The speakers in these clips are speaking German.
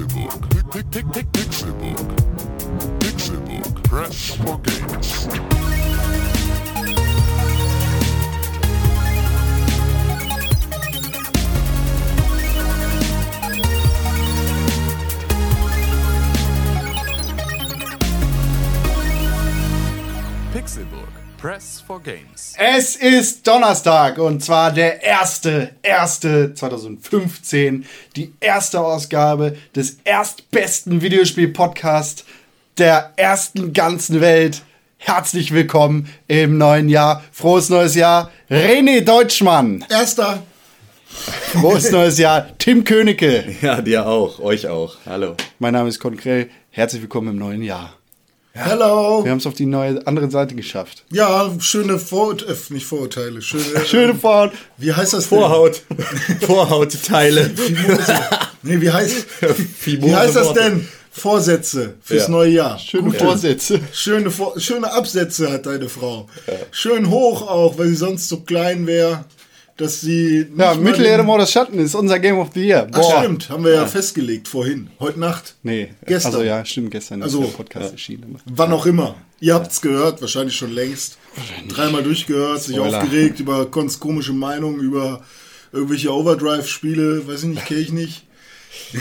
Pixelbook. Pixelbook. Pixelbook. Press for games. Pixelburg. Press for Games. Es ist Donnerstag und zwar der erste, erste 2015, die erste Ausgabe des erstbesten Videospiel-Podcasts der ersten ganzen Welt. Herzlich willkommen im neuen Jahr. Frohes neues Jahr, René Deutschmann. Erster. Frohes neues Jahr, Tim Königke. Ja, dir auch, euch auch. Hallo. Mein Name ist Konkrell. Herzlich willkommen im neuen Jahr. Hello. Wir haben es auf die neue andere Seite geschafft. Ja, schöne Vorurteile, äh, nicht Vorurteile, schöne. Schöne Fahrt. Wie heißt das denn? Vorhaut. Vorhautteile. Fimose. Nee, wie heißt, Fimose wie heißt das Worte. denn? Vorsätze fürs Ja. neue Jahr. Schöne Gute. Vorsätze. Schöne, schöne Absätze hat deine Frau. Schön hoch auch, weil sie sonst so klein wäre, dass sie. Ja, Mittelerde den- Mord des Schatten ist unser Game of the Year. Ach, stimmt, haben wir ja, festgelegt vorhin. Heute Nacht. Nee, Gestern. Also ja, stimmt, gestern Also, ist der Podcast erschienen. Wann auch immer. Ihr habt's gehört, wahrscheinlich schon längst. Dreimal durchgehört, sich Spoiler. aufgeregt über Cons komische Meinungen, über irgendwelche Overdrive-Spiele, weiß ich nicht, kenne ich nicht.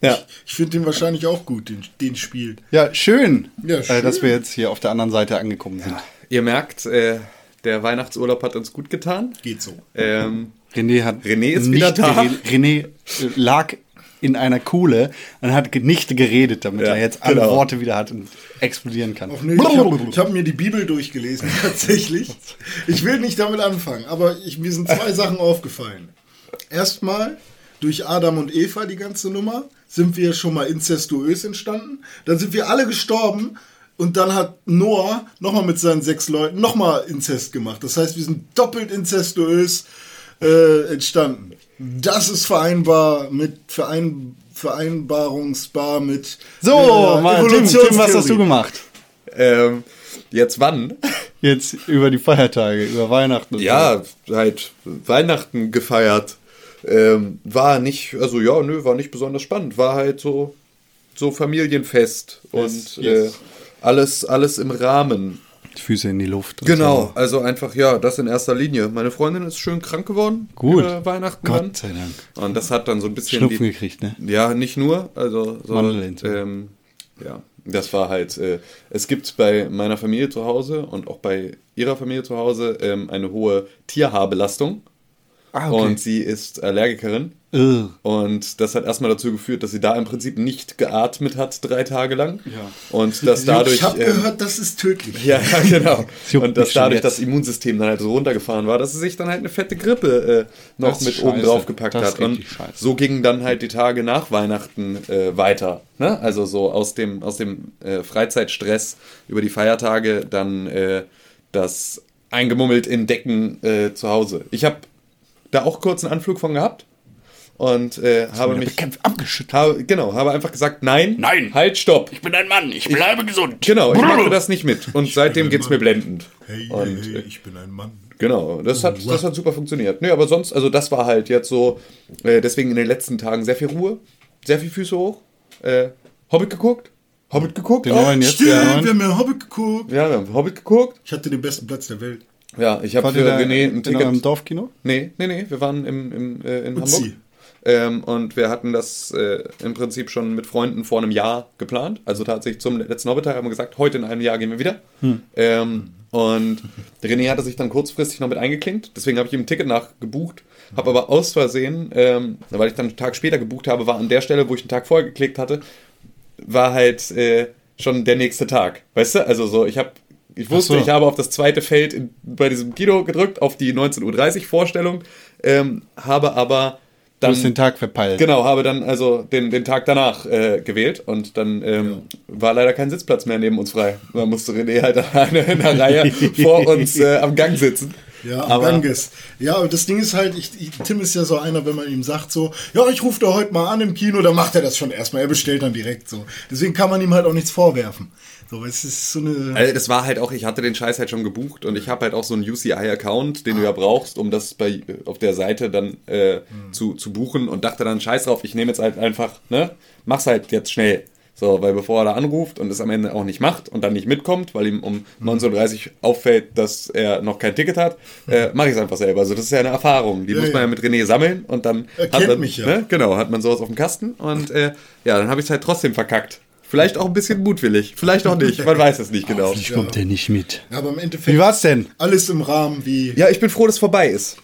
Ja. Ich finde den wahrscheinlich auch gut, den, den Spiel. Ja, schön, Ja, Äh, dass schön. wir jetzt hier auf der anderen Seite angekommen sind. Ihr merkt, äh, der Weihnachtsurlaub hat uns gut getan. Geht so. Ähm, René hat René ist nicht wieder da. René äh, lag in einer Kuhle und hat nicht geredet, damit Ja, er jetzt alle genau. Worte wieder hat und explodieren kann. Ach nee, ich habe hab mir die Bibel durchgelesen, tatsächlich. Ich will nicht damit anfangen, aber ich, mir sind zwei Sachen aufgefallen. Erstmal, durch Adam und Eva, die ganze Nummer, sind wir schon mal inzestuös entstanden. Dann sind wir alle gestorben und dann hat Noah nochmal mit seinen sechs Leuten nochmal Inzest gemacht. Das heißt, wir sind doppelt inzestuös äh, entstanden. Das ist vereinbar mit Verein, vereinbarungsbar mit so, äh, mal, Tim, Tim, was hast du gemacht? ähm, jetzt wann? Jetzt über die Feiertage, über Weihnachten. und Ja, halt Weihnachten gefeiert. Ähm, war nicht, also ja, nö, war nicht besonders spannend. War halt so, so Familienfest und yes. Alles, alles im Rahmen. so. Füße in die Luft. Genau, also einfach, ja, das in erster Linie. Meine Freundin ist schön krank geworden. Gut. Weihnachten So. dann. Gott sei Dank. Und das hat dann so ein bisschen. Schnupfen die- gekriegt, ne? Ja, nicht nur. Also, so, ähm, ja, das war halt. Äh, es gibt bei meiner Familie zu Hause und auch bei ihrer Familie zu Hause ähm, eine hohe Tierhaarbelastung. Ah, Und sie ist Allergikerin. Ugh. Und das hat erstmal dazu geführt, dass sie da im Prinzip nicht geatmet hat, drei Tage lang. Ja. Und dass dadurch. ich habe ähm, gehört, das ist tödlich. ja, ja, genau. Und dass dadurch das Immunsystem dann halt so runtergefahren war, dass sie sich dann halt eine fette Grippe äh, noch Das mit oben scheiße. drauf gepackt hat. Und scheiße. so gingen dann halt die Tage nach Weihnachten äh, weiter. Ne? Also so aus dem, aus dem äh, Freizeitstress über die Feiertage dann äh, das eingemummelt in Decken äh, zu Hause. Ich habe da auch kurz einen Anflug von gehabt und äh, habe mich bekämpft, abgeschüttelt. habe, genau, habe einfach gesagt, nein, Nein. halt, stopp. Ich bin ein Mann, ich bleibe gesund. Genau, ich mache das nicht mit. Und seitdem geht's mir blendend. Hey, Und hey, äh, hey, ich bin ein Mann. genau, das hat, das hat super funktioniert. Nee, aber sonst, also das war halt jetzt so, äh, deswegen in den letzten Tagen sehr viel Ruhe, sehr viel Füße hoch. Äh, Hobbit geguckt? Hobbit geguckt? Den neuen jetzt, Stimmt, wir haben ja Hobbit geguckt. Ja, wir haben Hobbit geguckt. Ich hatte den besten Platz der Welt. Ja, ich habe für da René in, ein in Ticket. Dorfkino? Nee, nee, nee, wir waren im, im, äh, in Uzi. Hamburg. Ähm, und wir hatten das äh, im Prinzip schon mit Freunden vor einem Jahr geplant. Also tatsächlich zum letzten Hobbit-Tag haben wir gesagt, heute in einem Jahr gehen wir wieder. Ähm, und René hatte sich dann kurzfristig noch mit eingeklinkt. Deswegen habe ich ihm ein Ticket nachgebucht. Habe aber aus Versehen, ähm, weil ich dann einen Tag später gebucht habe, war an der Stelle, wo ich einen Tag vorher geklickt hatte, war halt äh, schon der nächste Tag. Weißt du? Also so, ich habe ich wusste, so. ich habe auf das zweite Feld in, bei diesem Kino gedrückt, auf die 19.30 Uhr Vorstellung, ähm, habe aber Du dann hast den Tag verpeilt. Genau, habe dann also den, den Tag danach äh, gewählt und dann ähm, war leider kein Sitzplatz mehr neben uns frei. Da musste René halt in der Reihe vor uns äh, am Gang sitzen. Ja, am aber Ganges. Ja, aber das Ding ist halt, ich, ich, Tim ist ja so einer, wenn man ihm sagt so, ja, ich rufe da heute mal an im Kino, dann macht er das schon erstmal. Er bestellt dann direkt so. Deswegen kann man ihm halt auch nichts vorwerfen. So, es ist so eine. Also das war halt auch, ich hatte den Scheiß halt schon gebucht und ich habe halt auch so einen UCI-Account, den du ja brauchst, um das bei auf der Seite dann äh, zu, zu buchen und dachte dann, scheiß drauf, ich nehme jetzt halt einfach, ne, mach's halt jetzt schnell. So, weil bevor er da anruft und es am Ende auch nicht macht und dann nicht mitkommt, weil ihm um 19.30 Uhr auffällt, dass er noch kein Ticket hat, äh, mache ich es einfach selber. Also das ist ja eine Erfahrung. Die Ja, muss man ja. ja mit René sammeln und dann Er hat kennt man, mich ja. Ne, genau, hat man sowas auf dem Kasten und äh, ja, dann habe ich es halt trotzdem verkackt. Vielleicht auch ein bisschen mutwillig, vielleicht auch nicht, man weiß es nicht genau. Ich kommt der nicht mit. Ja, aber im Endeffekt. Wie war's denn? Alles im Rahmen wie Ja, ich bin froh, dass es vorbei ist.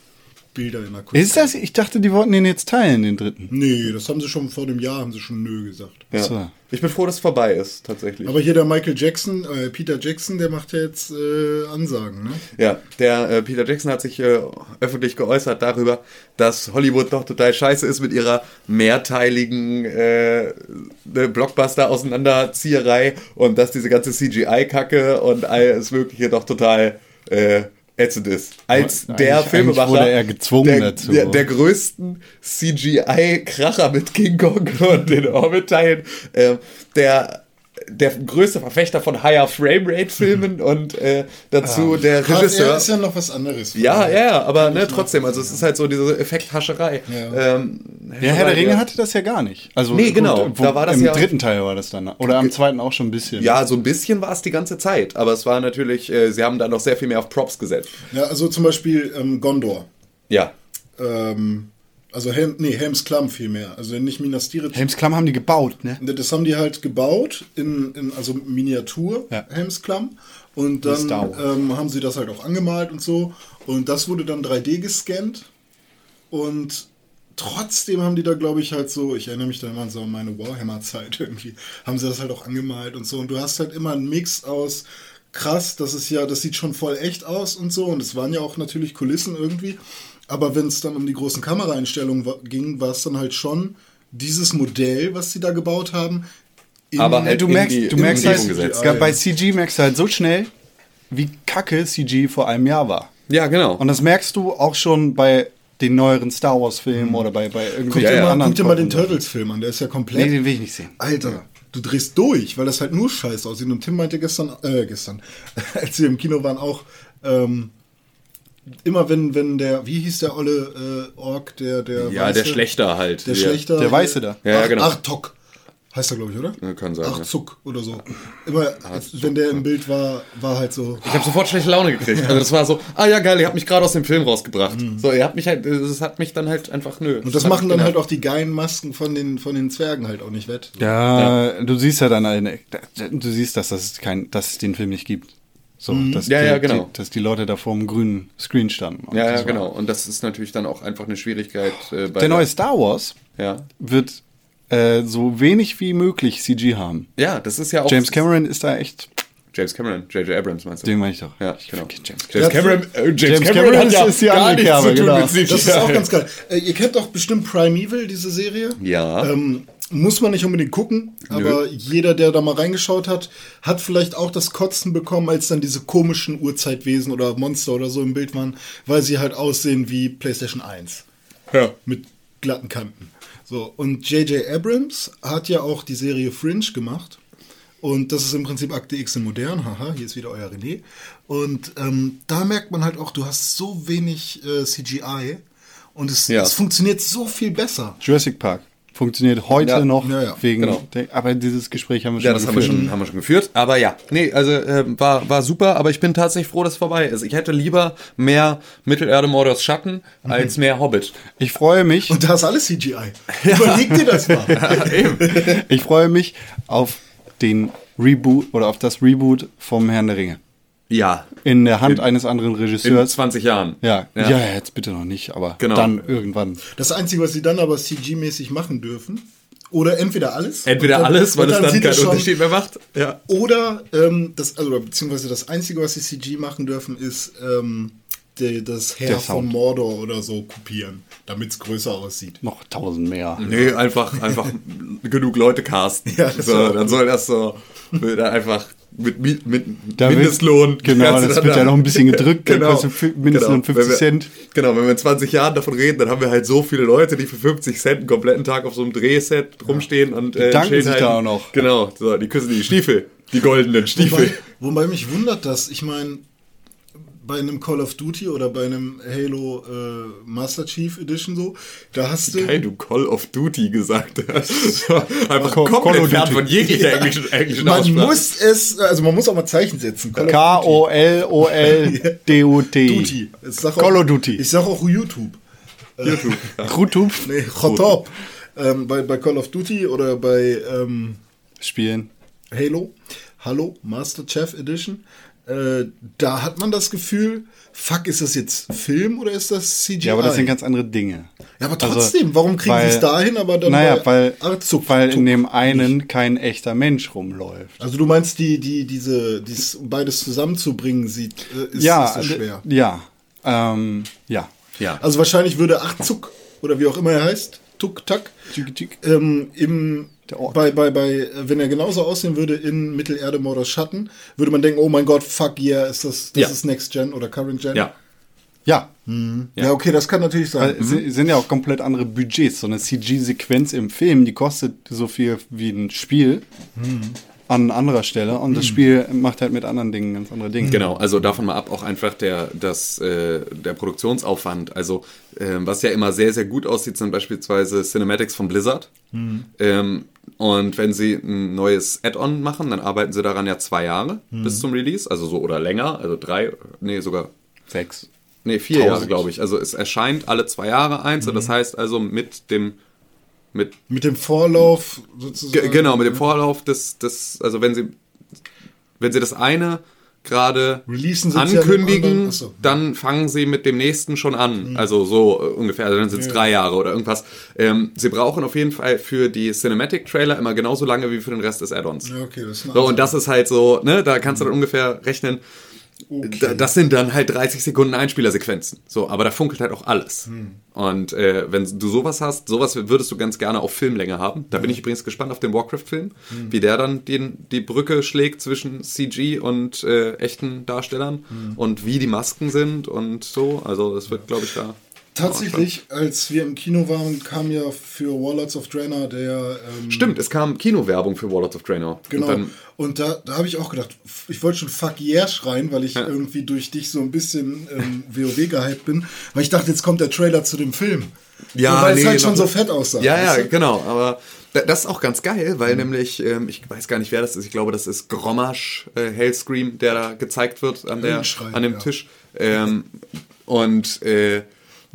Bilder der Kunst. Ist das? Ich dachte, die wollten den jetzt teilen, den dritten. Nee, das haben sie schon vor dem Jahr, haben sie schon nö gesagt. Ja. So. Ich bin froh, dass es vorbei ist, tatsächlich. Aber hier der Michael Jackson, äh, Peter Jackson, der macht ja jetzt äh, Ansagen, ne? Ja, der äh, Peter Jackson hat sich äh, öffentlich geäußert darüber, dass Hollywood doch total scheiße ist mit ihrer mehrteiligen äh, ne, Blockbuster-Auseinanderzieherei und dass diese ganze CGI-Kacke und alles Mögliche doch total äh, ätzend ist. Als Eigentlich- der Filmemacher wurde er gezwungen der, dazu. Der, der größten CGI-Kracher mit King Kong und den Orbit-Teilen, äh, der der größte Verfechter von Higher Framerate-Filmen und äh, dazu der Gerade Regisseur. er ist ja noch was anderes. Ja, ja, ja, aber ne, trotzdem, also es ist halt so diese Effekthascherei. Ja. Ähm, Der Herr der Ringe ja. hatte das ja gar nicht. Also Nee, genau. Wo, Da war das Im ja- dritten Teil war das dann. Oder am zweiten auch schon ein bisschen. Ja, so ein bisschen war es die ganze Zeit, aber es war natürlich, äh, sie haben da noch sehr viel mehr auf Props gesetzt. Ja, also zum Beispiel ähm, Gondor. Ja. Ähm, also Helm, nee, Helms Klamm vielmehr. Also nicht Minas Tirith. Helms Klamm haben die gebaut, ne? Das haben die halt gebaut in, in also Miniatur Ja. Helmsklamm und Wie dann ähm, haben sie das halt auch angemalt und so und das wurde dann 3D gescannt und trotzdem haben die da glaube ich halt so, ich erinnere mich da immer so an meine Warhammer Zeit irgendwie, haben sie das halt auch angemalt und so und du hast halt immer einen Mix aus krass, das ist ja, das sieht schon voll echt aus und so und es waren ja auch natürlich Kulissen irgendwie, aber wenn es dann um die großen Kameraeinstellungen ging, war es dann halt schon dieses Modell, was sie da gebaut haben, in- Aber halt du in merkst, die du merkst halt, bei CG merkst du halt so schnell, wie kacke CG vor einem Jahr war. Ja, genau. Und das merkst du auch schon bei den neueren Star Wars Filmen oder bei, bei dir, Ja, ja. anderen. guck dir mal den. Turtles-Film an, der ist ja komplett. Nee, den will ich nicht sehen. Alter, du drehst durch, weil das halt nur scheiße aussieht. Und Tim meinte gestern, äh, gestern, als wir im Kino waren, auch, ähm, immer wenn, wenn der, wie hieß der olle äh, Ork, der, der ja, der Schlechter halt. der Ja. Schlechter. Der Weiße da. Ja, Ach, genau. Artok. Heißt er, glaube ich, oder? Ja, kann sein, Ach, ja. Zuck oder so. Immer, wenn der im Bild war, war halt so. Ich habe sofort schlechte Laune gekriegt. Also das war so, ah ja geil, ihr habt mich gerade aus dem Film rausgebracht. So, ihr habt mich halt, das hat mich dann halt einfach nö. Und das hat machen dann halt auch die geilen Masken von den, von den Zwergen halt auch nicht wett. Ja, du siehst ja dann eine, du siehst, dass das kein, dass es den Film nicht gibt. So, dass, Mhm. Ja, die, ja, genau. die, dass die Leute da vor dem grünen Screen standen. Ja, ja, genau. Und das ist natürlich dann auch einfach eine Schwierigkeit äh, bei Der neue Star Wars Ja. wird äh, so wenig wie möglich CG haben. Ja, das ist ja auch. James Cameron ist da echt, James Cameron, J.J. Abrams meinst du? den meine ich doch. Ja, ich genau. James James Ja, Cameron, äh, James, James Cameron, Cameron ja ist die gar andere nichts Kerbe, zu tun genau. mit CGI. Das ist auch ganz geil. Äh, ihr kennt doch bestimmt Primeval, diese Serie. Ja. Ähm, muss man nicht unbedingt gucken, aber jeder, der da mal reingeschaut hat, hat vielleicht auch das Kotzen bekommen, als dann diese komischen Urzeitwesen oder Monster oder so im Bild waren, weil sie halt aussehen wie PlayStation 1 ja. mit glatten Kanten. So, und J.J. Abrams hat ja auch die Serie Fringe gemacht. Und das ist im Prinzip Akte X in modern. Haha, hier ist wieder euer René. Und ähm, da merkt man halt auch, du hast so wenig äh, CGI und es, Ja. es funktioniert so viel besser. Jurassic Park funktioniert heute Ja, noch ja, ja, wegen, genau. der, aber dieses Gespräch haben wir schon Ja, das haben wir, geführt. schon, haben wir schon geführt. Aber ja, nee, also ähm, war, war super, aber ich bin tatsächlich froh, dass es vorbei ist. Ich hätte lieber mehr Mittelerde Mordors Schatten als mehr Hobbit. Ich freue mich, Und da ist alles CGI. Überleg dir das mal. ich freue mich auf den Reboot oder auf das Reboot vom Herrn der Ringe. Ja, In der Hand eines anderen in Regisseurs. 20 Jahren. Ja. ja, Ja. jetzt bitte noch nicht, aber Genau. dann irgendwann. Das Einzige, was sie dann aber CG-mäßig machen dürfen, oder entweder alles. Entweder dann- alles, weil es dann sieht keinen schon- Unterschied mehr macht. Ja. Oder, ähm, das, also, beziehungsweise das Einzige, was sie CG machen dürfen, ist ähm, die, das Heer Der von. Mordor oder so kopieren, damit es größer aussieht. Noch tausend mehr. Nee, einfach, einfach genug Leute casten. Ja, das so, dann soll das so, dann einfach mit, mit, mit Da wird- Mindestlohn. genau, das wird ja noch ein bisschen gedrückt, dann genau, Mindestlohn genau. 50 Wenn wir- Cent. Genau, wenn wir in 20 Jahren davon reden, dann haben wir halt so viele Leute, die für 50 Cent einen kompletten Tag auf so einem Drehset rumstehen und äh, danken Schild sich da halten. auch noch. Genau, so, die küssen die Stiefel, die goldenen Stiefel. Wobei, wobei mich wundert das, ich meine, bei einem Call of Duty oder bei einem Halo äh, Master Chief Edition so, da hast du. Geil, du Call of Duty gesagt hast. Einfach Call- komplett Call of fern Duty. von jeglicher englischen, englischen man Aussprache. muss es, also man muss auch mal Zeichen setzen. K-O-L-O-L-D-U-T. Duty. Call of Duty. Ich sag auch YouTube. YouTube. YouTube Nee, Chotob. Ähm, bei, bei Call of Duty oder bei ähm, spielen. Halo, Hallo, Master Chief Edition, äh, da hat man das Gefühl, fuck, ist das jetzt Film oder ist das CGI? Ja, aber das sind ganz andere Dinge. Ja, aber Also, trotzdem, warum kriegen sie es dahin, aber dann Naja, weil, Arzuck- weil in dem einen kein echter Mensch rumläuft. Also du meinst, die, die, diese, dies, beides zusammenzubringen, sieht, äh, ist, ja, ist so schwer. d- ja, ähm, ja. Ja. Also wahrscheinlich würde Achzuck oder wie auch immer er heißt, Tuck Tack, Tschik, tschik. ähm, im, Der Ort. bei, bei, bei, wenn er genauso aussehen würde in Mittelerde Mordor Schatten, würde man denken, oh mein Gott, fuck yeah, ist das, das Ja. ist Next Gen oder Current Gen. Ja. Ja, Ja, okay, das kann natürlich sein. es sind ja auch komplett andere Budgets. So eine CG-Sequenz im Film, die kostet so viel wie ein Spiel an anderer Stelle. Und das Spiel macht halt mit anderen Dingen ganz andere Dinge. Genau, also davon mal ab auch einfach der, das, äh, der Produktionsaufwand. Also ähm, was ja immer sehr, sehr gut aussieht, sind beispielsweise Cinematics von Blizzard. Ähm, und wenn sie ein neues Add-on machen, dann arbeiten sie daran ja zwei Jahre bis zum Release, also so oder länger, also drei, nee, sogar Sechs. Nee, vier Tausend. Jahre, glaube ich. Also es erscheint alle zwei Jahre eins. Und das heißt also mit dem, mit, Mit dem Vorlauf ge sozusagen. genau, mit dem Vorlauf des, des, also wenn sie, wenn sie das eine gerade ja ankündigen, anderen- Achso. dann fangen sie mit dem nächsten schon an. Also so äh, ungefähr, also dann sind es drei Jahre oder irgendwas. Ähm, sie brauchen auf jeden Fall für die Cinematic-Trailer immer genauso lange wie für den Rest des Add-ons. Ja, okay, das ist So, und das ist halt so, ne, da kannst du dann ungefähr rechnen. Da, das sind dann halt 30 Sekunden Einspielersequenzen. So, aber da funkelt halt auch alles. Und äh, wenn du sowas hast, sowas würdest du ganz gerne auf Filmlänge haben. Da bin ich übrigens gespannt auf den Warcraft-Film, wie der dann den, die Brücke schlägt zwischen CG und äh, echten Darstellern und wie die Masken sind und so. Also das wird, glaube ich, da. Tatsächlich, als wir im Kino waren, kam ja für Warlords of Draenor der. Ähm, Stimmt, es kam Kinowerbung für Warlords of Draenor. Genau. Und Und da, da habe ich auch gedacht, ich wollte schon fuck yeah schreien, weil ich irgendwie durch dich so ein bisschen ähm, WoW gehypt bin. Weil ich dachte, jetzt kommt der Trailer zu dem Film. Ja, Nur weil es nee, halt schon so fett aussah. Ja, ja, du? genau. Aber da- das ist auch ganz geil, weil nämlich, ähm, ich weiß gar nicht, wer das ist. Ich glaube, das ist Grommasch äh, Hellscream, der da gezeigt wird an, der, an dem ja. Tisch. Ähm, und äh,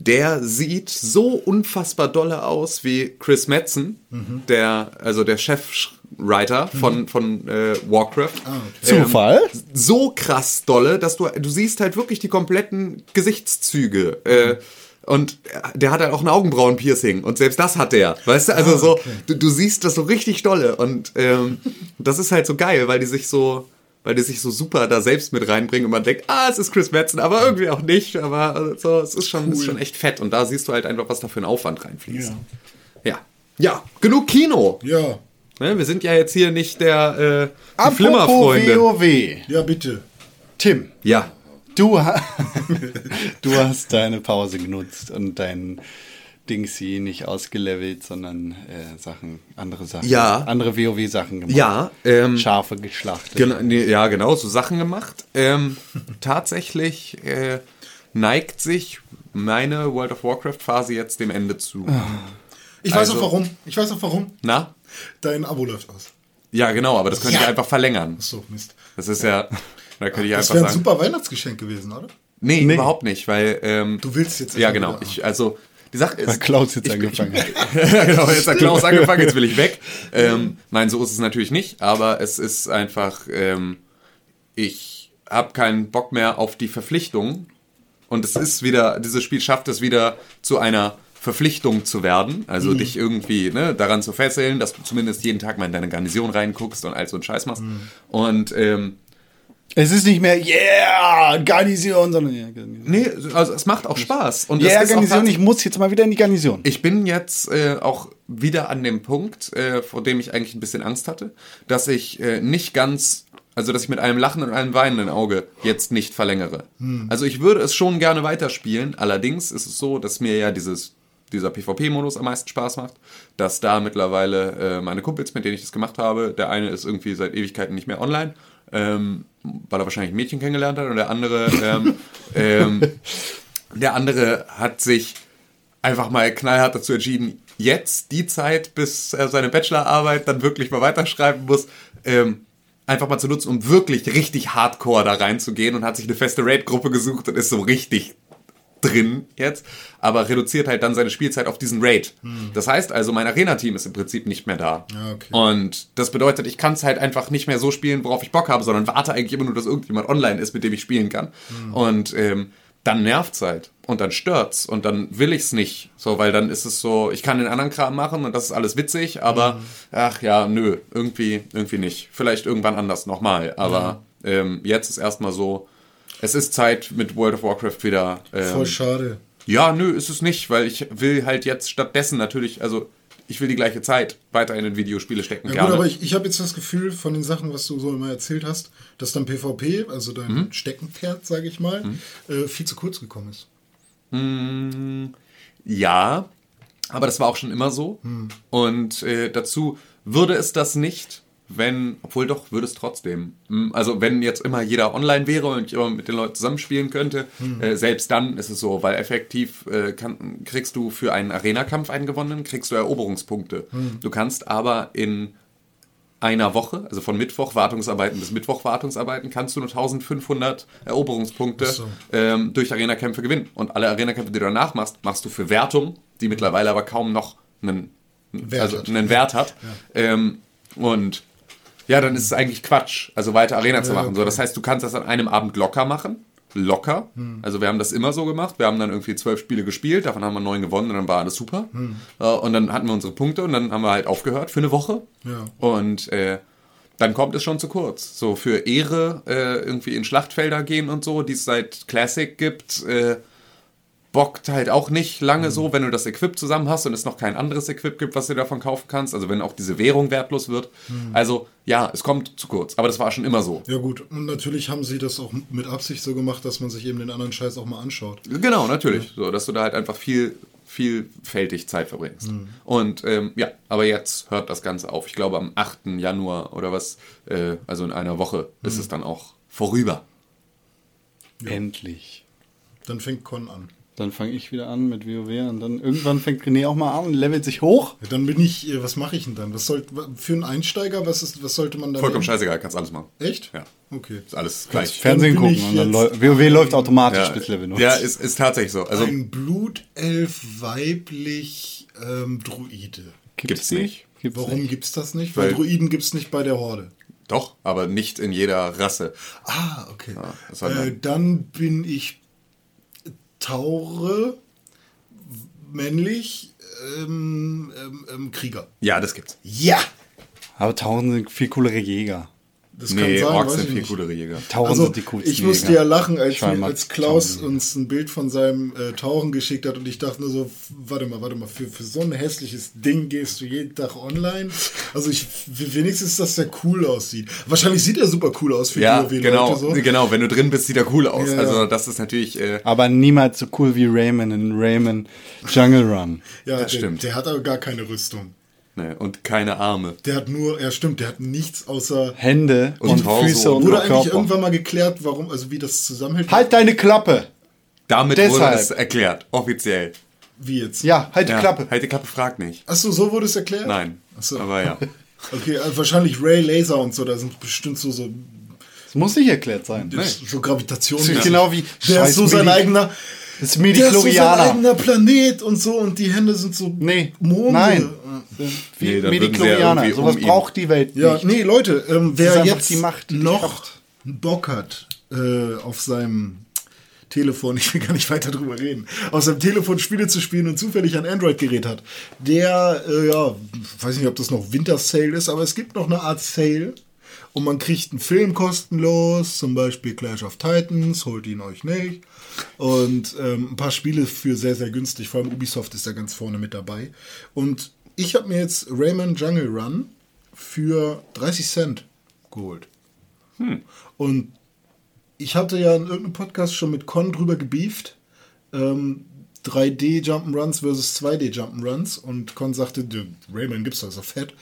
der sieht so unfassbar dolle aus wie Chris Metzen, Mhm. der, also der Chefwriter von, von äh, Warcraft. Ah, Zufall? so krass dolle, dass du, du siehst halt wirklich die kompletten Gesichtszüge. Äh, und der hat halt auch ein Augenbrauenpiercing und selbst das hat der. Weißt du, also so, du, du siehst das so richtig dolle und ähm, das ist halt so geil, weil die sich so, weil die sich so super da selbst mit reinbringen und man denkt, ah, es ist Chris Metzen, aber irgendwie auch nicht, aber so, es ist schon, ist schon echt fett und da siehst du halt einfach, was da für ein Aufwand reinfließt. Ja. Ja, genug Kino. Ja, Ne, wir sind ja jetzt hier nicht der äh, Flimmerfreunde. WoW. ja, bitte. Tim, Ja, du, ha du hast deine Pause genutzt und dein Dingsy nicht ausgelevelt, sondern äh, Sachen, andere Sachen. Ja. Andere WoW-Sachen gemacht. Ja, ähm, Schafe geschlachtet. Nee, ja, genau, so Sachen gemacht. Ähm, tatsächlich äh, neigt sich meine World of Warcraft-Phase jetzt dem Ende zu. Ich weiß Also- auch warum. Ich weiß auch warum. Na? Dein Abo läuft aus. Ja, genau, aber das könnte Ja. ich einfach verlängern. So, Mist. Das ist ja, da könnte ich Das einfach wäre ein sagen. super Weihnachtsgeschenk gewesen, oder? Nee, Nee. überhaupt nicht, weil. Ähm, Du willst jetzt Ja, genau. Ich, also, die Sache Weil ist. Klaus jetzt ich- angefangen hat. ja, genau, jetzt hat Klaus angefangen, jetzt will ich weg. Ähm, nein, so ist es natürlich nicht, aber es ist einfach, ähm, ich habe keinen Bock mehr auf die Verpflichtung. Und es ist wieder, dieses Spiel schafft es wieder zu einer Verpflichtung zu werden. Also dich irgendwie ne, daran zu fesseln, dass du zumindest jeden Tag mal in deine Garnison reinguckst und all so einen Scheiß machst. Und ähm, Es ist nicht mehr, yeah, Garnison, sondern yeah, Garnison. nee, also es macht auch Spaß. Und Yeah, Garnison, ich muss jetzt mal wieder in die Garnison. Ich bin jetzt äh, auch wieder an dem Punkt, äh, vor dem ich eigentlich ein bisschen Angst hatte, dass ich äh, nicht ganz, also dass ich mit einem Lachen und einem weinenden Auge jetzt nicht verlängere. Also ich würde es schon gerne weiterspielen, allerdings ist es so, dass mir ja dieses, dieser PvP-Modus am meisten Spaß macht, dass da mittlerweile äh, meine Kumpels, mit denen ich das gemacht habe, der eine ist irgendwie seit Ewigkeiten nicht mehr online, ähm, weil er wahrscheinlich ein Mädchen kennengelernt hat und der andere, ähm, ähm, der andere hat sich einfach mal knallhart dazu entschieden, jetzt die Zeit, bis er seine Bachelorarbeit dann wirklich mal weiterschreiben muss, ähm, einfach mal zu nutzen, um wirklich richtig hardcore da reinzugehen und hat sich eine feste Raid-Gruppe gesucht und ist so richtig drin jetzt, aber reduziert halt dann seine Spielzeit auf diesen Raid. Das heißt also, mein Arena-Team ist im Prinzip nicht mehr da. Okay. Und das bedeutet, ich kann es halt einfach nicht mehr so spielen, worauf ich Bock habe, sondern warte eigentlich immer nur, dass irgendjemand online ist, mit dem ich spielen kann. Und ähm, dann nervt's halt und dann stört's und dann will ich's nicht, so weil dann ist es so, ich kann den anderen Kram machen und das ist alles witzig, aber ach ja, nö, irgendwie irgendwie nicht. Vielleicht irgendwann anders nochmal, aber ähm, jetzt ist erstmal so, es ist Zeit mit World of Warcraft wieder. Ähm, Voll schade. ja, nö, ist es nicht, weil ich will halt jetzt stattdessen natürlich, also ich will die gleiche Zeit weiterhin in Videospiele stecken. Ja, gerne. gut, aber ich, ich habe jetzt das Gefühl von den Sachen, was du so immer erzählt hast, dass dann PvP, also dein Mhm. Steckenpferd, sage ich mal, äh, viel zu kurz gekommen ist. Ja, aber das war auch schon immer so. Und äh, dazu würde es das nicht, wenn, obwohl doch, würde es trotzdem. Hm, Also wenn jetzt immer jeder online wäre und ich immer mit den Leuten zusammenspielen könnte, äh, selbst dann ist es so, weil effektiv äh, kann, kriegst du für einen Arena-Kampf einen gewonnenen, kriegst du Eroberungspunkte. Du kannst aber in einer Woche, also von Mittwoch Wartungsarbeiten bis Mittwoch Wartungsarbeiten, kannst du nur 1500 Eroberungspunkte so. ähm, durch Arena-Kämpfe gewinnen. Und alle Arena-Kämpfe, die du danach machst, machst du für Wertung, die mittlerweile aber kaum noch einen Wert also hat. einen Wert hat. Ähm, und ja, dann ist es eigentlich Quatsch, also weiter Arena zu machen. So, das heißt, du kannst das an einem Abend locker machen. Locker. Hm. Also wir haben das immer so gemacht. Wir haben dann irgendwie zwölf Spiele gespielt, davon haben wir neun gewonnen und dann war alles super. Hm. Äh, und dann hatten wir unsere Punkte und dann haben wir halt aufgehört für eine Woche. Ja. Und äh, dann kommt es schon zu kurz. So für Ehre äh, irgendwie in Schlachtfelder gehen und so, die es seit Classic gibt, äh, bockt halt auch nicht lange so, wenn du das Equip zusammen hast und es noch kein anderes Equip gibt, was du davon kaufen kannst. Also wenn auch diese Währung wertlos wird. Also ja, es kommt zu kurz. Aber das war schon immer so. Ja gut, und natürlich haben sie das auch mit Absicht so gemacht, dass man sich eben den anderen Scheiß auch mal anschaut. Genau, natürlich. So, dass du da halt einfach viel, vielfältig Zeit verbringst. Und ähm, ja, aber jetzt hört das Ganze auf. Ich glaube am 8. Januar oder was, äh, also in einer Woche, ist es dann auch vorüber. Endlich. Dann fängt Con an. Dann fange ich wieder an mit WoW und dann irgendwann fängt René auch mal an und levelt sich hoch. Ja, dann bin ich, äh, was mache ich denn dann? Was soll, für einen Einsteiger, was, ist, was sollte man da Vollkommen nehmen? scheißegal, kannst alles machen. Echt? Ja. Okay. Ist alles gleich. Fernsehen gucken und dann läu- WoW läuft automatisch Ja, bis Level 0. ja ist, ist tatsächlich so. Also Ein Blutelf weiblich ähm, Druide. gibt's die? nicht. Gibt's Warum nicht? gibt's das nicht? Weil, Weil- Druiden gibt's nicht bei der Horde. Doch, aber nicht in jeder Rasse. Ah, okay. war äh, dann bin ich Taure, männlich, ähm, ähm, ähm, Krieger. Ja, das gibt's. Ja! Aber Tauren sind viel coolere Jäger. Das Nee, kann sein, Orks sind ich viel coolere Jäger. Tauren Also, sind die coolsten ich musste Jäger. ja lachen, als, als Klaus Tauren. uns ein Bild von seinem äh, Tauchen geschickt hat und ich dachte nur so, warte mal, warte mal, für, für so ein hässliches Ding gehst du jeden Tag online? Also ich, wenigstens, dass der cool aussieht. Wahrscheinlich sieht er super cool aus für Ja, die genau, Leute so. genau. Wenn du drin bist, sieht er cool aus. Ja, ja. Also das ist natürlich, äh, Aber niemals so cool wie Rayman in Rayman Jungle Run. Ja, Das der, stimmt. der hat aber gar keine Rüstung. Ne, und keine Arme. Der hat nur, ja stimmt, der hat nichts außer... Hände und, Und Füße und und Wurde eigentlich Körper. irgendwann mal geklärt, warum, also wie das zusammenhält? Halt deine Klappe! Damit wurde Deshalb. es erklärt, offiziell. Wie jetzt? Ja, halt die ja, Klappe. Halt die Klappe, frag nicht. Achso, so wurde es erklärt? Nein. Achso. Aber ja. Okay, also wahrscheinlich Ray Laser und so, da sind bestimmt so, so, Das muss nicht erklärt sein. so Gravitation. Das ist genau wie Der ist so sein Medi- eigener. Das ist Der ist so sein eigener Planet und so und die Hände sind so Nee, Monde. nein. Nee, Wie ja Mediklorianer. irgendwie Sowas um braucht die Welt Ja, nicht. nee, Leute, ähm, wer jetzt die Macht, die noch. Bock hat äh, auf seinem Telefon, ich will gar nicht weiter drüber reden, auf seinem Telefon Spiele zu spielen und zufällig ein Android-Gerät hat, der, äh, ja, weiß nicht, ob das noch Winter-Sale ist, aber es gibt noch eine Art Sale und man kriegt einen Film kostenlos, zum Beispiel Clash of Titans, holt ihn euch nicht. Und ähm, ein paar Spiele für sehr, sehr günstig, vor allem Ubisoft ist da ganz vorne mit dabei. Und ich habe mir jetzt Rayman Jungle Run für 30 Cent geholt. Und ich hatte ja in irgendeinem Podcast schon mit Con drüber gebieft. Ähm, 3D Jump'n'Runs versus 2D Jump'n'Runs. Und Con sagte, "Du, Rayman gibt's doch, doch fett.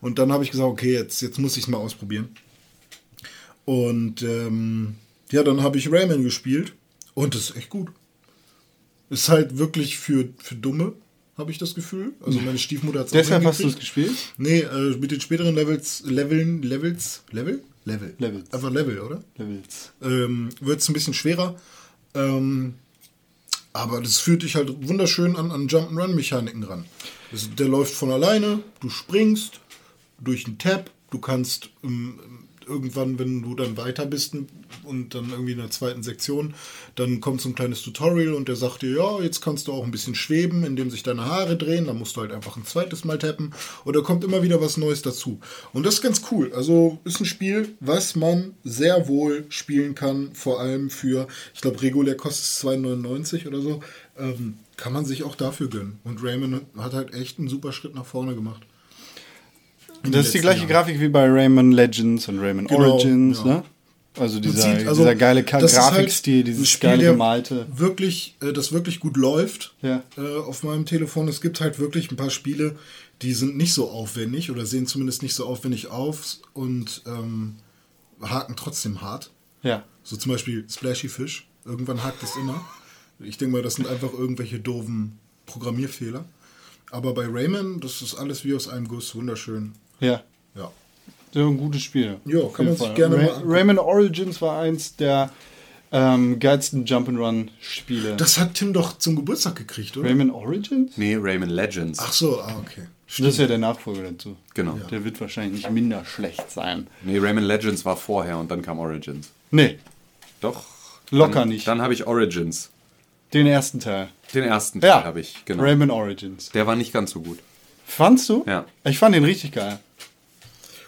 Und dann habe ich gesagt, okay, jetzt, jetzt muss ich es mal ausprobieren. Und ähm, ja, dann habe ich Rayman gespielt. Und das ist echt gut. Ist halt wirklich für, für Dumme, habe ich das Gefühl. Also meine Stiefmutter hat es Deshalb hast du es gespielt? Nee, äh, mit den späteren Levels, Leveln, Levels, Level? Level. Levels. Einfach Level, oder? Levels. Ähm, Wird es ein bisschen schwerer. Ähm, aber das führt dich halt wunderschön an, an Jump'n'Run-Mechaniken ran. Das, der läuft von alleine, du springst durch einen Tab, du kannst ähm, irgendwann, wenn du dann weiter bist und dann irgendwie in der zweiten Sektion, dann kommt so ein kleines Tutorial und der sagt dir, ja, jetzt kannst du auch ein bisschen schweben, indem sich deine Haare drehen, dann musst du halt einfach ein zweites Mal tappen da kommt immer wieder was Neues dazu. Und das ist ganz cool. Also ist ein Spiel, was man sehr wohl spielen kann, vor allem für, ich glaube, regulär kostet es 2,99 oder so. Ähm, kann man sich auch dafür gönnen. Und Rayman hat halt echt einen super Schritt nach vorne gemacht. Das ist die gleiche Jahren. Grafik wie bei Rayman Legends und Rayman Genau, Origins, ja. ne? Also dieser, sieht, also, dieser geile halt Grafikstil, ein dieses Spiel, geile gemalte. Wirklich, äh, das wirklich gut läuft Ja. äh, auf meinem Telefon. Es gibt halt wirklich ein paar Spiele, die sind nicht so aufwendig oder sehen zumindest nicht so aufwendig aus und ähm, haken trotzdem hart. Ja. So zum Beispiel Splashy Fish. Irgendwann hakt es immer. Ich denke mal, das sind einfach irgendwelche doofen Programmierfehler. Aber bei Rayman, das ist alles wie aus einem Guss. Wunderschön. Ja. Ja. So ein gutes Spiel. Ja, kann man sich Fall. gerne Ray mal angucken. Rayman Origins war eins der ähm, geilsten Jump'n'Run-Spiele. Das hat Tim doch zum Geburtstag gekriegt, oder? Rayman Origins? Nee, Rayman Legends. Ach so, ah, okay. Das ist ja der Nachfolger dazu. Genau. Der wird wahrscheinlich nicht minder schlecht sein. Nee, Rayman Legends war vorher und dann kam Origins. Nee, Doch. Locker dann, nicht. Dann habe ich Origins. den ersten Teil. Den ersten Teil Ja, habe ich, genau. Rayman Origins. Der war nicht ganz so gut. Fandst du? Ja. Ich fand den richtig geil.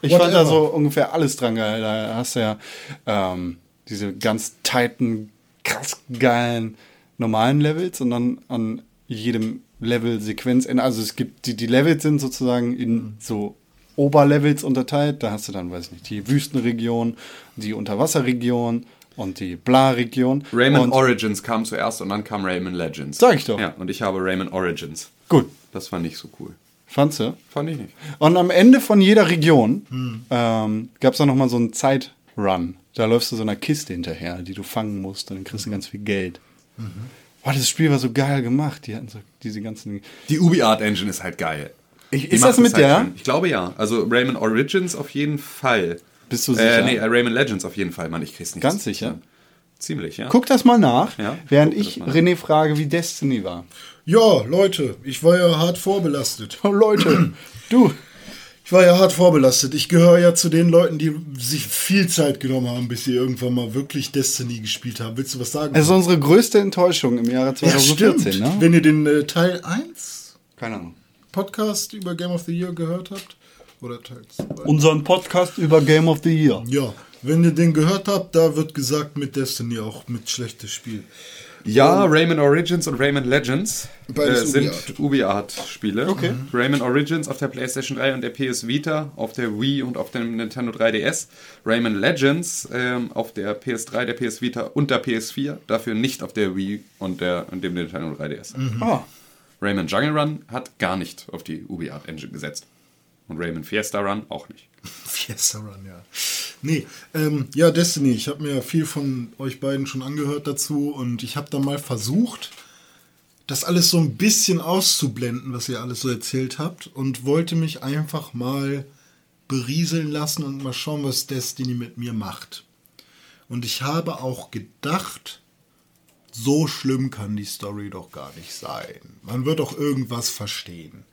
Ich Whatever. fand da so ungefähr alles dran geil. Da hast du ja ähm, diese ganz tighten, krass geilen normalen Levels und dann an jedem Level Sequenz. Also es gibt, die, die Levels sind sozusagen in so Oberlevels unterteilt. Da hast du dann, weiß ich nicht, die Wüstenregion, die Unterwasserregion und die Bla-Region. Rayman und, Origins kam zuerst und dann kam Rayman Legends. Sag ich doch. Ja, und ich habe Rayman Origins. Gut, Das war nicht so cool. Fandst du? Fand ich nicht. Und am Ende von jeder Region ähm, gab es dann nochmal so einen Zeitrun. Da läufst du so einer Kiste hinterher, die du fangen musst und dann kriegst du ganz viel Geld. Boah, das Spiel war so geil gemacht. Die hatten so diese ganzen. Die UbiArt Engine ist halt geil. Ich, ist das mit halt der? schön. Ich glaube ja. Also Rayman Origins auf jeden Fall. Bist du sicher? Äh, nee, äh, Rayman Legends auf jeden Fall, Mann. Ich krieg's nicht. Ganz sicher? Ziemlich, ja. Guck das mal nach, Ja, während ich mal René frage, wie Destiny war. Ja, Leute, ich war ja hart vorbelastet. Oh, Leute, du. Ich war ja hart vorbelastet. Ich gehöre ja zu den Leuten, die sich viel Zeit genommen haben, bis sie irgendwann mal wirklich Destiny gespielt haben. Willst du was sagen? Also unsere größte Enttäuschung im Jahre ja, 2014, stimmt. ne? Wenn ihr den äh, Teil 1 Keine Ahnung. Podcast über Game of the Year gehört habt, oder Teil 2. Unseren Podcast über Game of the Year. Ja, wenn ihr den gehört habt, da wird gesagt mit Destiny auch mit schlechtes Spiel. Ja, Rayman Origins und Rayman Legends äh, sind UbiArt. UbiArt-Spiele. Okay. Rayman Origins auf der PlayStation 3 und der PS Vita, auf der Wii und auf dem Nintendo 3DS. Rayman Legends ähm, auf der PS3, der PS Vita und der PS4, dafür nicht auf der Wii und, der, und dem Nintendo 3DS. Ah, Rayman Jungle Run hat gar nicht auf die UbiArt Engine gesetzt. Und Rayman Fiesta Run auch nicht. Fiesta Run, ja. Nee, ähm, ja, Destiny. Ich habe mir viel von euch beiden schon angehört dazu und ich habe dann mal versucht, das alles so ein bisschen auszublenden, was ihr alles so erzählt habt und wollte mich einfach mal berieseln lassen und mal schauen, was Destiny mit mir macht. Und ich habe auch gedacht, so schlimm kann die Story doch gar nicht sein. Man wird doch irgendwas verstehen.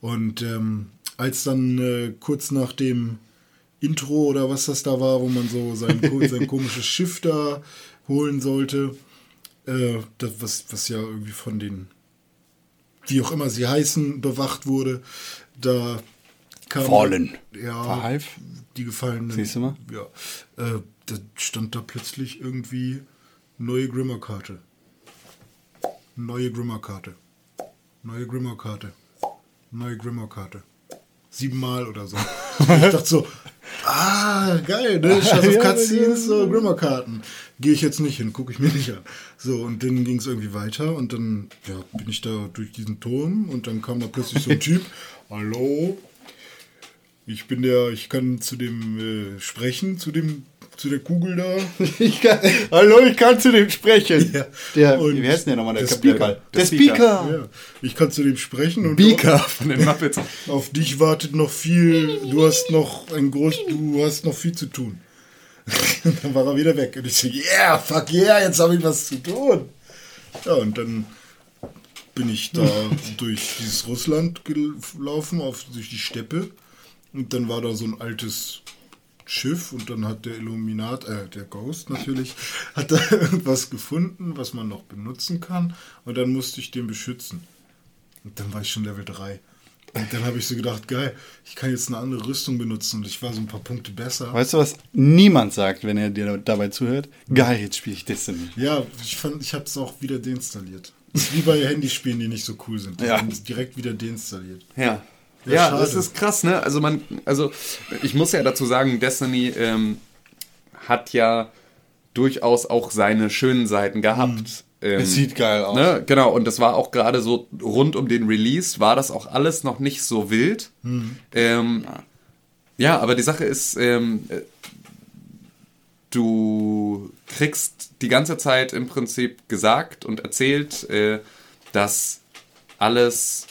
Und ähm, als dann äh, kurz nach dem Intro oder was das da war, wo man so sein, sein komisches Schiff da holen sollte, äh, das, was, was ja irgendwie von den, wie auch immer sie heißen, bewacht wurde, da kam. Fallen. Ja, Verhalf? die Gefallenen. Siehst du mal? Ja. Äh, da stand da plötzlich irgendwie neue Grimmer-Karte. Neue Grimmer-Karte. Neue Grimmer-Karte. Neue Grimmer-Karte. Siebenmal oder so. ich dachte so, Ah, geil, ne? Scheiß auf Cutscenes, so Grimmer-Karten. Gehe ich jetzt nicht hin, gucke ich mir nicht an. So, und dann ging es irgendwie weiter und dann ja, bin ich da durch diesen Turm und dann kam da plötzlich so ein Typ. Hallo, ich bin der, ich kann zu dem äh, sprechen, zu dem, zu der Kugel da. Ich kann, hallo, ich kann zu dem sprechen. Ja. Der, Und wie heißt denn der nochmal? Der, der Speaker. Der Der Speaker. Speaker. Ja, ich kann zu dem sprechen und Beaker von den Muppets. auf dich wartet noch viel. Du hast noch ein groß, du hast noch viel zu tun. Und dann war er wieder weg. Und ich so, yeah, fuck yeah, jetzt habe ich was zu tun. Ja, und dann bin ich da durch dieses Russland gelaufen, auf, durch die Steppe. Und dann war da so ein altes Schiff und dann hat der Illuminat, äh, der Ghost natürlich, hat da irgendwas gefunden, was man noch benutzen kann. Und dann musste ich den beschützen. Und dann war ich schon Level 3. Und dann habe ich so gedacht, geil, ich kann jetzt eine andere Rüstung benutzen und ich war so ein paar Punkte besser. Weißt du, was niemand sagt, wenn er dir dabei zuhört? Geil, jetzt spiele ich Destiny. Ja, ich fand, ich habe es auch wieder deinstalliert. Ist wie bei Handyspielen, die nicht so cool sind. Die Ja. haben es direkt wieder deinstalliert. Ja. Ja, Ja, das ist krass, ne? Also man, also ich muss ja dazu sagen, Destiny ähm, hat ja durchaus auch seine schönen Seiten gehabt. Ähm, Es sieht geil aus. Ne? Genau, und das war auch gerade so rund um den Release, war das auch alles noch nicht so wild. Ähm, ja, aber die Sache ist, ähm, äh, du kriegst die ganze Zeit im Prinzip gesagt und erzählt, äh, dass alles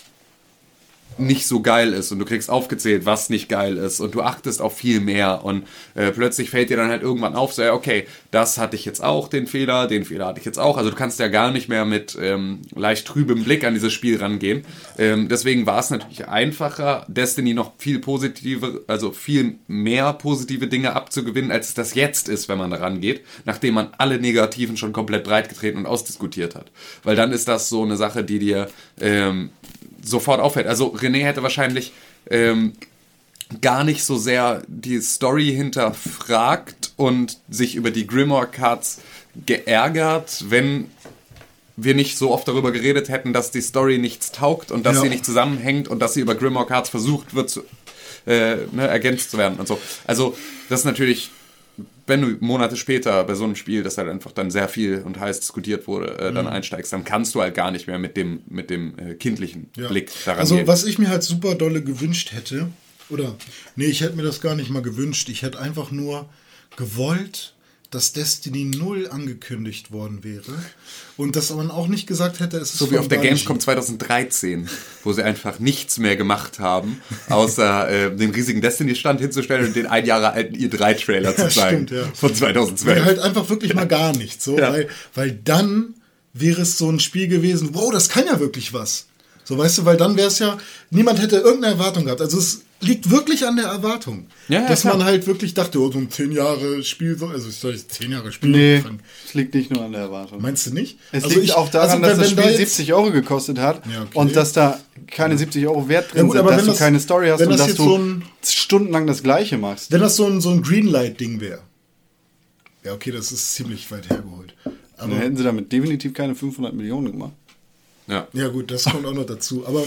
nicht so geil ist und du kriegst aufgezählt, was nicht geil ist und du achtest auf viel mehr und äh, plötzlich fällt dir dann halt irgendwann auf, so ja, okay, das hatte ich jetzt auch, den Fehler, den Fehler hatte ich jetzt auch, also du kannst ja gar nicht mehr mit ähm, leicht trübem Blick an dieses Spiel rangehen. Ähm, deswegen war es natürlich einfacher, Destiny noch viel positive, also viel mehr positive Dinge abzugewinnen, als es das jetzt ist, wenn man da rangeht, nachdem man alle Negativen schon komplett breitgetreten und ausdiskutiert hat. Weil dann ist das so eine Sache, die dir ähm, sofort auffällt. Also René hätte wahrscheinlich ähm, gar nicht so sehr die Story hinterfragt und sich über die Grimoire Cards geärgert, wenn wir nicht so oft darüber geredet hätten, dass die Story nichts taugt und dass Ja. sie nicht zusammenhängt und dass sie über Grimoire Cards versucht wird, zu, äh, ne, ergänzt zu werden und so. Also das ist natürlich, wenn du Monate später bei so einem Spiel, das halt einfach dann sehr viel und heiß diskutiert wurde, äh, Mhm. dann einsteigst, dann kannst du halt gar nicht mehr mit dem, mit dem äh, kindlichen Ja. Blick daran Also, gehen. was ich mir halt super dolle gewünscht hätte, oder, nee, ich hätte mir das gar nicht mal gewünscht. Ich hätte einfach nur gewollt, dass Destiny 0 angekündigt worden wäre. Und dass man auch nicht gesagt hätte, es ist So wie auf der. Gamescom 2013, wo sie einfach nichts mehr gemacht haben, außer äh, den riesigen Destiny-Stand hinzustellen und den ein Jahre alten i3-Trailer zu zeigen. stimmt, ja. Von Nee, 2012. halt einfach wirklich mal gar nichts. So, Ja. weil, weil dann wäre es so ein Spiel gewesen, wow, das kann ja wirklich was. So, weißt du, weil dann wäre es ja, niemand hätte irgendeine Erwartung gehabt. Also es liegt wirklich an der Erwartung. Ja, ja, dass klar. man halt wirklich dachte, oh, so ein 10 Jahre Spiel, so- also ich soll jetzt 10 Jahre Spiel Nee, es liegt nicht nur an der Erwartung. Meinst du nicht? Es Also liegt ich- auch daran, also dass das da Spiel jetzt- 70 Euro gekostet hat Ja, okay. und dass da keine 70 Euro Wert drin Ja, gut, sind, aber dass wenn du das- keine Story hast wenn und das dass du so ein- stundenlang das Gleiche machst. Wenn das so ein, so ein Greenlight-Ding wäre. Ja, okay, das ist ziemlich weit hergeholt. Dann Aber hätten sie damit definitiv keine 500 Millionen gemacht. Ja. Ja, gut, das kommt auch noch dazu. Aber,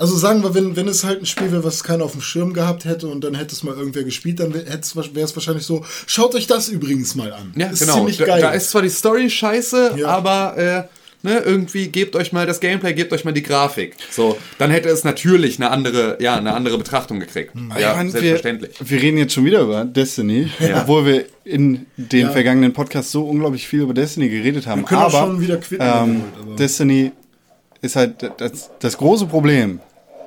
also sagen wir, wenn, wenn es halt ein Spiel wäre, was keiner auf dem Schirm gehabt hätte und dann hätte es mal irgendwer gespielt, dann wäre es wahrscheinlich so, schaut euch das übrigens mal an. Ja, ist genau. ziemlich Da, geil. da ist zwar die Story scheiße, Ja. aber äh, ne, irgendwie gebt euch mal das Gameplay, gebt euch mal die Grafik. So, dann hätte es natürlich eine andere, ja, eine andere Betrachtung gekriegt. Hm. Ja, meine, selbstverständlich. Wir, wir reden jetzt schon wieder über Destiny, obwohl wir in den Ja. vergangenen Podcasts so unglaublich viel über Destiny geredet haben. Wir können auch aber schon wieder quitten, ähm, Destiny ist halt das, das große Problem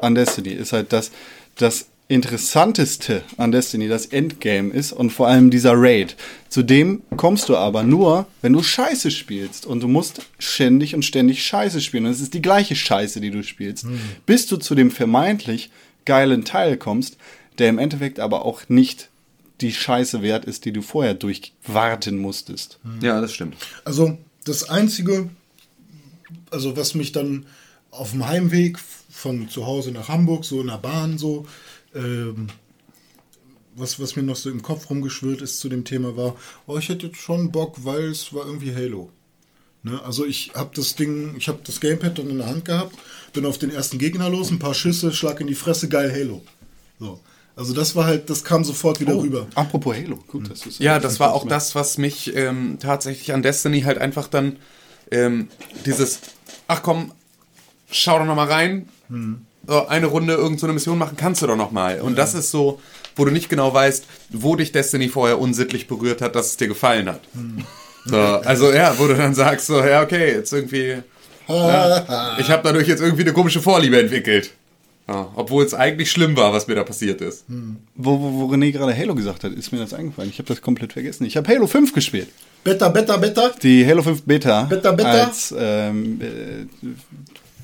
an Destiny ist halt, dass das interessanteste an Destiny das Endgame ist und vor allem dieser Raid. Zudem kommst du aber nur, wenn du Scheiße spielst und du musst ständig und ständig Scheiße spielen und es ist die gleiche Scheiße, die du spielst, bis du zu dem vermeintlich geilen Teil kommst, der im Endeffekt aber auch nicht die Scheiße wert ist, die du vorher durchwarten musstest. Ja, das stimmt. Also das Einzige, also was mich dann auf dem Heimweg von zu Hause nach Hamburg, so in der Bahn, so, ähm, was, was mir noch so im Kopf rumgeschwirrt ist zu dem Thema war, oh, ich hätte jetzt schon Bock, weil es war irgendwie Halo. Ne? Also ich habe das Ding, ich habe das Gamepad dann in der Hand gehabt, bin auf den ersten Gegner los, ein paar Schüsse, Schlag in die Fresse, geil Halo. So. Also das war halt, das kam sofort wieder rüber. Apropos Halo, gut, das ist Ja, das war auch das, was mich ähm, tatsächlich an Destiny halt einfach dann ähm, dieses, ach komm, schau doch noch mal rein, so eine Runde irgend so eine Mission machen kannst du doch noch mal. Und das ist so, wo du nicht genau weißt, wo dich Destiny vorher unsittlich berührt hat, dass es dir gefallen hat. So, also ja, wo du dann sagst so, ja okay, jetzt irgendwie, ja, ich habe dadurch jetzt irgendwie eine komische Vorliebe entwickelt. Ja, obwohl es eigentlich schlimm war, was mir da passiert ist. Wo, wo, wo René gerade Halo gesagt hat, ist mir das eingefallen. Ich habe das komplett vergessen. Ich habe Halo 5 gespielt. Beta, Beta, Beta. Die Halo 5 Beta. Beta, Beta. Als ähm, äh,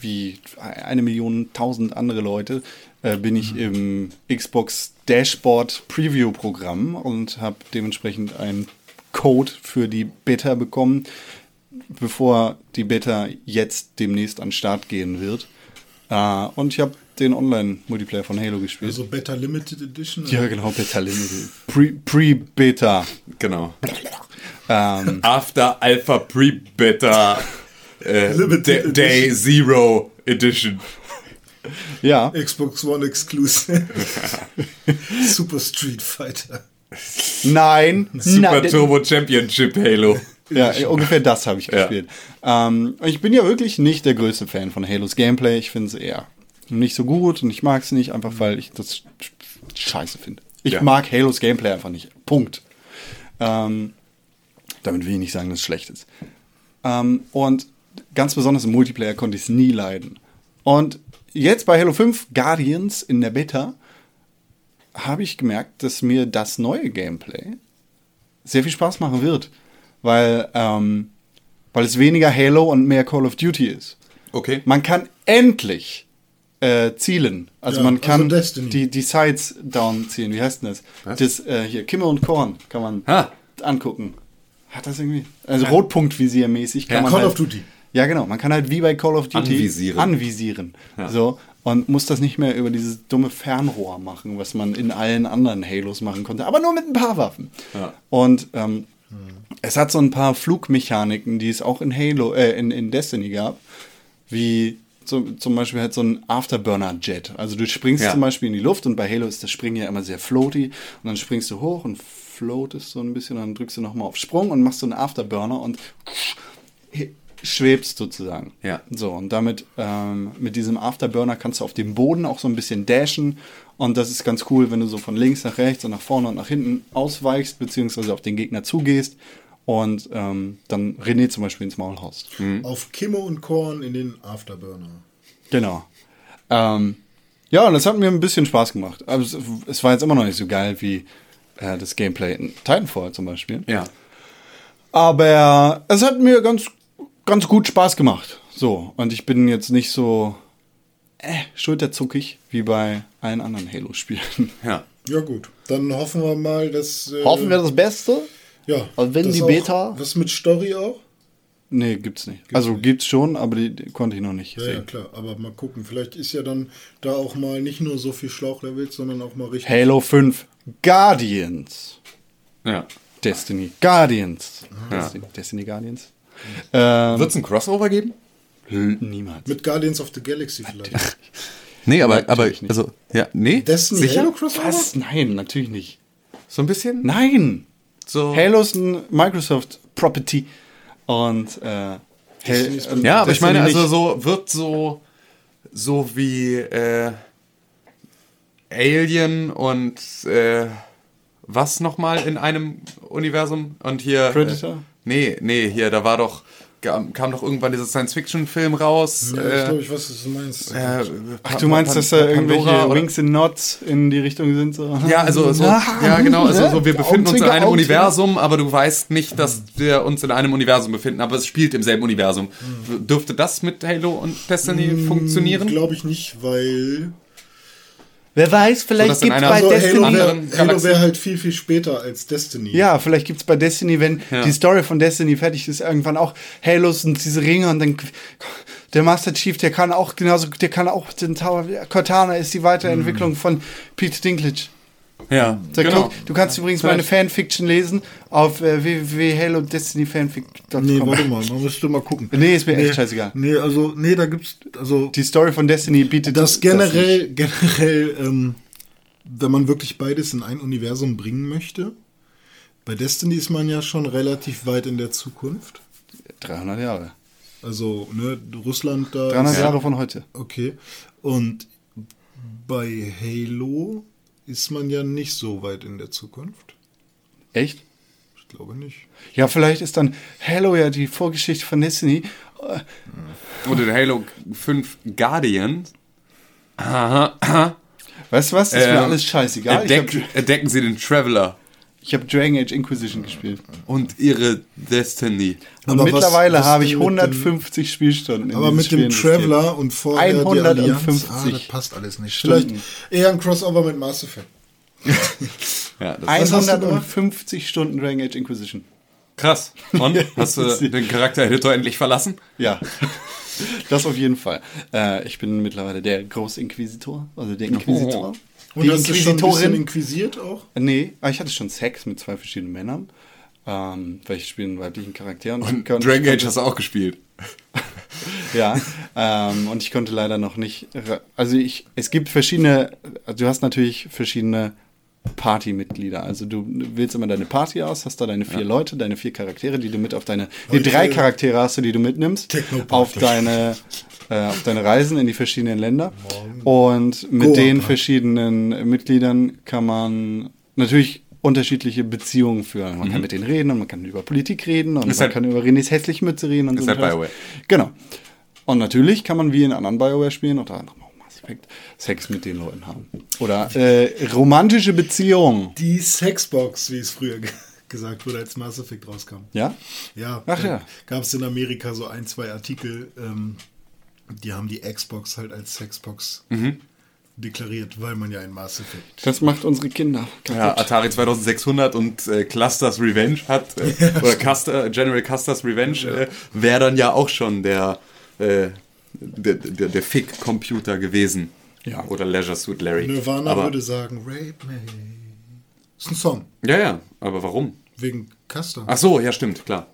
wie eine Million tausend andere Leute äh, bin ich im Xbox Dashboard Preview Programm und habe dementsprechend einen Code für die Beta bekommen, bevor die Beta jetzt demnächst an den Start gehen wird. Äh, und ich habe den Online-Multiplayer von Halo gespielt. Also Beta Limited Edition. ja, genau, Beta Limited. Pre- Pre-Beta. Genau. ähm, After Alpha Pre Beta äh, Limited Day Zero Edition. ja. Xbox One Exclusive. Super Street Fighter. Nein. Super nein, Turbo Championship Halo. Ja, ungefähr das habe ich Ja. gespielt. Ähm, ich bin ja wirklich nicht der größte Fan von Halos Gameplay. Ich finde es eher nicht so gut und ich mag es nicht, einfach weil ich das scheiße finde. Ich Ja. mag Halos Gameplay einfach nicht. Punkt. Ähm, damit will ich nicht sagen, dass es schlecht ist. Ähm, und ganz besonders im Multiplayer konnte ich es nie leiden. Und jetzt bei Halo 5 Guardians in der Beta habe ich gemerkt, dass mir das neue Gameplay sehr viel Spaß machen wird, weil, ähm, weil es weniger Halo und mehr Call of Duty ist. Okay. Man kann endlich äh, zielen. Also Ja, man also kann Destiny. die, die Sides down ziehen. Wie heißt denn das? Was? Das äh, hier, Kimme und Korn kann man Ah. angucken. Hat das irgendwie? Also Rotpunktvisiermäßig kann Ja. man Call halt, of Duty. Ja, genau. Man kann halt wie bei Call of Duty Anvisieren. anvisieren. Ja. So. Und muss das nicht mehr über dieses dumme Fernrohr machen, was man in allen anderen Halos machen konnte. Aber nur mit ein paar Waffen. Ja. Und ähm, es hat so ein paar Flugmechaniken, die es auch in Halo, äh, in, in Destiny gab. Wie so, zum Beispiel halt so ein Afterburner-Jet. Also du springst Ja. zum Beispiel in die Luft und bei Halo ist das Springen ja immer sehr floaty. Und dann springst du hoch und floatest so ein bisschen und dann drückst du nochmal auf Sprung und machst so einen Afterburner und schwebst sozusagen. Ja. So, und damit, ähm, mit diesem Afterburner kannst du auf dem Boden auch so ein bisschen dashen. Und das ist ganz cool, wenn du so von links nach rechts und nach vorne und nach hinten ausweichst, beziehungsweise auf den Gegner zugehst und ähm, dann René zum Beispiel ins Maul haust. Auf Kimme und Korn in den Afterburner. Genau. Ähm, ja, und das hat mir ein bisschen Spaß gemacht. Aber es, es war jetzt immer noch nicht so geil wie äh, das Gameplay in Titanfall zum Beispiel. Ja. Aber es hat mir ganz, ganz gut Spaß gemacht. So, und ich bin jetzt nicht so äh, schulterzuckig wie bei allen anderen Halo-Spielen. Ja. Ja gut, dann hoffen wir mal, dass... äh, Hoffen wir das Beste? Ja. Und wenn die auch- Beta- Was mit Story auch? Nee, gibt's nicht. also gibt's schon, aber die, die konnte ich noch nicht Ja, ja, sehen. klar. Aber mal gucken. Vielleicht ist ja dann da auch mal nicht nur so viel Schlauchlevels, sondern auch mal richtig... Halo 5 Guardians. Ja. Destiny Guardians. Ja. Destiny, Destiny Guardians. Ähm, Wird es ein Crossover geben? niemals. Mit Guardians of the Galaxy vielleicht. Nee, aber, aber nicht. also, ja, nee. Destiny Sicher? Halo Crossover? Was? Nein, natürlich nicht. So ein bisschen? Nein! So. Halo ist ein Microsoft Property. Und äh, Hel ist- und Ja, aber ich meine, also so wird so so wie äh, Alien und äh, was nochmal in einem Universum und hier Predator? Nee, nee, hier da war doch kam, kam doch irgendwann dieser Science-Fiction-Film raus. Ja, ich äh, glaube, ich weiß, was du meinst. äh, Ach, du meinst, dass da irgendwelche Wings and Nots in die Richtung sind? So? Ja, also so, Ah, ja genau, also so, wir befinden uns in einem. Universum, aber du weißt nicht, dass wir uns in einem Universum befinden, aber es spielt im selben Universum. Dürfte das mit Halo und Destiny funktionieren? Glaube ich nicht, weil... Wer weiß, vielleicht in gibt's einer- bei Also Destiny. wäre Halo Galaxie. wär halt viel, viel später als Destiny. Ja, vielleicht gibt's bei Destiny, wenn Ja. die Story von Destiny fertig ist, irgendwann auch Halos und diese Ringe und dann der Master Chief, der kann auch genauso, der kann auch den Tower. Cortana ist die Weiterentwicklung von Pete Dinklage. Ja, Da genau. guck, du kannst übrigens meine Vielleicht. Fanfiction lesen auf äh, www.halo-destiny-fanfic.com. Nee, warte mal, man müsste mal gucken. Nee, ist mir echt scheißegal. Nee, also, nee, da gibt's, also, Die Story von Destiny bietet das generell, generell, ähm, wenn man wirklich beides in ein Universum bringen möchte. Bei Destiny ist man ja schon relativ weit in der Zukunft. 300 Jahre. Also, ne, Russland da. 300 ist- Jahre von heute. Okay. Und bei Halo ist man ja nicht so weit in der Zukunft. Echt? Ich glaube nicht. Ja, vielleicht ist dann Halo ja die Vorgeschichte von Destiny. Und in Halo 5 Guardians. Aha, aha. Weißt du was? Das ist mir Ähm, alles scheißegal. Entdeck, entdecken sie den Traveler ich hab Dragon Age Inquisition gespielt. und ihre Destiny. Und Aber mittlerweile habe ich denn mit dem- 150 Spielstunden in Aber mit dem Spiel. Traveler und vorher die 150 Allianz, ah, das passt alles nicht. Stunden. Vielleicht eher ein Crossover mit Mass Effect. Ja, das Was hast du 150 Stunden Dragon Age Inquisition. krass. Und hast du den Charakter-Editor endlich verlassen? Ja. Das auf jeden Fall. Äh, ich bin mittlerweile der Großinquisitor, also der Inquisitor. Und Die hast du schon ein bisschen Inquisitorin. inquisiert auch? Nee, aber ich hatte schon Sex mit zwei verschiedenen Männern. Ähm, weil ich spiele einen weiblichen Charakter. Und, Und konnte- Dragon Age hast du auch gespielt. Ja, ähm, und ich konnte leider noch nicht. Also ich, es gibt verschiedene, also du hast natürlich verschiedene Partymitglieder. Also du wählst immer deine Party aus, hast da deine vier Leute, deine vier Charaktere, die du mit auf deine, nee, Heute- drei Charaktere hast du, die du mitnimmst, Techno-Party. auf deine, äh, auf deine Reisen in die verschiedenen Länder. Und mit Goa den Party. verschiedenen Mitgliedern kann man natürlich unterschiedliche Beziehungen führen. Man kann mit denen reden und man kann über Politik reden und Mhm. Ist man halt- kann über Renés hässliche Mütze reden und Ist so. halt. BioWare. Genau. Und natürlich kann man wie in anderen Bioware-Spielen oder anderem auch Mass Effect Sex mit den Leuten haben. Oder äh, romantische Beziehungen. Die Sexbox, wie es früher ge- gesagt wurde, als Mass Effect rauskam. Ja? Ja, Ach ja. gab es in Amerika so ein, zwei Artikel, ähm, die haben die Xbox halt als Sexbox Mhm. deklariert, weil man ja ein Mass Effect. Das macht unsere Kinder Ja, kaputt. Atari 2600 und äh, Clusters Revenge hat, äh, oder Custer, General Custer's Revenge, äh, wäre dann ja auch schon der, äh, der, der, der Fick-Computer gewesen. Ja. Oder Leisure Suit Larry. Nirvana aber, würde sagen, Rape me. Ist ein Song, Ja, ja, aber warum? wegen Custer. Ach so, ja, stimmt, klar.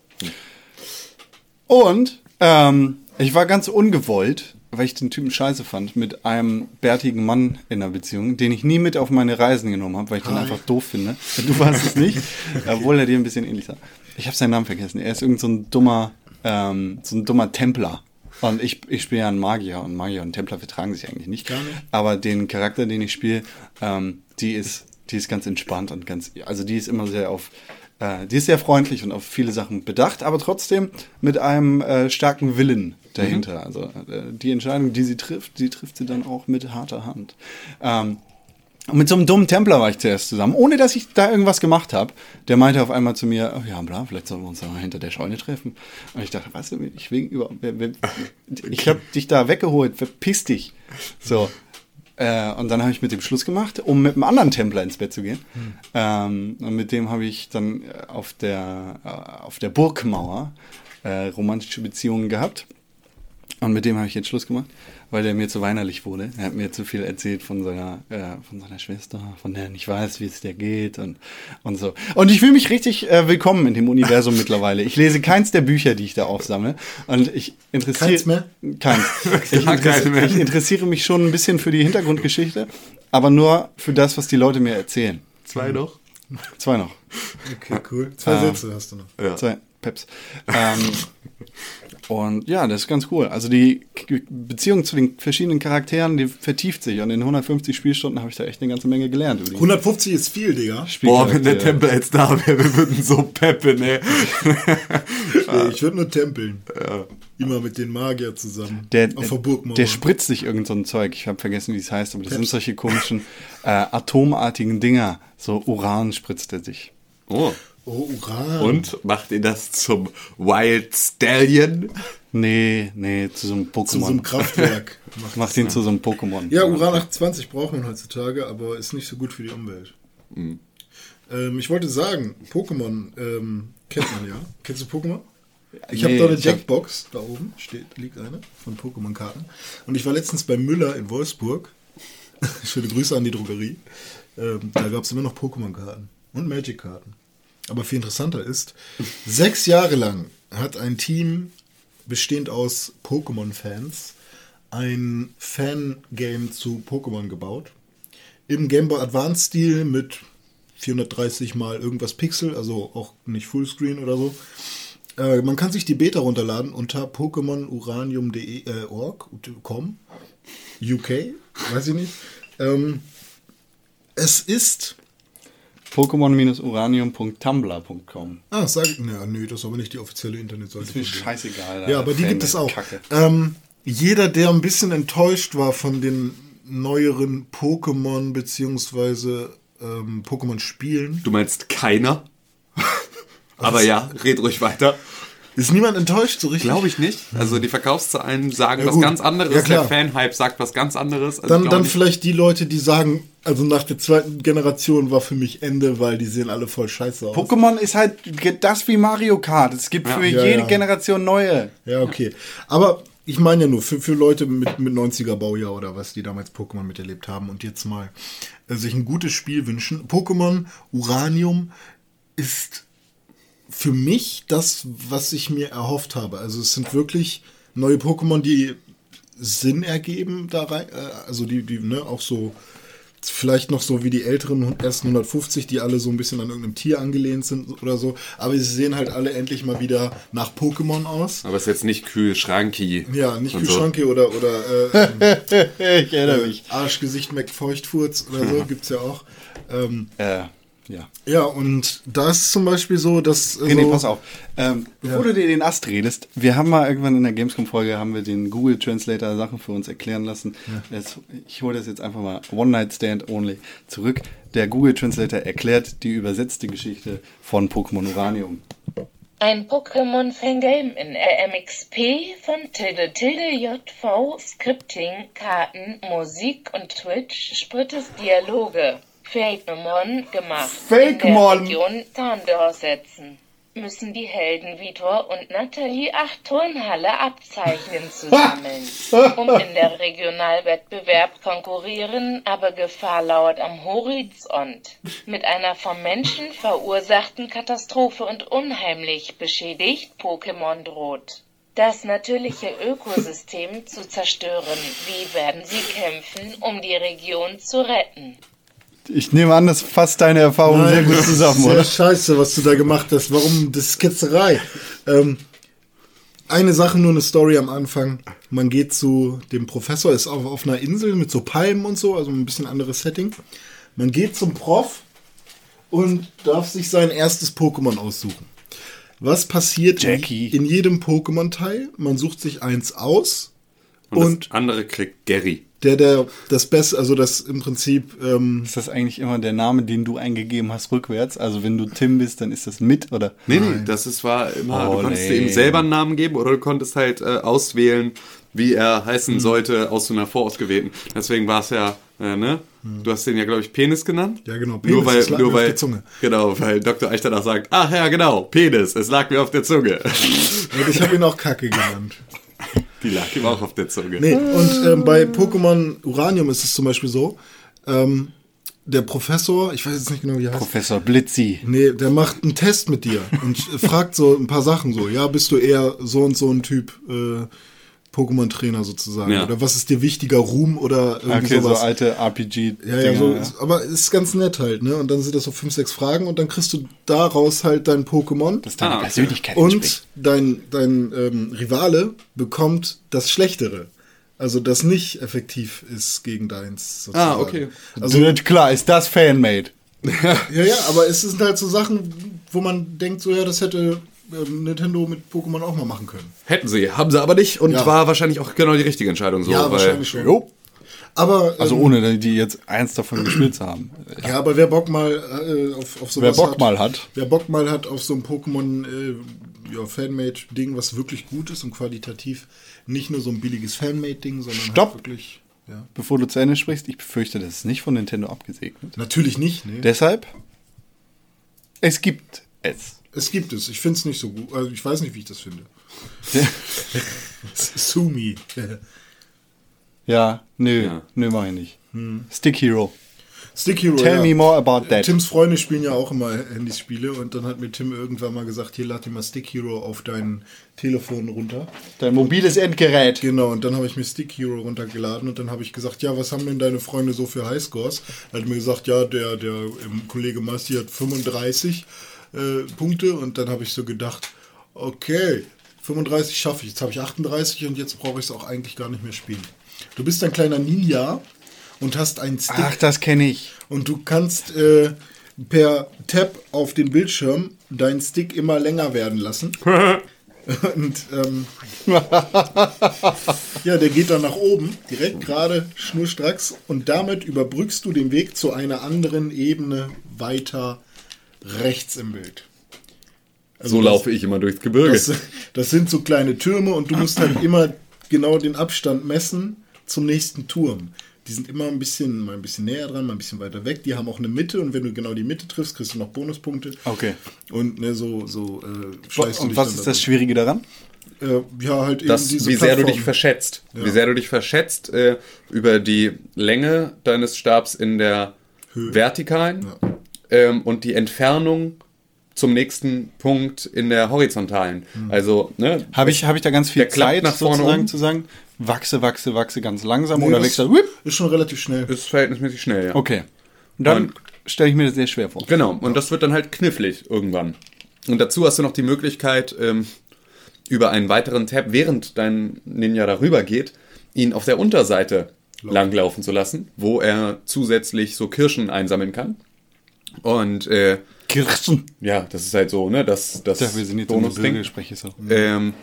Und ähm, ich war ganz ungewollt, weil ich den Typen scheiße fand, mit einem bärtigen Mann in einer Beziehung, den ich nie mit auf meine Reisen genommen habe, weil ich den Hi. einfach doof finde. Du warst es nicht, obwohl er dir ein bisschen ähnlich sah. Ich habe seinen Namen vergessen. Er ist irgend so ein dummer, ähm, so ein dummer Templer. Und ich, ich spiele ja einen Magier und Magier und Templer vertragen sich eigentlich nicht. Nicht. Aber den Charakter, den ich spiele, ähm, die ist, die ist ganz entspannt und ganz, also die ist immer sehr auf, äh, die ist sehr freundlich und auf viele Sachen bedacht, aber trotzdem mit einem äh, starken Willen dahinter. Also äh, die Entscheidung, die sie trifft, die trifft sie dann auch mit harter Hand. Ähm, und mit so einem dummen Templer war ich zuerst zusammen, ohne dass ich da irgendwas gemacht habe. Der meinte auf einmal zu mir, oh ja, bla, vielleicht sollen wir uns da mal hinter der Scheune treffen. Und ich dachte, weißt du, ich wegen über, ich habe dich da weggeholt, verpiss dich. So. Äh, und dann habe ich mit dem Schluss gemacht, um mit einem anderen Templer ins Bett zu gehen. Ähm, und mit dem habe ich dann auf der, äh, auf der Burgmauer äh, romantische Beziehungen gehabt. Und mit dem habe ich jetzt Schluss gemacht, weil der mir zu weinerlich wurde. Er hat mir zu viel erzählt von seiner, äh, von seiner Schwester, von der er nicht weiß, wie es dir geht und, und so. Und ich fühle mich richtig äh, willkommen in dem Universum mittlerweile. Ich lese keins der Bücher, die ich da aufsammle. Und ich interessiere. Keins mehr? Keins. Ich, interessiere, ich interessiere mich schon ein bisschen für die Hintergrundgeschichte, aber nur für das, was die Leute mir erzählen. Zwei noch? Zwei noch. Okay, cool. Zwei Sätze hast du noch. Ja. Zwei Peps. Ähm, und ja, das ist ganz cool. Also die Beziehung zu den verschiedenen Charakteren, die vertieft sich. Und in 150 Spielstunden habe ich da echt eine ganze Menge gelernt. Über die 150 ist viel, Digga. Boah, wenn der. Tempel jetzt da wäre, wir würden so peppen, ey. Ich würde nur tempeln. Immer mit den Magier zusammen. Der, Auf der Burgmauer. der spritzt sich irgend so ein Zeug. Ich habe vergessen, wie es heißt, aber das sind solche komischen äh, atomartigen Dinger. So Uran spritzt er sich. Oh. Oh, Uran. Und macht ihr das zum Wild Stallion? Nee, nee, zu so einem Pokémon. Zu so einem Kraftwerk. Macht Macht ihn zu so einem Pokémon. Ja, Uran 28 braucht man heutzutage, aber ist nicht so gut für die Umwelt. Mhm. Ähm, ich wollte sagen, Pokémon ähm, kennt man ja. Kennst du Pokémon? Ich habe Nee, da eine ich hab- Jackbox, da oben steht, liegt eine von Pokémon-Karten. Und ich war letztens bei Müller in Wolfsburg. Schöne Grüße an die Drogerie. Ähm, da gab es immer noch Pokémon-Karten und Magic-Karten. Aber viel interessanter ist, sechs Jahre lang hat ein Team bestehend aus Pokémon-Fans ein Fangame zu Pokémon gebaut. im Game Boy Advance Stil mit 430 mal irgendwas Pixel, also auch nicht Fullscreen oder so. Äh, man kann sich die Beta runterladen unter pokémonuranium.de äh, UK, weiß ich nicht. Ähm, es ist Pokémon-uranium.tumblr.com. Ah, sag ich. Ja, nö, das ist aber nicht die offizielle Internetseite. Ist mir scheißegal. Ja, aber die gibt es auch. Ähm, jeder, der ein bisschen enttäuscht war von den neueren Pokémon beziehungsweise ähm, Pokémon-Spielen, Du meinst keiner? Aber ja, red ruhig weiter. Ist niemand enttäuscht so richtig? Glaube ich nicht. Also die Verkaufszahlen sagen Ja, was ganz anderes. Ja, der Fanhype sagt was ganz anderes. Also Dann, dann nicht- vielleicht die Leute, die sagen, also nach der zweiten Generation war für mich Ende, weil die sehen alle voll scheiße aus. Pokémon ist halt das wie Mario Kart. Es gibt für Ja, jede ja. Generation neue. Ja, okay. Aber ich meine ja nur für, für Leute mit, mit 90er Baujahr oder was, die damals Pokémon miterlebt haben und jetzt mal äh, sich ein gutes Spiel wünschen. Pokémon Uranium ist für mich das, was ich mir erhofft habe. Also es sind wirklich neue Pokémon, die Sinn ergeben da rein. Äh, also die, die, ne, auch so vielleicht noch so wie die älteren ersten 150, die alle so ein bisschen an irgendeinem Tier angelehnt sind oder so. Aber sie sehen halt alle endlich mal wieder nach Pokémon aus. Aber es ist jetzt nicht Kühlschranki. Ja, nicht und so. Oder, oder äh, ich erinnere äh, Arschgesicht McFeuchtfurz oder so, gibt's ja auch. Ähm, Äh, ja. ja, und da ist zum Beispiel so, dass. äh, René, so, pass auf. Ähm, bevor du dir den Ast redest, wir haben mal irgendwann in der Gamescom-Folge haben wir den Google Translator Sachen für uns erklären lassen. Jetzt, ich hole das jetzt einfach mal One Night Stand Only zurück. Der Google Translator erklärt die übersetzte Geschichte von Pokémon Uranium. Ein Pokémon-Fangame in RMXP von Tilde Tilde JV, Scripting, Karten, Musik und Twitch, Sprittes Dialoge. Fakemon gemacht. Fakemon. In der Region setzen. Müssen die Helden Vitor und Nathalie acht Turnhalle Abzeichnen zu sammeln. Um in der Regionalwettbewerb konkurrieren, aber Gefahr lauert am Horizont. Mit einer vom Menschen verursachten Katastrophe und unheimlich beschädigt Pokémon droht. Das natürliche Ökosystem zu zerstören. Wie werden sie kämpfen, um die Region zu retten? Ich nehme an, das fasst deine Erfahrung sehr gut zusammen, sehr oder? scheiße, was du da gemacht hast. Warum das ist Ketzerei? Ähm, eine Sache, nur eine Story am Anfang. Man geht zu dem Professor, ist auf, auf einer Insel mit so Palmen und so, also ein bisschen anderes Setting. Man geht zum Prof und darf sich sein erstes Pokémon aussuchen. Was passiert in- Jackie. in jedem Pokémon-Teil? Man sucht sich eins aus Und, und das andere kriegt Gary. Der, der das Beste, also das im Prinzip, ähm, Ist das eigentlich immer der Name, den du eingegeben hast, rückwärts? Also wenn du Tim bist, dann ist das mit, oder? Nee, nee, das ist, war immer, Oh, du konntest nee. ihm selber einen Namen geben oder du konntest halt äh, auswählen, wie er heißen sollte aus so einer vorausgewählten. Deswegen war es ja, äh, ne? Du hast den ja, glaube ich, Penis genannt. Ja, genau, Penis, Nur weil, es lag nur mir auf weil, der Zunge. Genau, weil Dr. Eichstätter sagt, ach ja, genau, Penis, es lag mir auf der Zunge. und ich habe ihn auch Kacke genannt. Die lag ihm auch auf der Zunge. Nee, und ähm, bei Pokémon Uranium ist es zum Beispiel so, ähm, der Professor, ich weiß jetzt nicht genau, wie er heißt. Professor Blitzi. Nee, der macht einen Test mit dir und fragt so ein paar Sachen so. Ja, bist du eher so und so ein Typ äh, Pokémon-Trainer sozusagen? Ja. Oder was ist dir wichtiger, Ruhm oder irgendwie Okay, so sowas? alte RPG. ja, ja, so, aber es ist ganz nett halt, ne? Und dann sind das so fünf, sechs Fragen und dann kriegst du daraus halt dein Pokémon. Das ist deine Ah, okay. Persönlichkeit Und dein, dein ähm, Rivale bekommt das Schlechtere. Also das nicht effektiv ist gegen deins. Sozusagen. Ah, okay. Also, Also klar, ist das Fanmade. ja, ja, aber es sind halt so Sachen, wo man denkt, so ja, das hätte Nintendo mit Pokémon auch mal machen können. Hätten sie, haben sie aber nicht und Ja. war wahrscheinlich auch genau die richtige Entscheidung so. ja, weil, wahrscheinlich schon. Jo. Aber, ähm, Also ohne die jetzt eins davon gespielt zu haben. ja, aber wer Bock mal äh, auf, auf sowas Wer Bock hat, mal hat. Wer Bock mal hat auf so ein Pokémon äh, ja, Fanmade-Ding, was wirklich gut ist und qualitativ nicht nur so ein billiges Fanmade-Ding, sondern Stopp. halt wirklich. Ja. Bevor du zu Ende sprichst, ich befürchte, das ist nicht von Nintendo abgesegnet. Natürlich nicht, ne? Deshalb, es gibt es. Es gibt es. Ich finde es nicht so gut. Also ich weiß nicht, wie ich das finde. Sumi. Ja, nö, Ja. nö, mach ich nicht. Stick Hero. Stick Hero. Tell ja. me more about that. Tims Freunde spielen ja auch immer Handyspiele und dann hat mir Tim irgendwann mal gesagt, hier lad dir mal Stick Hero auf dein Telefon runter. Dein mobiles Endgerät. Genau, und dann habe ich mir Stick Hero runtergeladen und dann habe ich gesagt, ja, was haben denn deine Freunde so für Highscores? Er hat mir gesagt, ja, der, der Kollege Masti hat 35 äh, Punkte und dann habe ich so gedacht, okay, 35 schaffe ich, jetzt habe ich 38 und jetzt brauche ich es auch eigentlich gar nicht mehr spielen. Du bist ein kleiner Ninja und hast einen Stick Ach, das kenne ich. und du kannst äh, per Tab auf den Bildschirm deinen Stick immer länger werden lassen. Und ähm, ja, der geht dann nach oben, direkt gerade schnurstracks und damit überbrückst du den Weg zu einer anderen Ebene weiter rechts im Bild. So laufe ich immer durchs Gebirge. Das, das sind so kleine Türme und du musst halt immer genau den Abstand messen zum nächsten Turm. Die sind immer ein bisschen, mal ein bisschen näher dran, mal ein bisschen weiter weg. Die haben auch eine Mitte und wenn du genau die Mitte triffst, kriegst du noch Bonuspunkte. Okay. Und ne, so, so äh, Und was ist da das Schwierige daran? Äh, ja, halt eben das, diese wie sehr du dich verschätzt. Ja. Wie sehr du dich verschätzt äh, über die Länge deines Stabs in der vertikalen ähm, und die Entfernung zum nächsten Punkt in der horizontalen. Hm. Also, ne? Habe ich, hab ich da ganz viel Zeit, nach vorne sozusagen um. zu sagen, wachse, wachse, wachse ganz langsam Nee, oder wächst das? Whip? Ist schon relativ schnell. Ist verhältnismäßig schnell, ja. Okay. Und dann stelle ich mir das sehr schwer vor. Genau, und das wird dann halt knifflig irgendwann. Und dazu hast du noch die Möglichkeit, ähm, über einen weiteren Tab, während dein Ninja darüber geht, ihn auf der Unterseite langlaufen zu lassen, wo er zusätzlich so Kirschen einsammeln kann. Und äh, Kirschen. ja, das ist halt so, ne? Das, das Ja, wir sind jetzt im. Gebirge, spreche ich so. Ähm,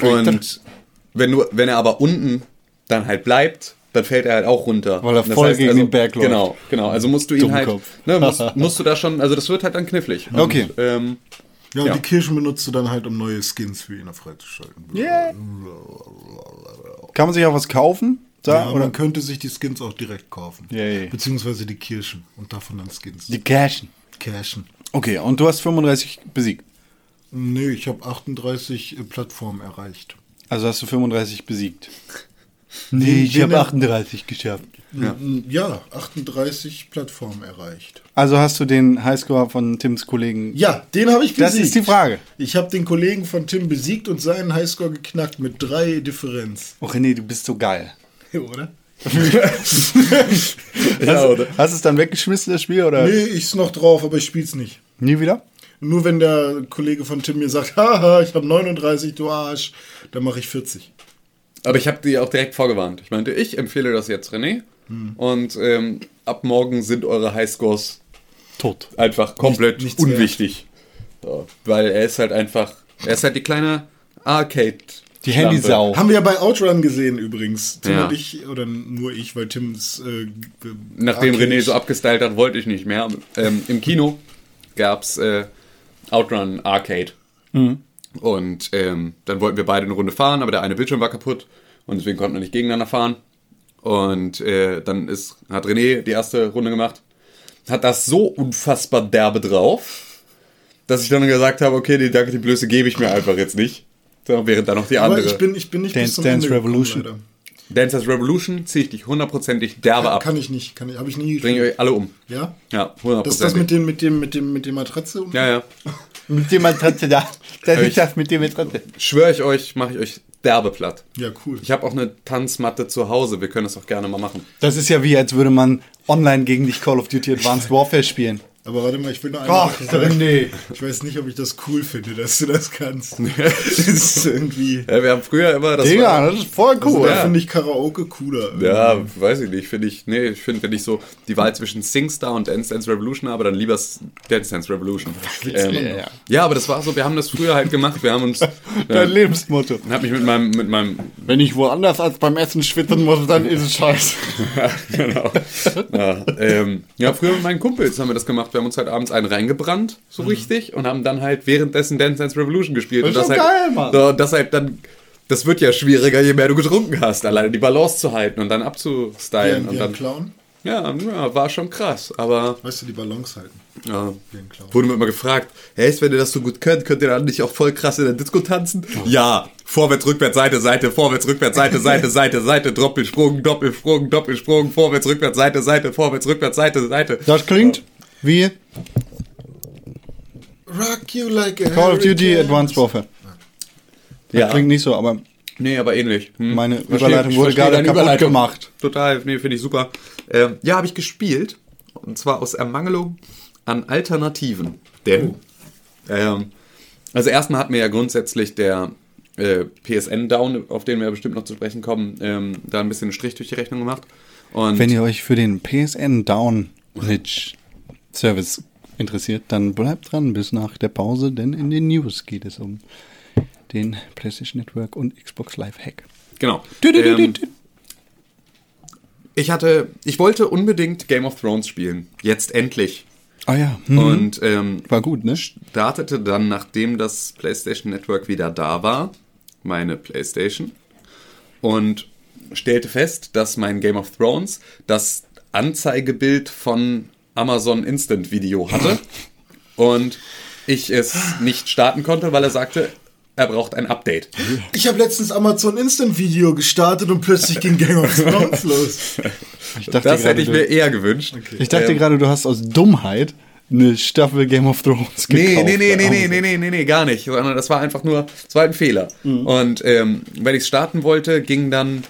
und wenn, du, wenn er aber unten dann halt bleibt, dann fällt er halt auch runter. Weil er Das voll gegen den Berg läuft. Genau, genau. Also musst du ihn halt, Dummkopf. ne, musst, musst du da schon, also das wird halt dann knifflig. Und, Okay. Ähm, Ja, und Ja. die Kirschen benutzt du dann halt, um neue Skins für ihn freizuschalten. Yeah. Kann man sich auch was kaufen? Da, Ja, oder? man könnte sich die Skins auch direkt kaufen. Yay. Beziehungsweise die Kirschen und davon dann Skins. Die Cashen. Cashen. Okay, und du hast 35 besiegt. Nee, ich habe 38 äh, Plattformen erreicht. Also hast du 35 besiegt. Nee, ich den- habe 38 geschafft. Ja. ja, 38 Plattformen erreicht. Also hast du den Highscore von Tims Kollegen. Ja, den habe ich besiegt. Das ist die Frage. Ich habe den Kollegen von Tim besiegt und seinen Highscore geknackt mit drei Differenz. Oh René, du bist so geil. Oder? Hast, oder? hast du es dann weggeschmissen, das Spiel, oder? Nee, ich's noch drauf, aber ich spiel's nicht. Nie wieder? Nur wenn der Kollege von Tim mir sagt, haha, ich habe 39, du Arsch, dann mache ich 40. aber ich habe die auch direkt vorgewarnt. Ich meinte, ich empfehle das jetzt René. Hm. Und ähm, ab morgen sind eure Highscores Tot. einfach komplett nichts unwichtig. So, weil er ist halt einfach, er ist halt die kleine Arcade. Die Handysau. Haben wir ja bei Outrun gesehen übrigens. Tim Ja. und ich, oder nur ich, weil Tims. Äh, Nachdem René so abgestylt hat, wollte ich nicht mehr. Ähm, Im Kino gab's äh, Outrun Arcade. Und ähm, dann wollten wir beide eine Runde fahren, aber der eine Bildschirm war kaputt und deswegen konnten wir nicht gegeneinander fahren. Und äh, dann ist, hat René die erste Runde gemacht, hat das so unfassbar derbe drauf, dass ich dann gesagt habe, okay, die Danke, die Blöße gebe ich mir einfach jetzt nicht. So, während dann noch die Aber andere. ich bin, ich bin nicht Dance bis zum Dance Ende gekommen, Revolution. leider. Dancers Revolution ziehe ich dich hundertprozentig derbe Kann, ab. kann ich nicht, kann ich, habe ich nie Bringe ich euch alle um. Ja? Ja, Das hundertprozentig. ist das mit dem, mit dem, mit dem, mit dem Matratze? und- ja, ja. Mit dem Matratze da. Das Ich- ist das mit dem Matratze. Schwöre ich euch, mache ich euch derbe platt. Ja, cool. Ich habe auch eine Tanzmatte zu Hause. Wir können das auch gerne mal machen. Das ist ja wie, als würde man online gegen dich Call of Duty Advanced Warfare spielen. Aber warte mal, ich will noch eine Ach. René. Ich weiß nicht, ob ich das cool finde, dass du das kannst. das ist irgendwie. Ja, wir haben früher immer das. Digga, war, das ist voll Also, cool. da finde ich Karaoke cooler. ja, weiß ich nicht. Finde ich, nee, ich finde, wenn ich so die Wahl zwischen SingStar und Dance Dance Revolution habe, dann lieber Dance Dance Revolution. Ähm, ja. ja, aber das war so, wir haben das früher halt gemacht. Wir haben uns. Dein Äh, Lebensmotto. hab mich mit meinem, mit meinem Wenn ich woanders als beim Essen schwitzen muss, dann ist es scheiße. genau. Ja, ähm, ja, früher mit meinen Kumpels haben wir das gemacht. Wir haben uns halt abends einen reingebrannt, so richtig, und haben dann halt währenddessen Dance Dance Revolution gespielt. Das und ist das doch halt, geil, Mann. So, und das halt dann, das wird ja schwieriger, je mehr du getrunken hast, alleine die Balance zu halten und dann Wie abzustylen. und wie ein dann, Clown. Ja, ja, war schon krass, aber Weißt du, die Ballons halten. ja, wie wurde mir immer gefragt, hey, wenn ihr das so gut könnt, könnt ihr dann nicht auch voll krass in der Disco tanzen? Ja, vorwärts, rückwärts, Seite, Seite, vorwärts, rückwärts, Seite, Seite, Seite, Seite, Doppelsprung, Doppelsprung, Doppelsprung, vorwärts, rückwärts, Seite, Seite, vorwärts, rückwärts, Seite, Seite. Das klingt wie Rock you like a Call of Duty. Advanced Warfare. Das Ja, klingt nicht so, aber nee, aber ähnlich. Hm. meine Verstehe- Überleitung wurde gerade kaputt Überleitung. gemacht. Total, nee, finde ich super. Ähm, ja, habe ich gespielt. Und zwar aus Ermangelung an Alternativen. Denn, ähm, also erstmal hat mir ja grundsätzlich der äh, PSN-Down, auf den wir ja bestimmt noch zu sprechen kommen, ähm, da ein bisschen einen Strich durch die Rechnung gemacht. Und Wenn ihr euch für den PSN Downridge Service interessiert, dann bleibt dran bis nach der Pause, denn in den News geht es um den PlayStation Network und Xbox Live Hack. genau. Ähm, ich hatte, ich wollte unbedingt Game of Thrones spielen. Jetzt endlich. Ah ja, hm. Und ähm, war gut, ne? startete dann, nachdem das PlayStation Network wieder da war, meine PlayStation und stellte fest, dass mein Game of Thrones das Anzeigebild von Amazon Instant Video hatte und ich es nicht starten konnte, weil er sagte, er braucht ein Update. Ich habe letztens Amazon Instant Video gestartet und plötzlich ging Game of Thrones los. Ich dachte Das gerade, hätte ich mir eher gewünscht. Ich dachte Ähm, gerade, du hast aus Dummheit eine Staffel Game of Thrones Nee, gekauft. nee, nee, nee, nee, Amazon. nee, nee, nee, nee, gar nicht. Sondern das war einfach nur, es war ein Fehler. Mhm. Und ähm, wenn ich es starten wollte, ging dann,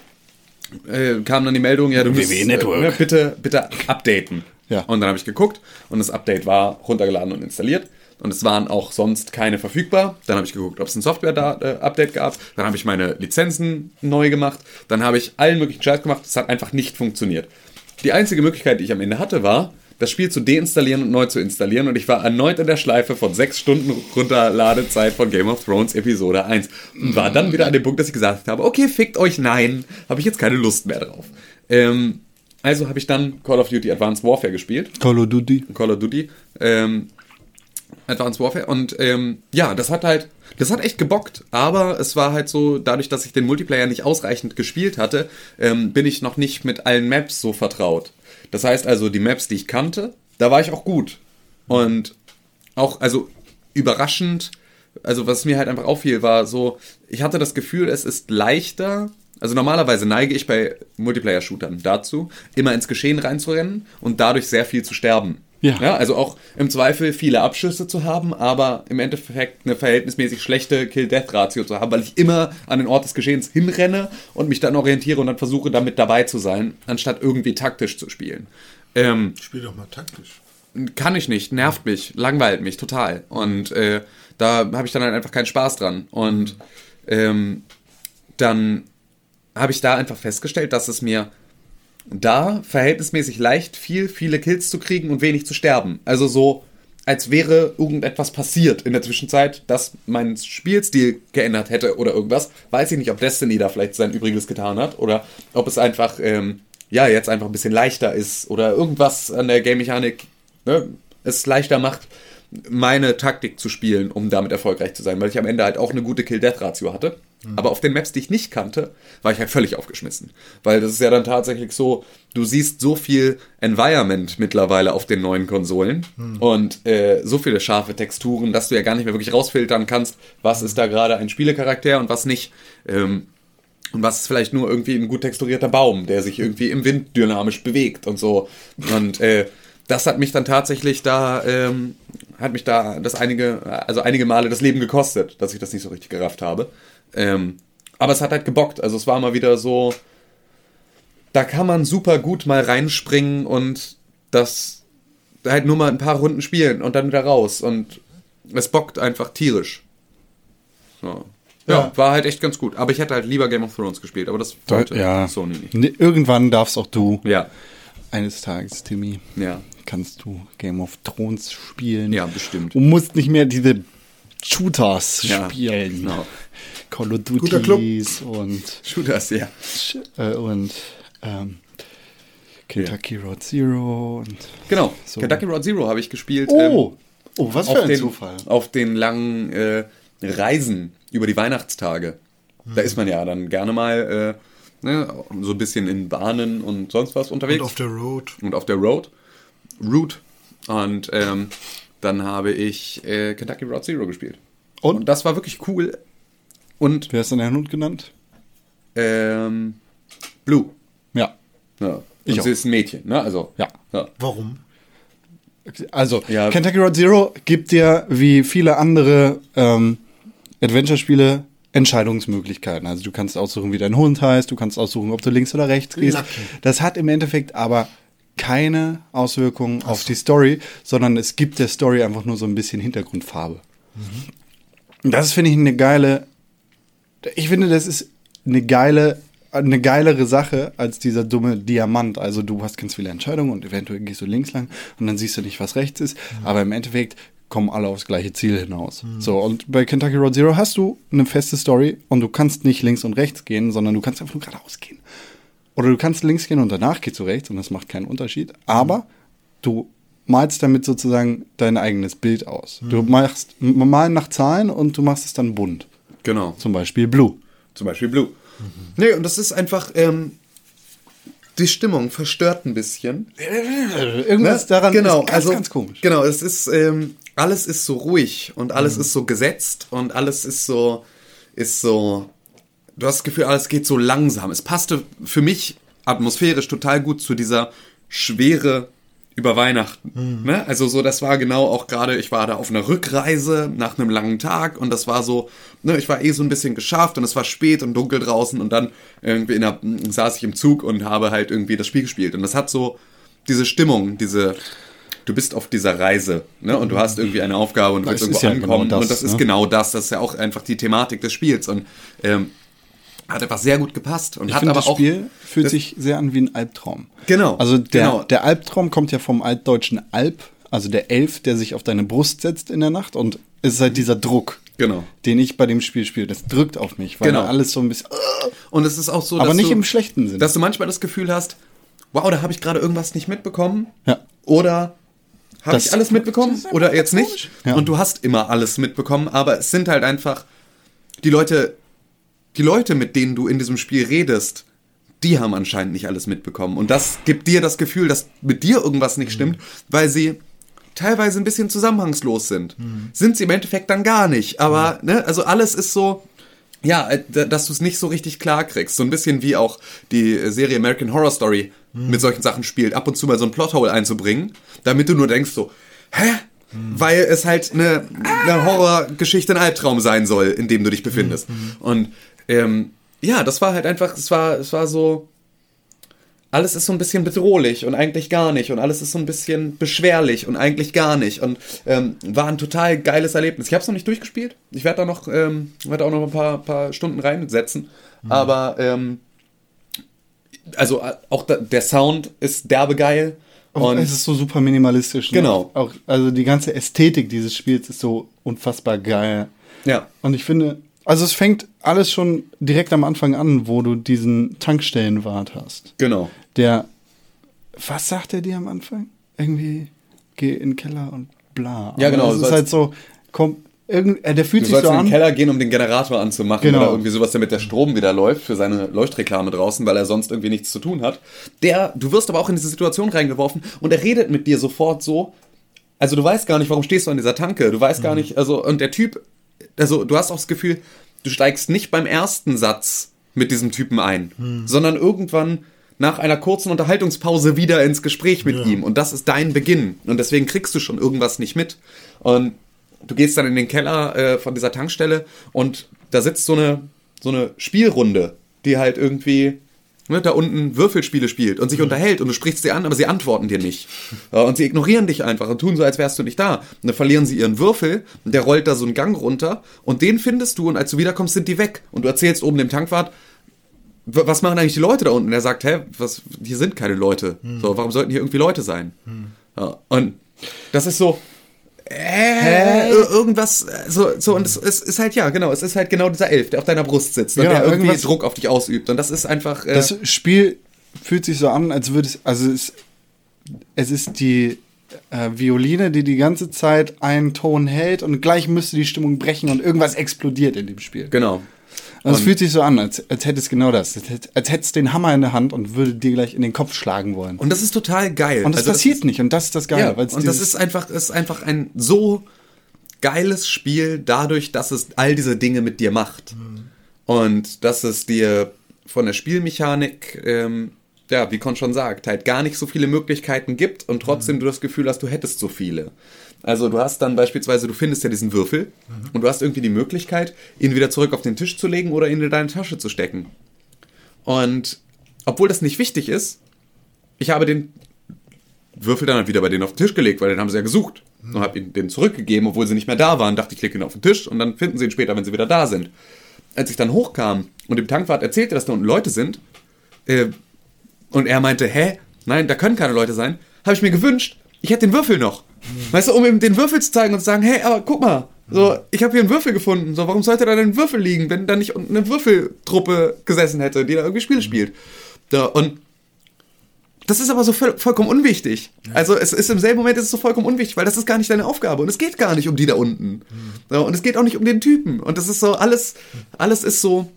äh, kam dann die Meldung, ja, du musst. Äh, bitte, bitte updaten. Ja. Und dann habe ich geguckt und das Update war runtergeladen und installiert. Und es waren auch sonst keine verfügbar. Dann habe ich geguckt, ob es ein Software-Update gab. Dann habe ich meine Lizenzen neu gemacht. Dann habe ich allen möglichen Scheiß gemacht. Es hat einfach nicht funktioniert. Die einzige Möglichkeit, die ich am Ende hatte, war, das Spiel zu deinstallieren und neu zu installieren. Und ich war erneut in der Schleife von sechs Stunden Runterladezeit von Game of Thrones Episode 1. Und war dann wieder an dem Punkt, dass ich gesagt habe, okay, fickt euch, nein, habe ich jetzt keine Lust mehr drauf. Ähm, also habe ich dann Call of Duty Advanced Warfare gespielt. Call of Duty. Call of Duty. Ähm, Advanced Warfare. Und ähm, ja, das hat halt, das hat echt gebockt. Aber es war halt so, dadurch, dass ich den Multiplayer nicht ausreichend gespielt hatte, ähm, bin ich noch nicht mit allen Maps so vertraut. Das heißt also, die Maps, die ich kannte, da war ich auch gut. Und auch, also überraschend, also was mir halt einfach auffiel, war so, ich hatte das Gefühl, es ist leichter. Also normalerweise neige ich bei Multiplayer-Shootern dazu, immer ins Geschehen reinzurennen und dadurch sehr viel zu sterben. Ja. ja. Also auch im Zweifel viele Abschüsse zu haben, aber im Endeffekt eine verhältnismäßig schlechte Kill-Death-Ratio zu haben, weil ich immer an den Ort des Geschehens hinrenne und mich dann orientiere und dann versuche, damit dabei zu sein, anstatt irgendwie taktisch zu spielen. Ähm, Spiel doch mal taktisch. kann ich nicht, nervt mich, langweilt mich total. Und äh, da habe ich dann halt einfach keinen Spaß dran. Und ähm, dann habe ich da einfach festgestellt, dass es mir da verhältnismäßig leicht fiel, viele Kills zu kriegen und wenig zu sterben. Also so, als wäre irgendetwas passiert in der Zwischenzeit, das meinen Spielstil geändert hätte oder irgendwas. Weiß ich nicht, ob Destiny da vielleicht sein Übriges getan hat oder ob es einfach, ähm, ja, jetzt einfach ein bisschen leichter ist oder irgendwas an der Game-Mechanik ne, es leichter macht, meine Taktik zu spielen, um damit erfolgreich zu sein, weil ich am Ende halt auch eine gute Kill-Death-Ratio hatte. Aber auf den Maps, die ich nicht kannte, war ich halt völlig aufgeschmissen. Weil das ist ja dann tatsächlich so, du siehst so viel Environment mittlerweile auf den neuen Konsolen und äh, so viele scharfe Texturen, dass du ja gar nicht mehr wirklich rausfiltern kannst, was ist da gerade ein Spielecharakter und was nicht. Ähm, und was ist vielleicht nur irgendwie ein gut texturierter Baum, der sich irgendwie im Wind dynamisch bewegt und so. Und äh, das hat mich dann tatsächlich da, ähm, hat mich da das einige, also einige Male das Leben gekostet, dass ich das nicht so richtig gerafft habe. Ähm, aber es hat halt gebockt. Also es war mal wieder so, da kann man super gut mal reinspringen und das halt nur mal ein paar Runden spielen und dann wieder raus. Und es bockt einfach tierisch. So. Ja, Ja. war halt echt ganz gut. Aber ich hätte halt lieber Game of Thrones gespielt, aber das wollte ja. Sony nicht. Irgendwann darfst auch du Ja, eines Tages, Timmy, ja, kannst du Game of Thrones spielen. ja, bestimmt. Du musst nicht mehr diese Shooters Ja, spielen. genau. Call of Guter Club. Duties und, Shooters, ja. äh, und ähm, Kentucky Road Zero und Genau. So. Kentucky Road Zero habe ich gespielt. ähm, Oh, oh was für ein den, Zufall. Auf den langen äh, Reisen über die Weihnachtstage. Da Hm. ist man ja dann gerne mal ne, so ein bisschen in Bahnen und sonst was unterwegs. Und auf der Road. und auf der Road. Route. Und ähm, dann habe ich äh, Kentucky Route Zero gespielt. Und? Und das war wirklich cool. Und Wer ist denn dein Hund genannt? ähm, Blue. Ja. Ja. Ich und auch. sie ist ein Mädchen, ne? Also. Ja. ja. Warum? Also, Ja. Kentucky Road Zero gibt dir, wie viele andere ähm, Adventure-Spiele, Entscheidungsmöglichkeiten. Also du kannst aussuchen, wie dein Hund heißt, du kannst aussuchen, ob du links oder rechts gehst. Lucky. Das hat im Endeffekt aber keine Auswirkungen auf die Story, sondern es gibt der Story einfach nur so ein bisschen Hintergrundfarbe. Und das finde ich eine geile, ich finde, das ist eine geile, eine geilere Sache als dieser dumme Diamant. Also du hast ganz viele Entscheidungen und eventuell gehst du links lang und dann siehst du nicht, was rechts ist. Aber im Endeffekt kommen alle aufs gleiche Ziel hinaus. So, und bei Kentucky Road Zero hast du eine feste Story und du kannst nicht links und rechts gehen, sondern du kannst einfach nur geradeaus gehen. Oder du kannst links gehen und danach gehst du rechts und das macht keinen Unterschied. Aber du malst damit sozusagen dein eigenes Bild aus. Du machst malen nach Zahlen und du machst es dann bunt. Genau. Zum Beispiel Blue. Zum Beispiel Blue. Nee, und das ist einfach, ähm, die Stimmung verstört ein bisschen. Irgendwas Ne? daran genau, ist ganz, also, ganz komisch. Genau, es ist, ähm, alles ist so ruhig und alles ist so gesetzt und alles ist so, ist so, du hast das Gefühl, alles geht so langsam. Es passte für mich atmosphärisch total gut zu dieser Schwere über Weihnachten. Ne? Also so, das war genau auch gerade, ich war da auf einer Rückreise nach einem langen Tag und das war so, ne, ich war eh so ein bisschen geschafft und es war spät und dunkel draußen und dann irgendwie in der, saß ich im Zug und habe halt irgendwie das Spiel gespielt und das hat so diese Stimmung, diese, du bist auf dieser Reise ne, und du hast irgendwie eine Aufgabe und du willst irgendwo ja genau ankommen das, und das ist ne? genau das, das ist ja auch einfach die Thematik des Spiels und ähm, hat einfach sehr gut gepasst und Ich hat finde, aber das auch Spiel fühlt sich sehr an wie ein Albtraum. Genau, Also der, genau. der Albtraum kommt ja vom altdeutschen Alp, also der Elf, der sich auf deine Brust setzt in der Nacht und es ist halt dieser Druck, Genau. den ich bei dem Spiel spiele. Das drückt auf mich, weil Genau. alles so ein bisschen... Und es ist auch so, Aber dass nicht du, im schlechten Sinn. dass du manchmal das Gefühl hast, wow, da habe ich gerade irgendwas nicht mitbekommen. Ja. Oder habe ich alles mitbekommen oder jetzt nicht? Ja. Und du hast immer alles mitbekommen, aber es sind halt einfach die Leute, die Leute, mit denen du in diesem Spiel redest, die haben anscheinend nicht alles mitbekommen. Und das gibt dir das Gefühl, dass mit dir irgendwas nicht stimmt, weil sie teilweise ein bisschen zusammenhangslos sind. Sind sie im Endeffekt dann gar nicht. Aber, ne, also alles ist so, ja, äh, dass du es nicht so richtig klar kriegst. So ein bisschen wie auch die Serie American Horror Story mit solchen Sachen spielt, ab und zu mal so ein Plothole einzubringen, damit du nur denkst so, hä? Weil es halt eine, eine Horrorgeschichte, ein Albtraum sein soll, in dem du dich befindest. Und ähm, ja, das war halt einfach, es war, es war so, alles ist so ein bisschen bedrohlich und eigentlich gar nicht und alles ist so ein bisschen beschwerlich und eigentlich gar nicht und ähm, war ein total geiles Erlebnis. Ich habe es noch nicht durchgespielt. Ich werde da noch, ähm, werde auch noch ein paar, paar Stunden reinsetzen. Aber ähm, also äh, auch da, der Sound ist derbe geil Und und es ist so super minimalistisch. ne? Genau. Auch, also die ganze Ästhetik dieses Spiels ist so unfassbar geil. ja, Und ich finde, also es fängt alles schon direkt am Anfang an, wo du diesen Tankstellenwart hast. genau. Der, was sagt er dir am Anfang? Irgendwie, geh in den Keller und bla. Ja, genau, Das du ist halt so, komm, irgend, äh, der fühlt Du sich sollst so in den an. Keller gehen, um den Generator anzumachen Genau. oder irgendwie sowas, damit der Strom wieder läuft für seine Leuchtreklame draußen, weil er sonst irgendwie nichts zu tun hat. Der, du wirst aber auch in diese Situation reingeworfen und er redet mit dir sofort so. Also du weißt gar nicht, warum stehst du an dieser Tanke. Du weißt gar nicht, also und der Typ, also du hast auch das Gefühl, du steigst nicht beim ersten Satz mit diesem Typen ein, sondern irgendwann nach einer kurzen Unterhaltungspause wieder ins Gespräch mit ihm. Und das ist dein Beginn. Und deswegen kriegst du schon irgendwas nicht mit. Und du gehst dann in den Keller äh, von dieser Tankstelle und da sitzt so eine, so eine Spielrunde, die halt irgendwie ne, da unten Würfelspiele spielt und sich unterhält und du sprichst sie an, aber sie antworten dir nicht. Und sie ignorieren dich einfach und tun so, als wärst du nicht da. Und dann verlieren sie ihren Würfel und der rollt da so einen Gang runter und den findest du und als du wiederkommst, sind die weg. Und du erzählst oben dem Tankwart, "W- was machen eigentlich die Leute da unten? Und er sagt, hä, was, hier sind keine Leute. So, warum sollten hier irgendwie Leute sein? Ja, und das ist so, äh, ir- irgendwas, so, so, und es, es ist halt, ja, genau, es ist halt genau dieser Elf, der auf deiner Brust sitzt und Ja, der irgendwie Druck auf dich ausübt. Und das ist einfach, äh, Das Spiel fühlt sich so an, als würde es, also es, es ist die äh, Violine, die die ganze Zeit einen Ton hält und gleich müsste die Stimmung brechen und irgendwas explodiert in dem Spiel. genau. Das Und- fühlt sich so an, als, als hättest genau das. Als, hätt- als hättest den Hammer in der Hand und würde dir gleich in den Kopf schlagen wollen. Und das ist total geil. Und das Also passiert nicht. Und das ist das Geile. Ja, und das ist einfach, ist einfach ein so geiles Spiel, dadurch, dass es all diese Dinge mit dir macht. Und dass es dir von der Spielmechanik, ähm, ja, wie Con schon sagt, halt gar nicht so viele Möglichkeiten gibt und trotzdem du das Gefühl hast, du hättest so viele. Also du hast dann beispielsweise, du findest ja diesen Würfel und du hast irgendwie die Möglichkeit, ihn wieder zurück auf den Tisch zu legen oder ihn in deine Tasche zu stecken. Und obwohl das nicht wichtig ist, ich habe den Würfel dann halt wieder bei denen auf den Tisch gelegt, weil den haben sie ja gesucht. Und habe ihnen den zurückgegeben, obwohl sie nicht mehr da waren. Dachte ich, lege ihn auf den Tisch und dann finden sie ihn später, wenn sie wieder da sind. Als ich dann hochkam und dem Tankwart erzählte, dass da unten Leute sind, äh, und er meinte, hä, nein, da können keine Leute sein, habe ich mir gewünscht, ich hätte den Würfel noch. Weißt du, um ihm den Würfel zu zeigen und zu sagen, hey, aber guck mal, so, ich habe hier einen Würfel gefunden. So, warum sollte da denn ein Würfel liegen, wenn da nicht unten eine Würfeltruppe gesessen hätte, die da irgendwie Spiele spielt? Da, und das ist aber so voll, vollkommen unwichtig. Also es ist im selben Moment ist es so vollkommen unwichtig, weil das ist gar nicht deine Aufgabe und es geht gar nicht um die da unten. So, und es geht auch nicht um den Typen und das ist so alles alles ist so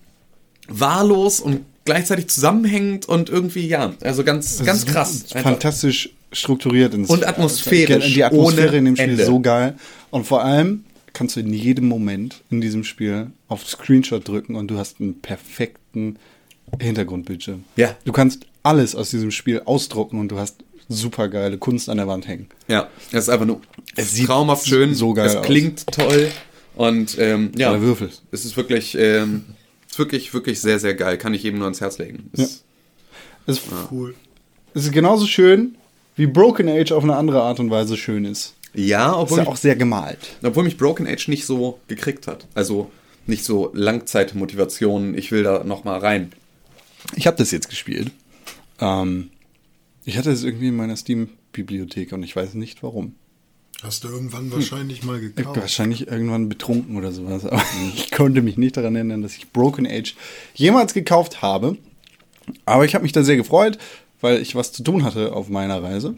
wahllos und gleichzeitig zusammenhängend und irgendwie ja, also ganz ganz krass. Einfach. Fantastisch strukturiert. ins- Und atmosphärisch, Die Atmosphäre in dem Spiel Ende. ist so geil. Und vor allem kannst du in jedem Moment in diesem Spiel auf Screenshot drücken und du hast einen perfekten Hintergrundbildschirm. Ja. Du kannst alles aus diesem Spiel ausdrucken und du hast super geile Kunst an der Wand hängen. Ja, es ist einfach nur Es sieht traumhaft schön, so geil es aus. klingt toll und ähm, ja, Würfel. es ist wirklich ähm, ist wirklich wirklich sehr sehr geil, kann ich jedem nur ans Herz legen. Es- Es, Cool. es ist genauso schön, wie Broken Age auf eine andere Art und Weise schön ist. Ja, Ist obwohl ja mich auch sehr gemalt. Obwohl mich Broken Age nicht so gekriegt hat. Also nicht so Langzeitmotivation, ich will da nochmal rein. Ich habe das jetzt gespielt. Ähm, ich hatte es irgendwie in meiner Steam-Bibliothek und ich weiß nicht warum. Hast du irgendwann wahrscheinlich mal Ich gekauft. wahrscheinlich irgendwann betrunken oder sowas, aber ich konnte mich nicht daran erinnern, dass ich Broken Age jemals gekauft habe. Aber ich habe mich da sehr gefreut, weil ich was zu tun hatte auf meiner Reise.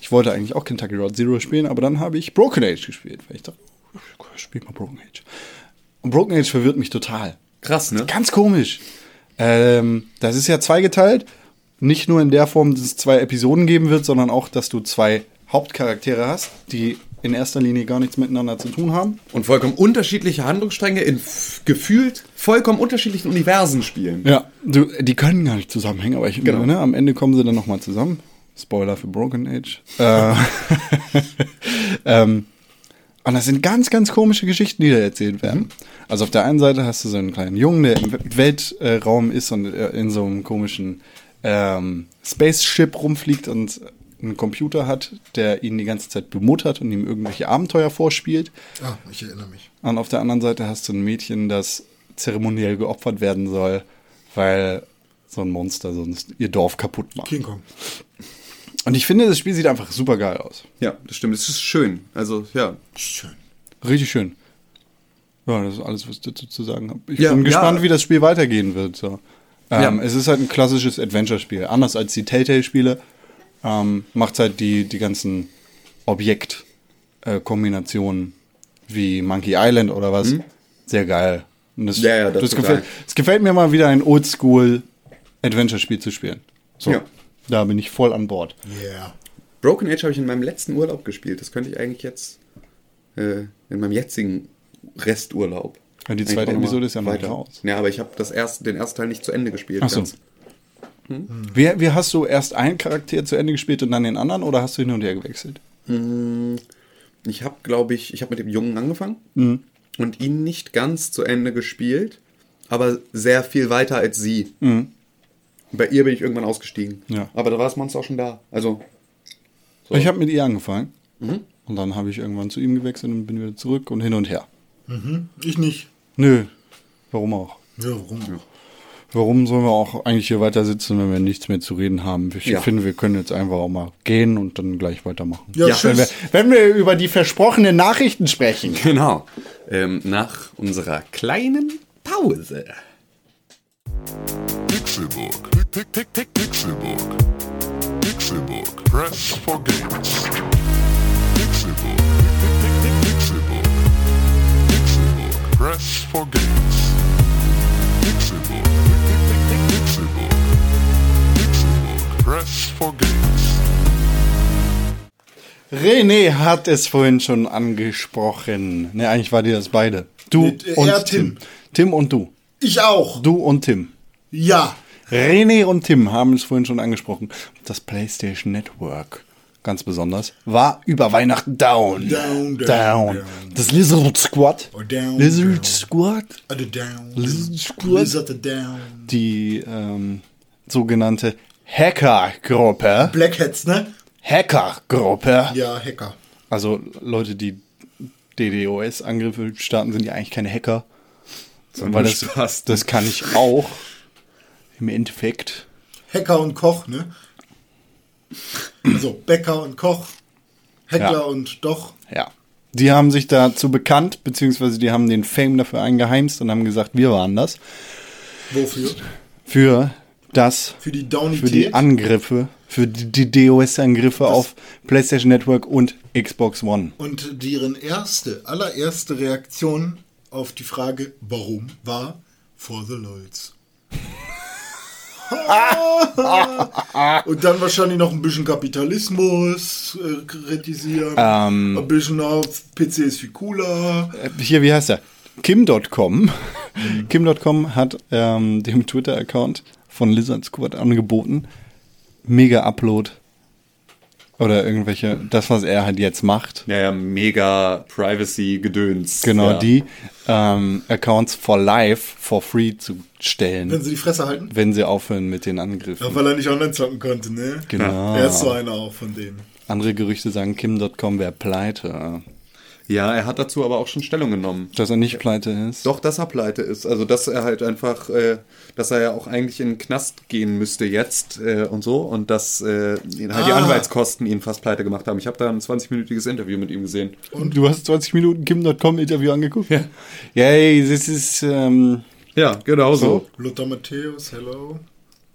Ich wollte eigentlich auch Kentucky Road Zero spielen, aber dann habe ich Broken Age gespielt, weil ich dachte, oh, ich spiel mal Broken Age. Und Broken Age verwirrt mich total. Krass, ne? Ganz komisch. Ähm, das ist ja zweigeteilt. Nicht nur in der Form, dass es zwei Episoden geben wird, sondern auch, dass du zwei Hauptcharaktere hast, die in erster Linie gar nichts miteinander zu tun haben. Und vollkommen unterschiedliche Handlungsstränge in gefühlt vollkommen unterschiedlichen Universen spielen. Ja, du, die können gar nicht zusammenhängen, aber ich Genau. ne, am Ende kommen sie dann nochmal zusammen. Spoiler für Broken Age. Äh, ähm, und das sind ganz, ganz komische Geschichten, die da erzählt werden. Also auf der einen Seite hast du so einen kleinen Jungen, der im Weltraum ist und äh, in so einem komischen ähm, Spaceship rumfliegt und einen Computer hat, der ihn die ganze Zeit bemuttert und ihm irgendwelche Abenteuer vorspielt. Ah, ich erinnere mich. Und auf der anderen Seite hast du ein Mädchen, das zeremoniell geopfert werden soll, weil so ein Monster sonst ihr Dorf kaputt macht. King Kong. Und ich finde, das Spiel sieht einfach super geil aus. Ja, das stimmt. Es ist schön. Also, ja. Schön. Richtig schön. Ja, das ist alles, was ich dazu zu sagen habe. Ich Ja, bin gespannt, ja. wie das Spiel weitergehen wird. So. Ähm, Ja. Es ist halt ein klassisches Adventure-Spiel. Anders als die Telltale-Spiele ähm, macht halt die, die ganzen Objekt-Kombinationen wie Monkey Island oder was sehr geil. Und das, Mhm. Ja, ja, das das, gefällt, es gefällt mir mal wieder ein Oldschool-Adventure-Spiel zu spielen. So, Ja. da bin ich voll an Bord. Yeah. Broken Age habe ich in meinem letzten Urlaub gespielt. Das könnte ich eigentlich jetzt äh, in meinem jetzigen Resturlaub. Ja, die zweite Episode ist ja noch nicht raus. Ja, aber ich habe erste, den ersten Teil nicht zu Ende gespielt. Ach so. ganz. Wie, wie hast du erst einen Charakter zu Ende gespielt und dann den anderen oder hast du hin und her gewechselt? Ich habe, glaube ich, ich habe mit dem Jungen angefangen Mhm. und ihn nicht ganz zu Ende gespielt, aber sehr viel weiter als sie. Bei ihr bin ich irgendwann ausgestiegen. Mhm. Ja. Aber da war das Monster auch schon da. Also, so. Ich habe mit ihr angefangen und dann habe ich irgendwann zu ihm gewechselt und bin wieder zurück und hin und her. Ich nicht. Nö, warum auch? Ja, warum? Warum sollen wir auch eigentlich hier weiter sitzen, wenn wir nichts mehr zu reden haben? Ich Ja. finde, wir können jetzt einfach auch mal gehen und dann gleich weitermachen. Ja, wenn, wir, wenn wir über die versprochenen Nachrichten sprechen. Genau. Ähm, nach unserer kleinen Pause. Pixelbook. Pick, pick, pick, Pixelbook. Pixelbook. Press for games. Pick, pick, pick, pick, Pixelbook. Pixelbook. Press Games. René hat es vorhin schon angesprochen. Ne, eigentlich war dir das beide. Du nee, und Tim. Tim. Tim und du. Ich auch. Du und Tim. Ja. René und Tim haben es vorhin schon angesprochen. Das PlayStation Network, ganz besonders, war über Weihnachten down. Down, down. down. Das Lizard Squad. Oh, down, Lizard down. Squad. Down. Lizard Squad. Lizard down. Die ähm, sogenannte Hackergruppe. Black Hats, ne? Hackergruppe. Ja, Hacker. Also Leute, die DDoS-Angriffe starten, sind ja eigentlich keine Hacker. Weil das, Spaß. das kann ich auch. Im Endeffekt. Hacker und Koch, ne? Also Bäcker und Koch. Hacker Ja. und Doch. Ja. Die haben sich dazu bekannt, beziehungsweise die haben den Fame dafür eingeheimst und haben gesagt, wir waren das. Wofür? Für das, Für die für die Angriffe, für die, DOS-Angriffe auf PlayStation Network und Xbox One. Und deren erste, allererste Reaktion auf die Frage, warum, war for the LOLs. Und dann wahrscheinlich noch ein bisschen Kapitalismus äh, kritisieren. Ähm. ein bisschen auf PC ist viel cooler. Äh, Hier, wie heißt er? Kim.com. Kim.com hat ähm, dem Twitter-Account von Lizard Squad angeboten, Mega-Upload oder irgendwelche, das, was er halt jetzt macht. Ja, ja, mega Privacy-Gedöns. Genau, ja. die ähm, Accounts for live for free zu stellen, Wenn sie die Fresse halten. wenn sie aufhören mit den Angriffen. Ja, weil er nicht online zocken konnte, ne? Genau. Er ist so einer auch von denen. Andere Gerüchte sagen, Kim.com wäre pleite. Ja, er hat dazu aber auch schon Stellung genommen. Dass er nicht pleite ist. Doch, dass er pleite ist. Also, dass er halt einfach, äh, dass er ja auch eigentlich in den Knast gehen müsste jetzt äh, und so. Und dass äh, halt die Ah. Anwaltskosten ihn fast pleite gemacht haben. Ich habe da ein 20-minütiges Interview mit ihm gesehen. Und du hast 20 Minuten Kim.com Interview angeguckt? Ja. Yay, das ist, ähm, Ja, genau so. Lothar Matthäus, hello.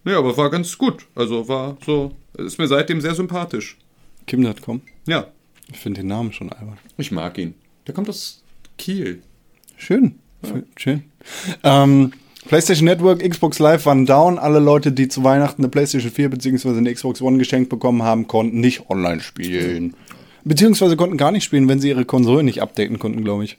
Ja, aber war ganz gut. Also war so, ist mir seitdem sehr sympathisch. Kim.com. Ja, Ich finde den Namen schon albern. ich mag ihn. Der kommt aus Kiel. Schön. Schön. Ähm, PlayStation Network, Xbox Live waren down. Alle Leute, die zu Weihnachten eine PlayStation 4 bzw. eine Xbox One geschenkt bekommen haben, konnten nicht online spielen. Beziehungsweise konnten gar nicht spielen, wenn sie ihre Konsole nicht updaten konnten, glaube ich.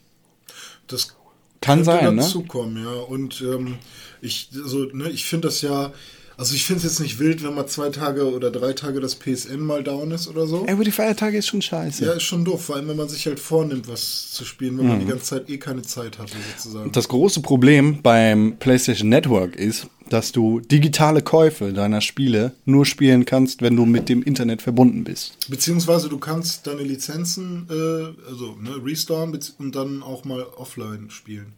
Das Kann sein, ne? dazukommen, ja. Und ähm, ich, also, ne, ich finde das ja, also ich finde es jetzt nicht wild, wenn mal zwei Tage oder drei Tage das PSN mal down ist oder so. Ey, aber die Feiertage ist schon scheiße. Ja, ist schon doof, vor allem wenn man sich halt vornimmt, was zu spielen, wenn man die ganze Zeit eh keine Zeit hatte, sozusagen. Das große Problem beim PlayStation Network ist, dass du digitale Käufe deiner Spiele nur spielen kannst, wenn du mit dem Internet verbunden bist. Beziehungsweise du kannst deine Lizenzen, äh, also ne, restoren und dann auch mal offline spielen.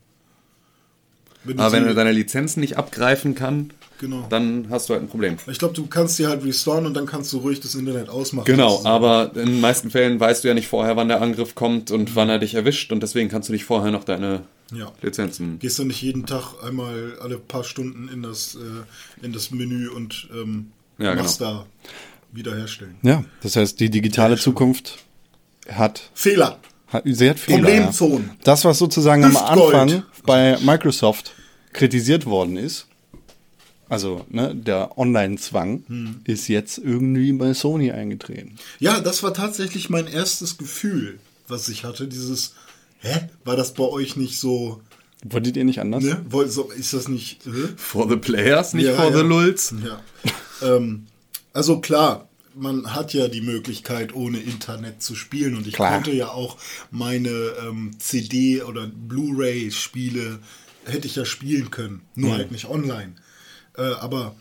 Wenn du Aber wenn er deine Lizenzen nicht abgreifen kann, Genau. dann hast du halt ein Problem. Ich glaube, du kannst die halt restoren und dann kannst du ruhig das Internet ausmachen. Genau, aber in den meisten Fällen weißt du ja nicht vorher, wann der Angriff kommt und wann er dich erwischt und deswegen kannst du nicht vorher noch deine Ja. Lizenzen. Gehst du nicht jeden Tag einmal alle paar Stunden in das, äh, in das Menü und ähm, Ja, genau. machst da wiederherstellen. Ja, das heißt, die digitale Zukunft hat, Fehler. hat sehr hat Fehler. Problemzonen. Ja. Das, was sozusagen am Hüftgold. Anfang bei Microsoft kritisiert worden ist, also ne, der Online-Zwang, Hm. ist jetzt irgendwie bei Sony eingetreten. Ja, das war tatsächlich mein erstes Gefühl, was ich hatte. Dieses, hä, war das bei euch nicht so, Wolltet ihr nicht anders? ne? Woll- so- Ist das nicht, hä? For the players, nicht Ja, for ja. the lulz. Ja. ähm, also klar, man hat ja die Möglichkeit, ohne Internet zu spielen. Und ich Klar. konnte ja auch meine ähm, CD- oder Blu-ray-Spiele, hätte ich ja spielen können. Nur halt nicht online. Äh, aber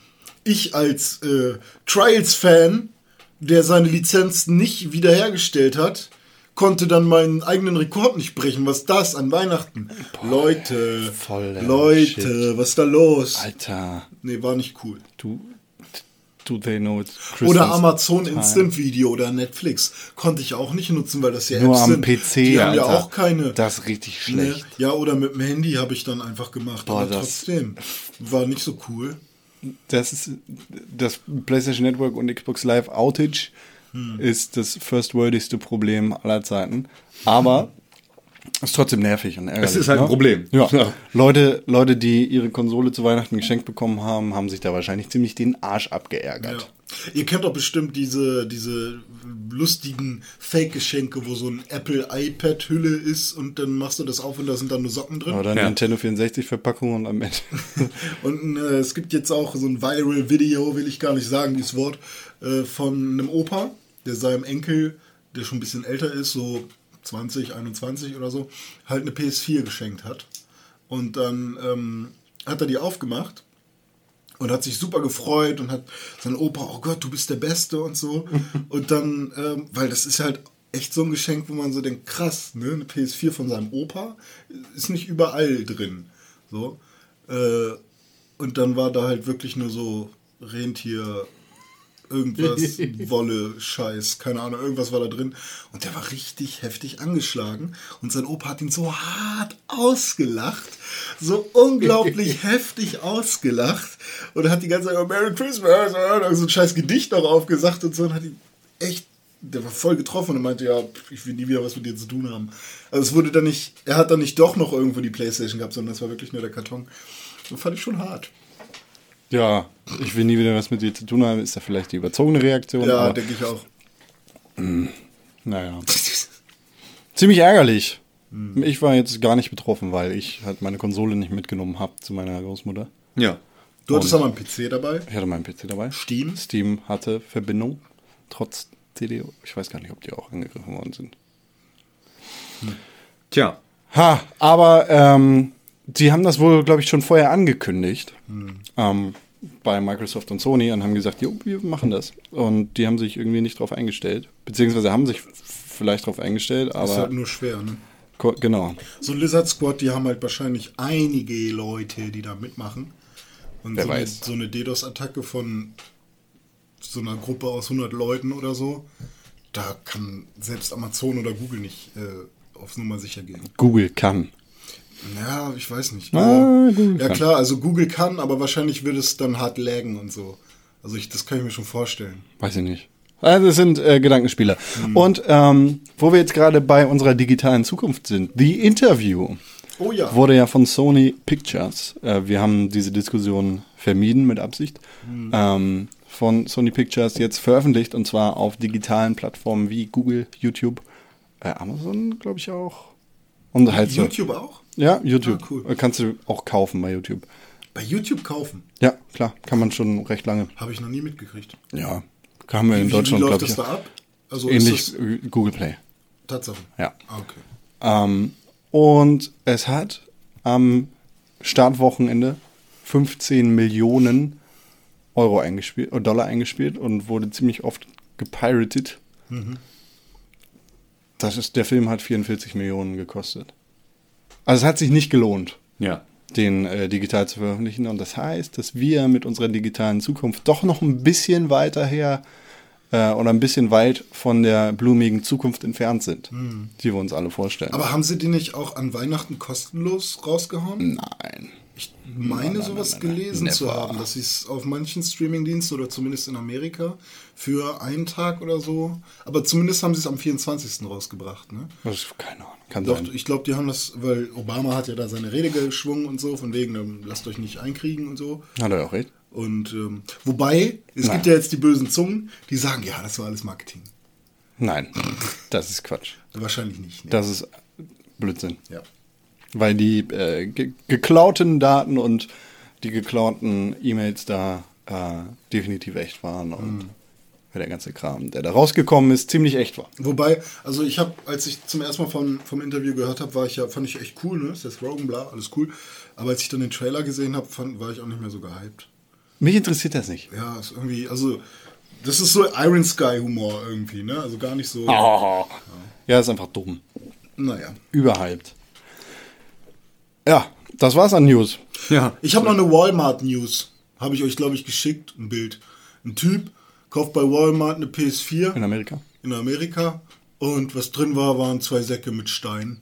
ich als äh, Trials-Fan, der seine Lizenzen nicht wiederhergestellt hat, konnte dann meinen eigenen Rekord nicht brechen. Was das an Weihnachten? Leute, voller Leute, Shit. was ist da los? Alter, Nee, war nicht cool. du, do they know it's Christmas Oder Amazon time? Instant Video oder Netflix konnte ich auch nicht nutzen, weil das ja Nur Apps am sind. PC, Die haben ja Alter. auch keine. Das ist richtig ne? schlecht. Ja, oder mit dem Handy habe ich dann einfach gemacht. Boah, aber trotzdem war nicht so cool. Das ist das PlayStation Network und Xbox Live Outage ist das first wordigste Problem aller Zeiten. Aber ist trotzdem nervig und ärgerlich. Es ist halt ein ne? Problem. Ja. Ja. Leute, Leute, die ihre Konsole zu Weihnachten geschenkt bekommen haben, haben sich da wahrscheinlich ziemlich den Arsch Ja. abgeärgert. Ihr kennt doch bestimmt diese, diese lustigen Fake-Geschenke, wo so ein Apple iPad-Hülle ist und dann machst du das auf und da sind dann nur Socken drin. Oder eine Ja. Nintendo 64-Verpackung und am Ende. Und äh, es gibt jetzt auch so ein Viral-Video, will ich gar nicht sagen, dieses Wort, äh, von einem Opa, der seinem Enkel, der schon ein bisschen älter ist, so 20, 21 oder so, halt eine PS4 geschenkt hat. Und dann ähm, hat er die aufgemacht und hat sich super gefreut und hat sein Opa, oh Gott, du bist der Beste und so. und dann, ähm, weil das ist halt echt so ein Geschenk, wo man so denkt, krass, ne, eine PS4 von seinem Opa ist nicht überall drin. So. Äh, und dann war da halt wirklich nur so Rentier, irgendwas, Wolle, Scheiß, keine Ahnung, irgendwas war da drin. Und der war richtig heftig angeschlagen. Und sein Opa hat ihn so hart ausgelacht. So unglaublich heftig ausgelacht. Und hat die ganze Zeit Merry Christmas, und so ein scheiß Gedicht noch aufgesagt und so. Und hat ihn echt, der war voll getroffen und meinte, ja, ich will nie wieder was mit dir zu tun haben. Also es wurde dann nicht, er hat dann nicht doch noch irgendwo die Playstation gehabt, sondern es war wirklich nur der Karton. Das fand ich schon hart. Ja, ich will nie wieder was mit dir zu tun haben, ist ja vielleicht die überzogene Reaktion. Ja, denke ich auch. naja. Ziemlich ärgerlich. Ich war jetzt gar nicht betroffen, weil ich halt meine Konsole nicht mitgenommen habe zu meiner Großmutter. Ja. Du hattest aber einen PC dabei. Ich hatte meinen PC dabei. Steam? Steam hatte Verbindung, trotz CD. Ich weiß gar nicht, ob die auch angegriffen worden sind. Tja. Ha, aber ähm, die haben das wohl, glaube ich, schon vorher angekündigt ähm, bei Microsoft und Sony und haben gesagt, jo, wir machen das. Und die haben sich irgendwie nicht drauf eingestellt. Beziehungsweise haben sich vielleicht drauf eingestellt, Das ist aber halt nur schwer, ne? genau. So Lizard Squad, die haben halt wahrscheinlich einige Leute, die da mitmachen. Und Wer so, eine, weiß. so eine DDoS-Attacke von so einer Gruppe aus 100 Leuten oder so, da kann selbst Amazon oder Google nicht äh, aufs Nummer sicher gehen. Google kann. Ja, ich weiß nicht. Ah, Google ja kann. klar, also Google kann, aber wahrscheinlich wird es dann hart laggen und so. Also ich, das kann ich mir schon vorstellen. Weiß ich nicht. Also das sind äh, Gedankenspiele. Und ähm, wo wir jetzt gerade bei unserer digitalen Zukunft sind, The Interview Oh ja. wurde ja von Sony Pictures, äh, wir haben diese Diskussion vermieden mit Absicht, ähm, von Sony Pictures jetzt veröffentlicht und zwar auf digitalen Plattformen wie Google, YouTube, äh, Amazon, glaube ich auch. Und halt so. YouTube auch? Ja, YouTube. Ah, cool. Äh, Kannst du auch kaufen bei YouTube. Bei YouTube kaufen. Ja, klar, kann man schon recht lange. Habe ich noch nie mitgekriegt. Ja, haben wir in wie, Deutschland, wie glaube läuft ich. das da ab? Also Ähnlich wie Google Play. Tatsache. Ja. Ah, okay. Ähm, und es hat am Startwochenende 15 Millionen Euro eingespielt, oder Dollar eingespielt und wurde ziemlich oft gepiratet. Das ist, der Film hat 44 Millionen gekostet. Also es hat sich nicht gelohnt, Ja. den äh, digital zu veröffentlichen. Und das heißt, dass wir mit unserer digitalen Zukunft doch noch ein bisschen weiter her äh, oder ein bisschen weit von der blumigen Zukunft entfernt sind, die wir uns alle vorstellen. Aber haben sie die nicht auch an Weihnachten kostenlos rausgehauen? Nein. Ich meine, sowas gelesen zu Never. haben, dass sie es auf manchen Streamingdiensten oder zumindest in Amerika für einen Tag oder so, aber zumindest haben sie es am 24. rausgebracht. Ne? Das ist keine Ahnung. Kann Doch, sein. ich glaube, die haben das, weil Obama hat ja da seine Rede geschwungen und so, von wegen, ähm, lasst euch nicht einkriegen und so. Hat er auch recht. Und ähm, wobei, es Nein. gibt ja jetzt die bösen Zungen, die sagen, ja, das war alles Marketing. Nein, das ist Quatsch. Wahrscheinlich nicht. Ne? Das ist Blödsinn. ja. Weil die äh, ge geklauten Daten und die geklauten E-Mails da äh, definitiv echt waren und der ganze Kram, der da rausgekommen ist, ziemlich echt war. Wobei, also ich habe, als ich zum ersten Mal von, vom Interview gehört habe, war ich ja, fand ich echt cool, ne? Seth Rogen, bla, alles cool. Aber als ich dann den Trailer gesehen habe, fand- war ich auch nicht mehr so gehypt. Mich interessiert das nicht. Ja, ist irgendwie, also, das ist so Iron Sky Humor irgendwie, ne? Also gar nicht so, Ja, ist einfach dumm. naja. Überhyped. Ja, das war's an News. Ja. Ich habe noch eine Walmart News, habe ich euch, glaube ich, geschickt, ein Bild. Ein Typ kauft bei Walmart eine PS4 In Amerika. in Amerika und was drin war, waren zwei Säcke mit Stein.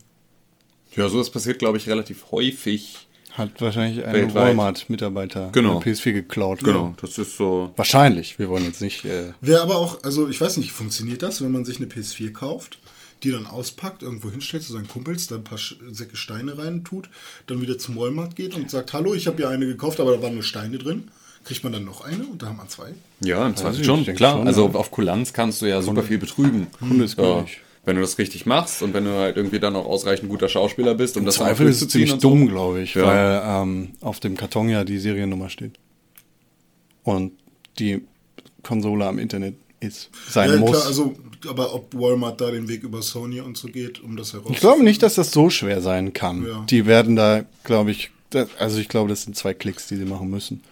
Ja, sowas passiert, glaube ich, relativ häufig. Hat wahrscheinlich ein. Walmart-Mitarbeiter Genau. eine PS4 geklaut. Genau, das ist so. Wahrscheinlich. Wir wollen jetzt nicht. Äh, Wäre aber auch, also ich weiß nicht, funktioniert das, wenn man sich eine PS4 kauft, die dann auspackt, irgendwo hinstellt zu seinen Kumpels, da ein paar Säcke Steine rein tut, dann wieder zum Walmart geht und sagt, hallo, ich habe ja eine gekauft, aber da waren nur Steine drin. Kriegt man dann noch eine und da haben wir zwei? Ja, im Zweifel schon, klar. schon, also ja. auf Kulanz kannst du ja super viel betrügen. Kunde ist ja, wenn du das richtig machst und wenn du halt irgendwie dann auch ausreichend guter Schauspieler bist, um das dann auch Zweifel ist es ziemlich und so. dumm, glaube ich, Ja. weil ähm, auf dem Karton ja die Seriennummer steht. Und die Konsole am Internet ist, sein ja, muss. klar, also, aber ob Walmart da den Weg über Sony und so geht, um das herauszufinden? ich glaube nicht, dass das so schwer sein kann. Ja. Die werden da, glaube ich, das, also ich glaube, das sind zwei Klicks, die sie machen müssen.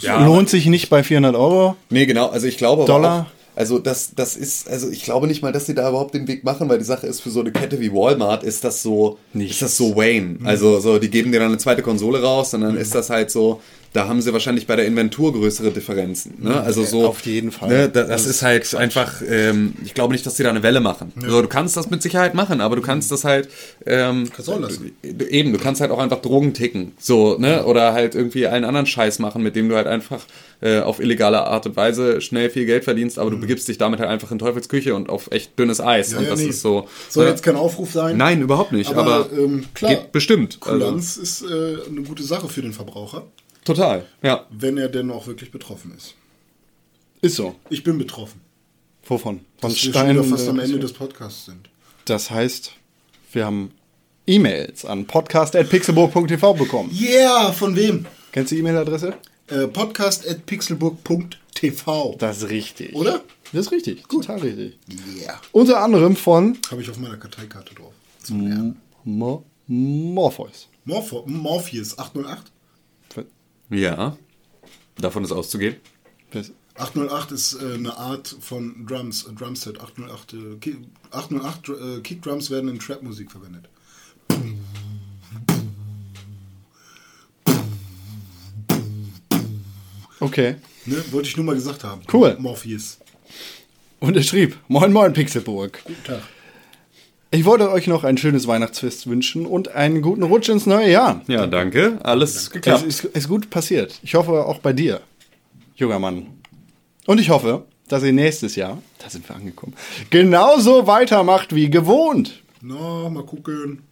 Ja, Lohnt sich nicht bei 400 Euro. Nee, genau. Also ich glaube aber Dollar? Auch, also das, das ist, also ich glaube nicht mal, dass sie da überhaupt den Weg machen, weil die Sache ist, für so eine Kette wie Walmart ist das so, Nichts. ist das so Wayne. Also so, die geben dir dann eine zweite Konsole raus und dann ist das halt so, da haben sie wahrscheinlich bei der Inventur größere Differenzen. Ne? Also so. Auf jeden Fall. Ne, da- das ist halt einfach, ähm, ich glaube nicht, dass sie da eine Welle machen. So, du kannst das mit Sicherheit machen, aber du kannst das halt, ähm, Kannst auch lassen. eben, du kannst halt auch einfach Drogen ticken, so, ne, oder halt irgendwie einen anderen Scheiß machen, mit dem du halt einfach äh, auf illegale Art und Weise schnell viel Geld verdienst, aber du begibst dich damit halt einfach in Teufelsküche und auf echt dünnes Eis Ja, und ja, das nee. ist so. Soll ne? jetzt kein Aufruf sein? Nein, überhaupt nicht, aber, aber, ähm, klar, bestimmt. Also, Kulanz ist äh, eine gute Sache für den Verbraucher, total, ja. wenn er denn auch wirklich betroffen ist. Ist so. Ich bin betroffen. Wovon? Von Dass wir schon Stein. fast am Ende des Podcasts sind. Das heißt, wir haben E-Mails an podcast.pixelburg.tv bekommen. Yeah, von wem? Kennst du die E-Mail-Adresse? Äh, podcast.pixelburg.tv. Das ist richtig. Oder? Das ist richtig. Total richtig. Yeah. Unter anderem von Habe ich auf meiner Karteikarte drauf. Zum Lernen. Mo Morpheus. Morpheus 808. Ja, davon ist auszugehen. Das- 808 ist äh, eine Art von Drums, äh, Drumset. 808, äh, Ki- 808 äh, Kickdrums werden in Trap-Musik verwendet. Okay. Ne? Wollte ich nur mal gesagt haben. Cool. Morpheus. Und er schrieb, moin moin Pixelburg. Guten Tag. Ich wollte euch noch ein schönes Weihnachtsfest wünschen und einen guten Rutsch ins neue Jahr. Ja, danke. Alles Es geklappt. ist, ist gut passiert. Ich hoffe auch bei dir, junger Mann. Und ich hoffe, dass ihr nächstes Jahr, da sind wir angekommen, genauso weitermacht wie gewohnt. Na, mal gucken.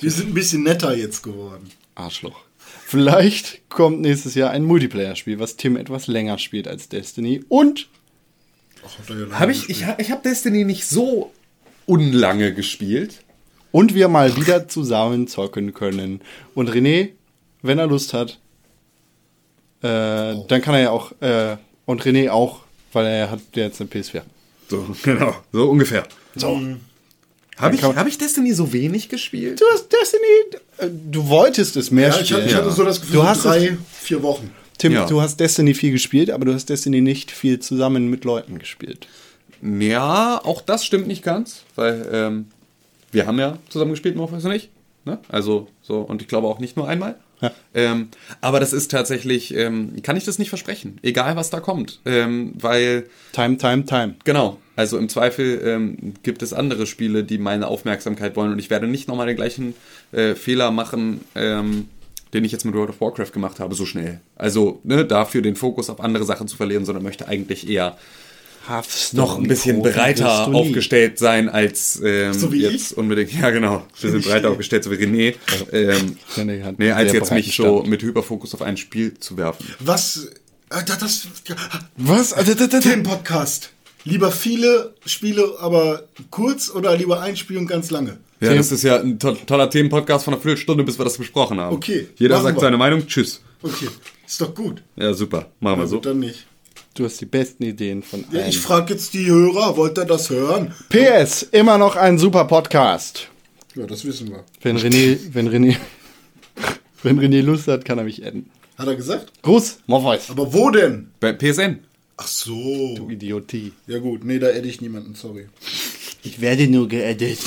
Wir sind ein bisschen netter jetzt geworden. Arschloch. Vielleicht kommt nächstes Jahr ein Multiplayer-Spiel, was Tim etwas länger spielt als Destiny. Und Ach, hat er ja lange Habe ich, ich, ich habe Destiny nicht so unlange gespielt. und wir mal wieder zusammen zocken können. Und René, wenn er Lust hat, äh, dann kann er ja auch, äh, und René auch, weil er hat jetzt eine PS4. So, genau. So ungefähr. So. Habe ich, hab ich Destiny so wenig gespielt? Du hast Destiny, äh, du wolltest es mehr Ja, ich, hatte- spielen. ich hatte so das Gefühl, Du hast drei, vier Wochen. Tim, Ja. du hast Destiny viel gespielt, aber du hast Destiny nicht viel zusammen mit Leuten gespielt. Ja, auch das stimmt nicht ganz, weil ähm, wir haben ja zusammen gespielt, Morpheus und ich. Ne? Also so, und ich glaube auch nicht nur einmal. Ja. Ähm, aber das ist tatsächlich, ähm, kann ich das nicht versprechen, egal was da kommt. Ähm, weil Time, time, time. Genau. Also im Zweifel ähm, gibt es andere Spiele, die meine Aufmerksamkeit wollen und ich werde nicht nochmal den gleichen äh, Fehler machen, ähm, den ich jetzt mit World of Warcraft gemacht habe, so schnell. Also ne, dafür den Fokus auf andere Sachen zu verlieren, sondern möchte eigentlich eher noch ein bisschen breiter aufgestellt sein als ähm, So wie jetzt unbedingt. Ja, genau. Wir sind breiter aufgestellt, so wie René. Ähm, René hat nee, als jetzt mich so mit Hyperfokus auf ein Spiel zu werfen. Was? Äh, das, Was? Also, das, Themenpodcast. Lieber viele Spiele, aber kurz oder lieber ein Spiel und ganz lange? Ja, Themen- das ist ja ein to toller Themenpodcast von einer Viertelstunde, bis wir das besprochen haben. Okay, Jeder sagt wir. seine Meinung. Tschüss. Okay, ist doch gut. Ja, super. Machen wir so. Dann nicht. Du hast die besten Ideen von Ja, allen. ich frage jetzt die Hörer, wollt ihr das hören? PS, immer noch ein super Podcast. Ja, das wissen wir. Wenn René, wenn René, wenn René Lust hat, kann er mich adden. Hat er gesagt? Gruß, Morpheus. Aber wo denn? Bei PSN. Ach so. Idiotie. Ja gut, nee, da adde ich niemanden, sorry. Ich werde nur geaddet.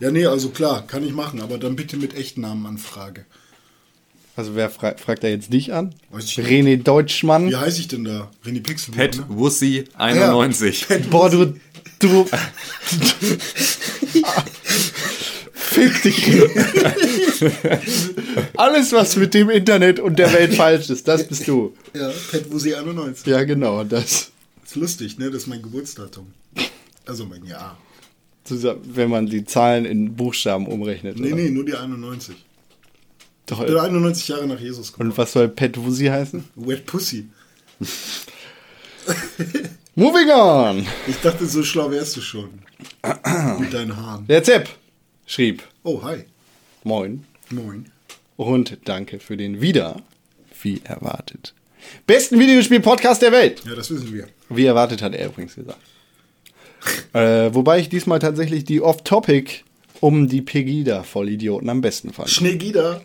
Ja, nee, also klar, kann ich machen, aber dann bitte mit echten Namenanfrage. Also wer fra fragt er jetzt dich an? Weiß ich nicht. René Deutschmann. Wie heiße ich denn da? René Pixel. Pet ne? Wussi 91. Boah, du, du. Fick dich. Alles, was mit dem Internet und der Welt falsch ist, das bist du. Ja, Pet Wusi 91. Ja, genau, das. Ist lustig, ne? Das ist mein Geburtsdatum. Also mein Jahr. Zusammen, wenn man die Zahlen in Buchstaben umrechnet. Nee, oder? nee, nur die 91. Doch, Ich bin 91 Jahre nach Jesus gekommen. Und was soll Pet Wusi heißen? Wet Pussy. Moving on! Ich dachte, so schlau wärst du schon. Mit deinen Haaren. Der Zepp schrieb: Oh, hi. Moin Moin. und danke für den wieder, wie erwartet, besten Videospiel-Podcast der Welt. Ja, das wissen wir. Wie erwartet hat er übrigens gesagt. äh, wobei ich diesmal tatsächlich die Off-Topic um die Pegida-Vollidioten am besten fand. Schneegida.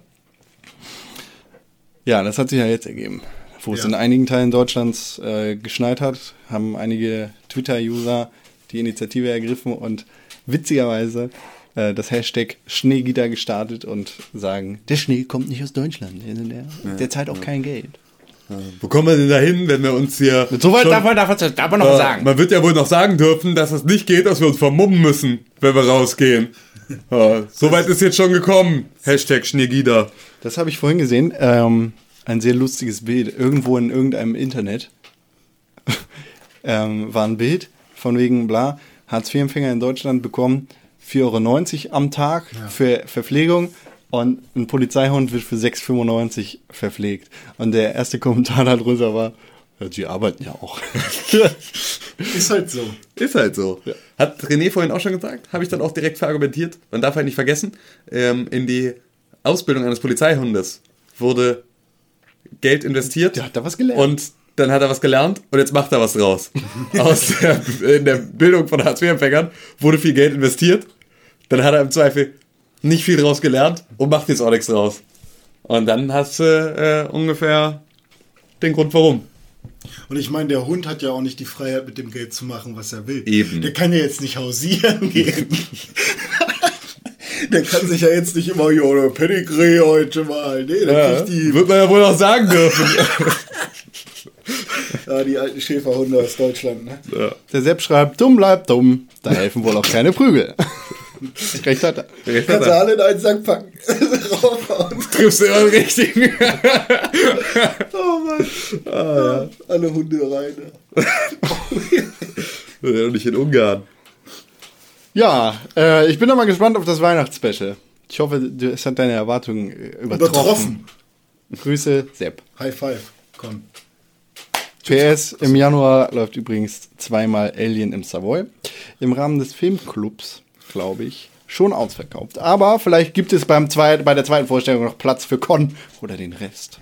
Ja, das hat sich ja jetzt ergeben. Wo es Ja. in einigen Teilen Deutschlands äh, geschneit hat, haben einige Twitter-User die Initiative ergriffen und witzigerweise äh, das Hashtag Schneegitter gestartet und sagen, der Schnee kommt nicht aus Deutschland. Der, der, zahlt auch kein Geld. Wo kommen wir denn da hin, wenn wir uns hier. Soweit schon- darf man, darf, man, darf man noch Äh, sagen. Man wird ja wohl noch sagen dürfen, dass es nicht geht, dass wir uns vermummen müssen, wenn wir rausgehen. Ja, Soweit ist jetzt schon gekommen. Hashtag Schneegida. Das habe ich vorhin gesehen. Ähm, ein sehr lustiges Bild. Irgendwo in irgendeinem Internet ähm, war ein Bild von wegen bla, Hartz-IV-Empfänger in Deutschland bekommen 4,90 Euro am Tag für Verpflegung und ein Polizeihund wird für 6,95 verpflegt. Und der erste Kommentar darunter war, ja, die arbeiten ja auch. Ist halt so. Ist halt so. Hat René vorhin auch schon gesagt, habe ich dann auch direkt verargumentiert. Man darf halt nicht vergessen, ähm, in die Ausbildung eines Polizeihundes wurde Geld investiert. Der hat da was gelernt. Und dann hat er was gelernt und jetzt macht er was draus. Aus der, in der Bildung von Hartz-IV-Empfängern wurde viel Geld investiert. Dann hat er im Zweifel nicht viel draus gelernt und macht jetzt auch nichts draus. Und dann hast du äh, ungefähr den Grund, warum. Und ich meine, der Hund hat ja auch nicht die Freiheit, mit dem Geld zu machen, was er will. Eben. Der kann ja jetzt nicht hausieren gehen. der kann sich ja jetzt nicht immer, ja, der Pedigree heute mal. Nee, der Ja, kriegt die, wird man ja wohl auch sagen dürfen. ja, die alten Schäferhunde aus Deutschland. Ne? Der Sepp schreibt, dumm bleibt dumm. Da helfen wohl auch keine Prügel. Recht hat er. Kannst du alle in einen Sack packen. Raufhauen. Triffst du immer den richtigen. Oh Mann. Alle Hunde rein. Ja, nicht in Ungarn. Ja, äh, ich bin noch mal gespannt auf das Weihnachtsspecial. Ich hoffe, du, es hat deine Erwartungen äh, übertroffen. Übertroffen. Grüße, Sepp. High five. Komm. PS, im Januar läuft übrigens zweimal Alien im Savoy. Im Rahmen des Filmclubs, glaube ich, schon ausverkauft. Aber vielleicht gibt es beim zweit, bei der zweiten Vorstellung noch Platz für Con oder den Rest.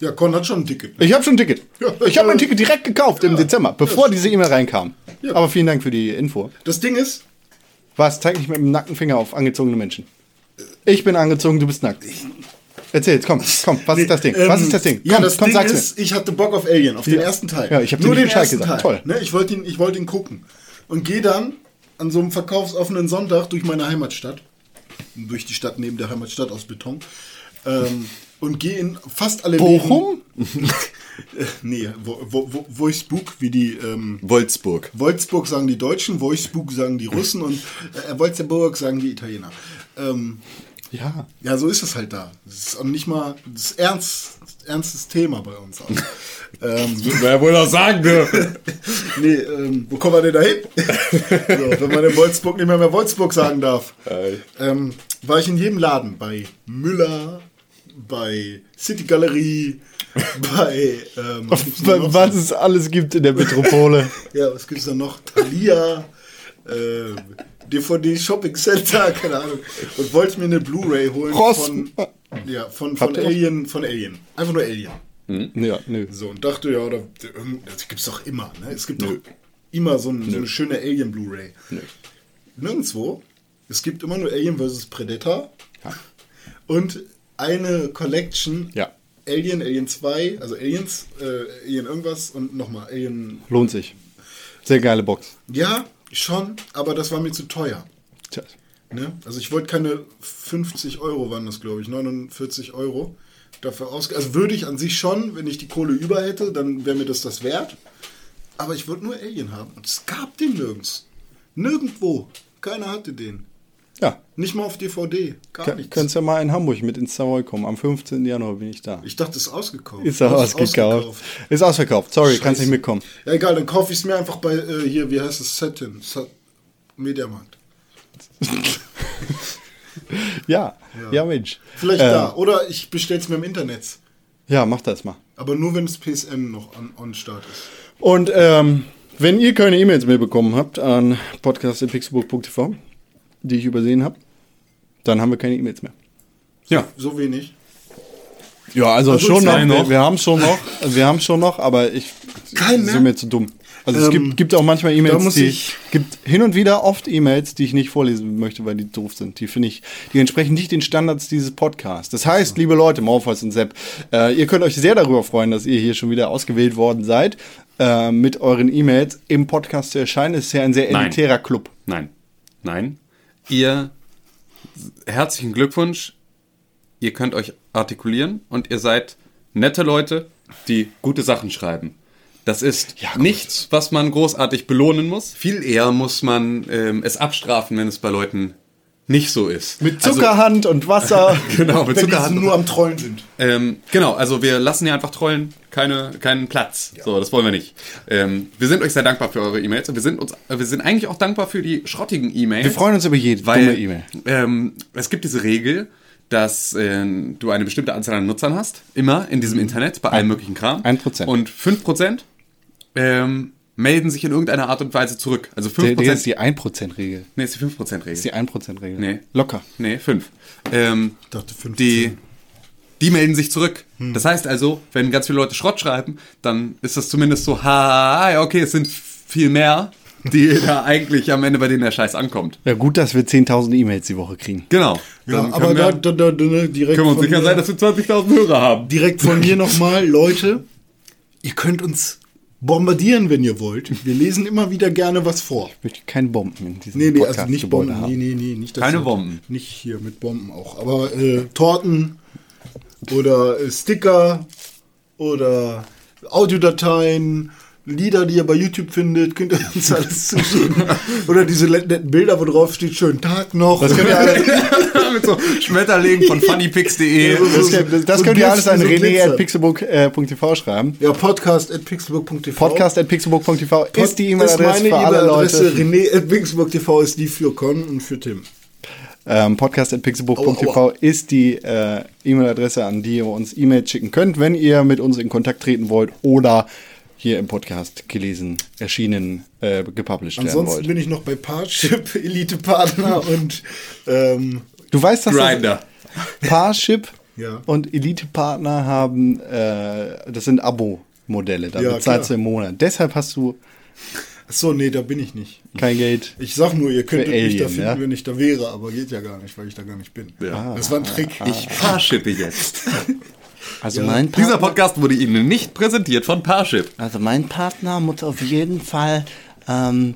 Ja, Con hat schon ein Ticket. Ich habe schon ein Ticket. Ja, ich habe mein ja. Ticket direkt gekauft im Dezember, bevor diese E-Mail reinkam. Ja. Aber vielen Dank für die Info. Das Ding ist, Was? Zeig nicht mit dem nackten Finger auf angezogene Menschen. Ich bin angezogen, du bist nackt. Erzähl jetzt, komm, komm, was ist das Ding? Was Ähm, ist das Ding? Ja, komm, das komm, Ding sag's ist, ich hatte Bock auf Alien, auf den Ja. ersten Teil. Ja, ich hab dir Nur den Bescheid gesagt. Teil. Toll. Ne, ich wollte ihn, ich wollte ihn gucken. Und gehe dann an so einem verkaufsoffenen Sonntag durch meine Heimatstadt, durch die Stadt neben der Heimatstadt aus Beton, ähm, und gehe in fast alle Bochum? Läden. nee, wo, wo, wo, Wolfsburg, wie die ähm, Wolfsburg. Wolfsburg sagen die Deutschen, Wolfsburg sagen die Russen und äh, Wolfsburg sagen die Italiener. Ähm, Ja. ja, so ist es halt da. Das ist auch nicht mal das ist ernst, ernstes Thema bei uns. Auch. ähm, man ja wohl auch sagen dürfen. nee, ähm, wo kommen wir denn da hin? so, wenn man in Wolfsburg nicht mehr, mehr Wolfsburg sagen darf. Ähm, war ich in jedem Laden. Bei Müller, bei City Galerie, bei... Ähm, was noch? Was es alles gibt in der Metropole. Ja, was gibt's da noch? Thalia, ähm, DVD Shopping Center, keine Ahnung. Und wollte mir eine Blu-ray holen Rost. von, ja, von, von? Alien, von Alien. Einfach nur Alien. ja, nö. So, und dachte, ja, da, das gibt's doch immer, ne? Es gibt doch immer so, ein, so eine schöne Alien Blu-ray. Nirgendwo. Es gibt immer nur Alien vs. Predator. Und eine Collection. Ja. Alien, Alien 2, also Aliens, äh, Alien irgendwas und nochmal Alien Lohnt sich. Sehr geile Box. ja, schon, aber das war mir zu teuer. Tja. Ne? Also ich wollte keine 50 Euro, waren das glaube ich, 49 Euro dafür ausgeben. Also würde ich an sich schon, wenn ich die Kohle über hätte, dann wäre mir das das wert. Aber ich wollte nur Alien haben und es gab den nirgends. Nirgendwo. Keiner hatte den. Ja. Nicht mal auf DVD. Gar Kann, nichts. könntest ja mal in Hamburg mit ins Savoy kommen. Am 15. Januar bin ich da. Ich dachte, es ist ausgekauft. Ist auch Aus- ausgekauft. Ist ausverkauft. Sorry, Scheiße. kannst nicht mitkommen. Ja, egal, dann kaufe ich es mir einfach bei, äh, hier, wie heißt es, Satin, Sat Mediamarkt. Ja, ja, Mensch. Vielleicht Ähm, da. Oder ich bestell's mir im Internet. Ja, mach das mal. Aber nur wenn das PSN noch on, on Start ist. Und ähm, wenn ihr keine E-Mails mehr bekommen habt an podcast.pixelburg.tv, die ich übersehen habe, dann haben wir keine E-Mails mehr. Ja. So wenig. Ja, also, Also schon noch. zwei Wir, noch. wir haben schon noch. Wir haben schon noch, aber ich Kein sind mir zu dumm. Also es Ähm, gibt, gibt auch manchmal E-Mails, die ich- gibt hin und wieder oft E-Mails, die ich nicht vorlesen möchte, weil die doof sind. Die finde ich, die entsprechen nicht den Standards dieses Podcasts. Das heißt, liebe Leute, Morpheus und Sepp, äh, ihr könnt euch sehr darüber freuen, dass ihr hier schon wieder ausgewählt worden seid, äh, mit euren E-Mails im Podcast zu erscheinen. Es ist ja ein sehr Nein. elitärer Club. Nein. Nein. Ihr, herzlichen Glückwunsch. Ihr könnt euch artikulieren und ihr seid nette Leute, die gute Sachen schreiben. Das ist nichts, was man großartig belohnen muss. Viel eher muss man ähm, es abstrafen, wenn es bei Leuten nicht so ist. Mit Zuckerhand und Wasser. Also, genau, mit Zuckerhand. nur am Trollen sind. Ähm, genau, also wir lassen hier einfach trollen, keine, keinen Platz. So, das wollen wir nicht. Ähm, wir sind euch sehr dankbar für eure E-Mails und wir sind uns, äh, wir sind eigentlich auch dankbar für die schrottigen E-Mails. Wir freuen uns über jede weil dumme E-Mail. ähm, es gibt diese Regel, dass äh, du eine bestimmte Anzahl an Nutzern hast, immer in diesem Internet, bei allem möglichen Kram. Ein Prozent. Und 5% ähm, melden sich in irgendeiner Art und Weise zurück. Also 5%. Der, der ist die 1%-Regel. nee, ist die 5%-Regel. ist die 1%-Regel. Nee. Locker. Nee, 5. Ähm, Ich dachte 15. die, die melden sich zurück. Das heißt also, wenn ganz viele Leute Schrott schreiben, dann ist das zumindest so, ha, ja, okay, es sind viel mehr, die da eigentlich am Ende bei denen der Scheiß ankommt. Ja, gut, dass wir 10.000 E-Mails die Woche kriegen. Genau. Ja, aber wir, da, da, da ne, direkt können wir uns sicher sein, dass wir 20.000 Hörer haben. direkt von mir nochmal, Leute, ihr könnt uns bombardieren, wenn ihr wollt. Wir lesen immer wieder gerne was vor. Ich möchte keine Bomben in diesem Nee, nee, Podcast also nicht Gebäude Bomben. haben. Nee, nee, nee, nicht das Keine Bomben. Nicht hier mit Bomben auch. Aber äh, Torten oder äh, Sticker oder Audiodateien, Lieder, die ihr bei YouTube findet, könnt ihr uns alles zuschicken. oder diese netten Bilder, wo drauf steht, schönen Tag noch. Das könnt ihr alle, Mit so Schmetterlingen von funnypix.de. das, könnt- das So könnt ihr alles an so rene.pixelbook.tv schreiben. ja, podcast at pixelbook.tv. Podcast.pixelbook.tv ist die E-Mail-Adresse meine für alle. Leute. René at pixelbook.tv ist die für Con und für Tim. Ähm, Podcast.pixelbook.tv aua. ist die äh, E-Mail-Adresse, an die ihr uns E-Mails schicken könnt, wenn ihr mit uns in Kontakt treten wollt oder hier im Podcast gelesen, erschienen, äh, gepublished werden Ansonsten wollt. bin ich noch bei Parship, Elite-Partner und ähm, Du weißt, dass Grinder. das Parship Ja. und Elite-Partner haben, äh, das sind Abo-Modelle, da Ja, bezahlst du im Monat. Deshalb hast du achso, nee, da bin ich nicht. kein Geld. Ich sag nur, ihr könntet Für mich da Alien, finden, ja? wenn ich da wäre, aber geht ja gar nicht, weil ich da gar nicht bin. Ja. Das war ein Trick. Ich paarshippe jetzt. Also mein Dieser Podcast wurde Ihnen nicht präsentiert von Parship. Also mein Partner muss auf jeden Fall ähm,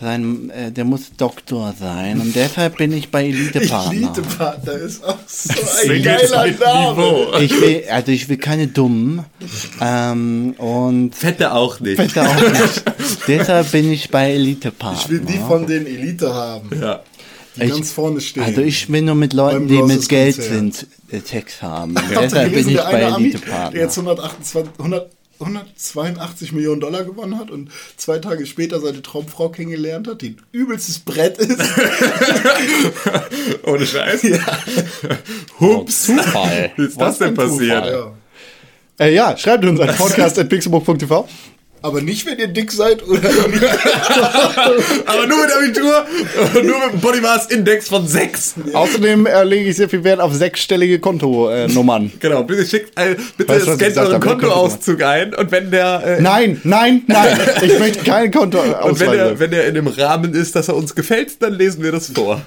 sein, äh, der muss Doktor sein und deshalb bin ich bei Elite-Partner. Elite-Partner ist auch so ein geiler Name. Ich will, also ich will keine Dummen ähm, und Fette auch nicht. bitte auch nicht. deshalb bin ich bei Elite-Partner. Ich will die von den Elite haben, Ja. die Ich- ganz vorne stehen. Also ich will nur mit Leuten, die mit Geld Konzert. sind, äh, Sex haben. Deshalb bin ich der bei Ami, der Elite-Partner. jetzt 128, 100, 182 Millionen Dollar gewonnen hat und zwei Tage später seine Traumfrau kennengelernt hat, die ein übelstes Brett ist. Ohne Scheiß. Hups. Zufall. Wie ist das denn passiert? ja. Äh, ja, schreibt uns an podcast.pixelbook.tv. Aber nicht, wenn ihr dick seid oder Aber nur mit Abitur und nur mit einem Body Mass Index von 6. Außerdem äh, lege ich sehr viel Wert auf sechsstellige Kontonummern. Genau, bitte schickt, äh, bitte Weißt scannt euren? Kontoauszug ein und wenn der äh, Nein, nein, nein. Ich möchte kein und wenn der, wenn der in dem Rahmen ist, dass er uns gefällt, dann lesen wir das vor.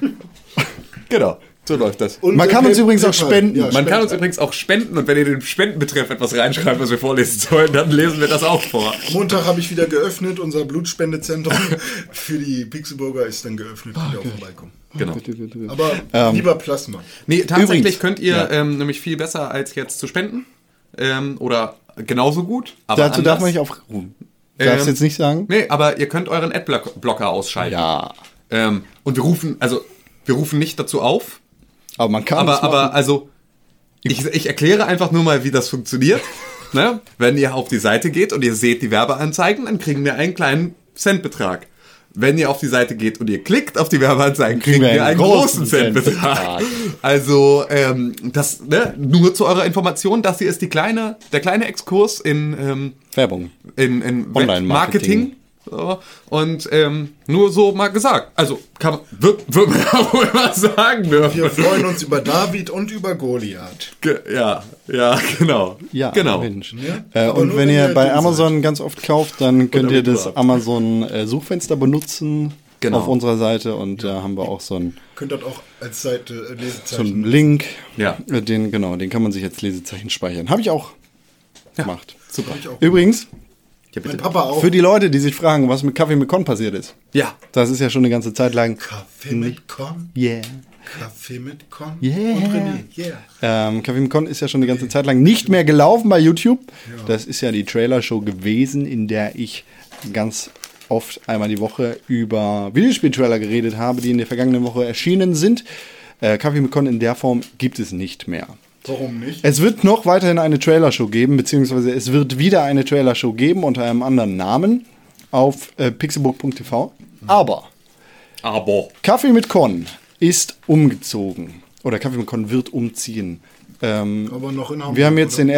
genau, so läuft das. Und Man kann uns übrigens auch spenden. Ja, Man spenden. kann uns übrigens auch spenden und wenn ihr den Spendenbetreff etwas reinschreibt, was wir vorlesen sollen, dann lesen wir das auch vor. Montag habe ich wieder geöffnet. Unser Blutspendezentrum für die Pixelburger ist dann geöffnet. Könnt ihr auch vorbeikommen. Genau. Aber lieber Plasma. Nee, tatsächlich Übrigens, könnt ihr ja. ähm, nämlich viel besser als jetzt zu spenden. Ähm, oder genauso gut. Aber Dazu darf anders. man nicht aufrufen. Darfst Ähm, jetzt nicht sagen? Nee, aber ihr könnt euren Adblocker ausschalten. Ja. Ähm, und wir rufen, also wir rufen nicht dazu auf, Aber man kann aber, aber also ich, ich erkläre einfach nur mal, wie das funktioniert. ne? Wenn ihr auf die Seite geht und ihr seht die Werbeanzeigen, dann kriegen wir einen kleinen Centbetrag. wenn ihr auf die Seite geht und ihr klickt auf die Werbeanzeigen, kriegen wir einen großen Centbetrag. Also ähm, das ne, nur zu eurer Information, das hier ist die kleine, der kleine Exkurs in ähm, Werbung. in, in Online-Marketing. Marketing. So, und ähm, nur so mal gesagt. Also kann man, wird, wird man ja wohl mal sagen dürfen. Wir freuen uns über David und über Goliath. Ge- Ja, ja, genau. Ja, genau. Mensch. Ja, Äh, und wenn wenn ihr bei Amazon ganz oft kauft, dann könnt ihr das überhaupt. Amazon äh, Suchfenster benutzen Genau. auf unserer Seite und da haben wir auch so einen, Könnt das auch als Seite äh, so einen Lesezeichen. Link. Ja. Äh, Den, genau, den kann man sich als Lesezeichen speichern. Habe ich auch gemacht. Super. Ich auch. Übrigens, Ja, Mein. Papa auch. für die Leute, die sich fragen, was mit Kaffee mit Con passiert ist. Ja. Das ist ja schon eine ganze Zeit lang. Kaffee mit Con. Yeah. Kaffee mit Con. Yeah. Und René. Yeah. Ähm, Kaffee mit Con ist ja schon eine ganze Zeit lang nicht mehr gelaufen bei YouTube. Das ist ja die Trailer-Show gewesen, in der ich ganz oft einmal die Woche über Videospiel-Trailer geredet habe, die in der vergangenen Woche erschienen sind. Äh, Kaffee mit Con in der Form gibt es nicht mehr. Warum nicht? Es wird noch weiterhin eine Trailer-Show geben, beziehungsweise es wird wieder eine Trailer-Show geben unter einem anderen Namen auf äh, pixelbook.tv. Aber Aber. Kaffee mit Con ist umgezogen. Oder Kaffee mit Con wird umziehen. Ähm, Aber noch in Hamburg. wir haben jetzt oder? den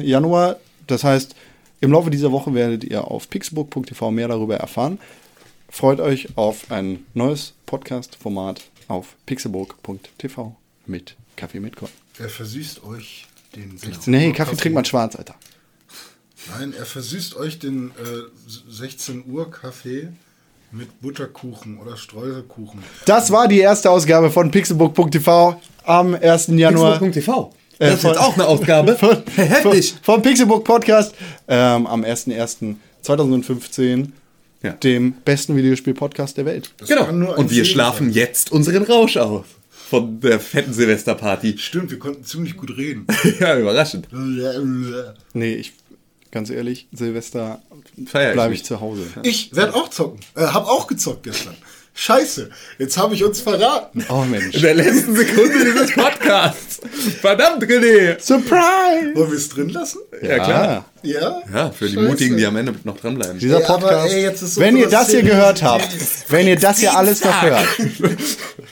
1. Januar. Das heißt, im Laufe dieser Woche werdet ihr auf pixelbook.tv mehr darüber erfahren. Freut euch auf ein neues Podcast-Format auf pixelbook.tv mit Kaffee mit Con. Er versüßt euch den 16 Nee, Uhr Kaffee trinkt man schwarz, Alter. Nein, er versüßt euch den äh, 16 Uhr Kaffee mit Butterkuchen oder Streuselkuchen. Das war die erste Ausgabe von pixelbook.tv am 1. Januar. Pixelbook.tv. Äh, Das ist jetzt von- auch eine Aufgabe. von, von, Heftig. vom Pixelbook Podcast ähm, am 1.1.2015, Ja. dem besten Videospiel-Podcast der Welt. Das Genau. Und wir schlafen sein. jetzt unseren Rausch aus. Von der fetten Silvesterparty. Stimmt, wir konnten ziemlich gut reden. ja, überraschend. Nee, ich, ganz ehrlich, Silvester ich bleibe nicht. ich zu Hause. Ich werde auch zocken. Äh, hab auch gezockt gestern. Scheiße, jetzt habe ich uns verraten. Oh In Mensch. der letzten Sekunde dieses Podcasts. Verdammt, René. Surprise! Wollen wir es drin lassen? Ja, klar. Ja? Ja, für die Scheiße. Mutigen, die am Ende noch dranbleiben. Dieser Ey, aber, Podcast, ey, jetzt ist so wenn ihr das hier gehört habt, wenn ihr das hier alles noch hört.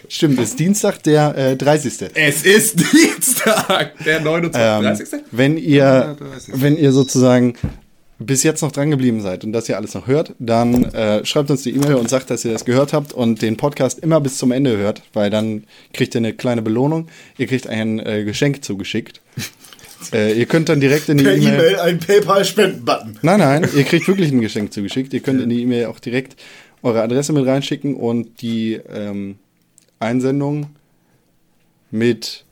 Stimmt, ist Dienstag der äh, 30. Es ist Dienstag, der 29. Ähm, wenn ihr, wenn ihr sozusagen bis jetzt noch dran geblieben seid und das ihr alles noch hört, dann äh, schreibt uns die E-Mail und sagt, dass ihr das gehört habt und den Podcast immer bis zum Ende hört, weil dann kriegt ihr eine kleine Belohnung. Ihr kriegt ein äh, Geschenk zugeschickt. äh, ihr könnt dann direkt in die E-Mail. E-Mail einen PayPal-Spenden-Button. Nein, nein, ihr kriegt wirklich ein Geschenk zugeschickt. Ihr könnt in die E-Mail auch direkt eure Adresse mit reinschicken und die ähm, Einsendung mit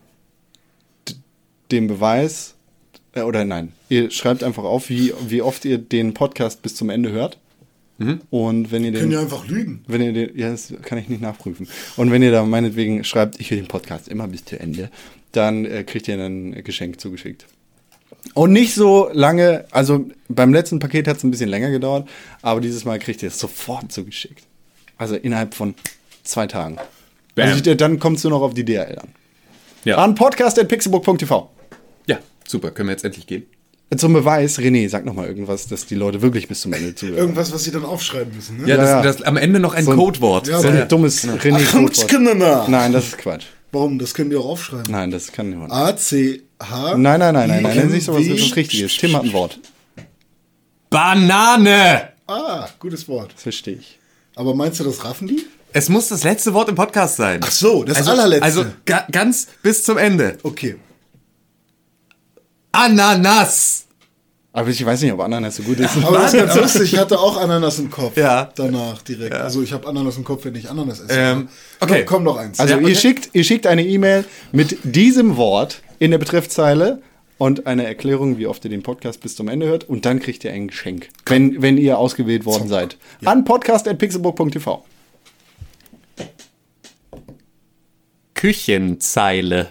dem Beweis, äh, oder nein, ihr schreibt einfach auf, wie, wie oft ihr den Podcast bis zum Ende hört. Und wenn ihr Können den, ja einfach lügen. wenn ihr den, ja, das kann ich nicht nachprüfen. Und wenn ihr da meinetwegen schreibt, ich will den Podcast immer bis zu Ende, dann äh, kriegt ihr ein Geschenk zugeschickt. Und nicht so lange, also beim letzten Paket hat es ein bisschen länger gedauert, aber dieses Mal kriegt ihr es sofort zugeschickt. Also innerhalb von zwei Tagen. Bam. Also dann kommst du noch auf die DRL an. Ja. An podcast.pixelbook.tv. ja, super. Können wir jetzt endlich gehen? Zum Beweis, René, sag noch mal irgendwas, dass die Leute wirklich bis zum Ende zuhören. Irgendwas, was sie dann aufschreiben müssen, ne? Ja, das, ja. das am Ende noch ein So ein- Codewort. Ja, so ein dummes rené Achungskindana. Nein, das ist Quatsch. Warum? Das können die auch aufschreiben. Nein, das kann niemand. A, C, H. Nein, nein, nein, nein, nein, I, nicht sowas, W. das ist Richtiges. Tim hat ein Wort. Banane! Ah, gutes Wort. Das verstehe ich. Aber meinst du, das raffen die? Es muss das letzte Wort im Podcast sein. Ach so, das also, allerletzte. Also ga, ganz bis zum Ende. Okay. Ananas! Aber ich weiß nicht, ob Ananas so gut ist. Aber das ist ganz lustig. Ich hatte auch Ananas im Kopf. Ja. Danach direkt. Also ich habe Ananas im Kopf, wenn ich Ananas esse. Ähm, okay. Komm, komm noch eins. Also Ja, ihr, okay. schickt, ihr schickt eine E-Mail mit diesem Wort in der Betreffzeile und eine Erklärung, wie oft ihr den Podcast bis zum Ende hört und dann kriegt ihr ein Geschenk, wenn, wenn ihr ausgewählt worden seid. An podcast.pixelbook.tv. Küchenzeile.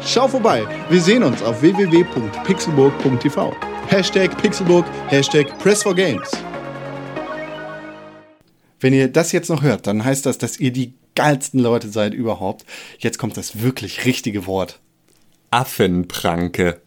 Schau vorbei. Wir sehen uns auf www.pixelburg.tv. Hashtag Pixelburg, Hashtag Press4Games. Wenn ihr das jetzt noch hört, dann heißt das, dass ihr die geilsten Leute seid überhaupt. Jetzt kommt das wirklich richtige Wort. Affenpranke.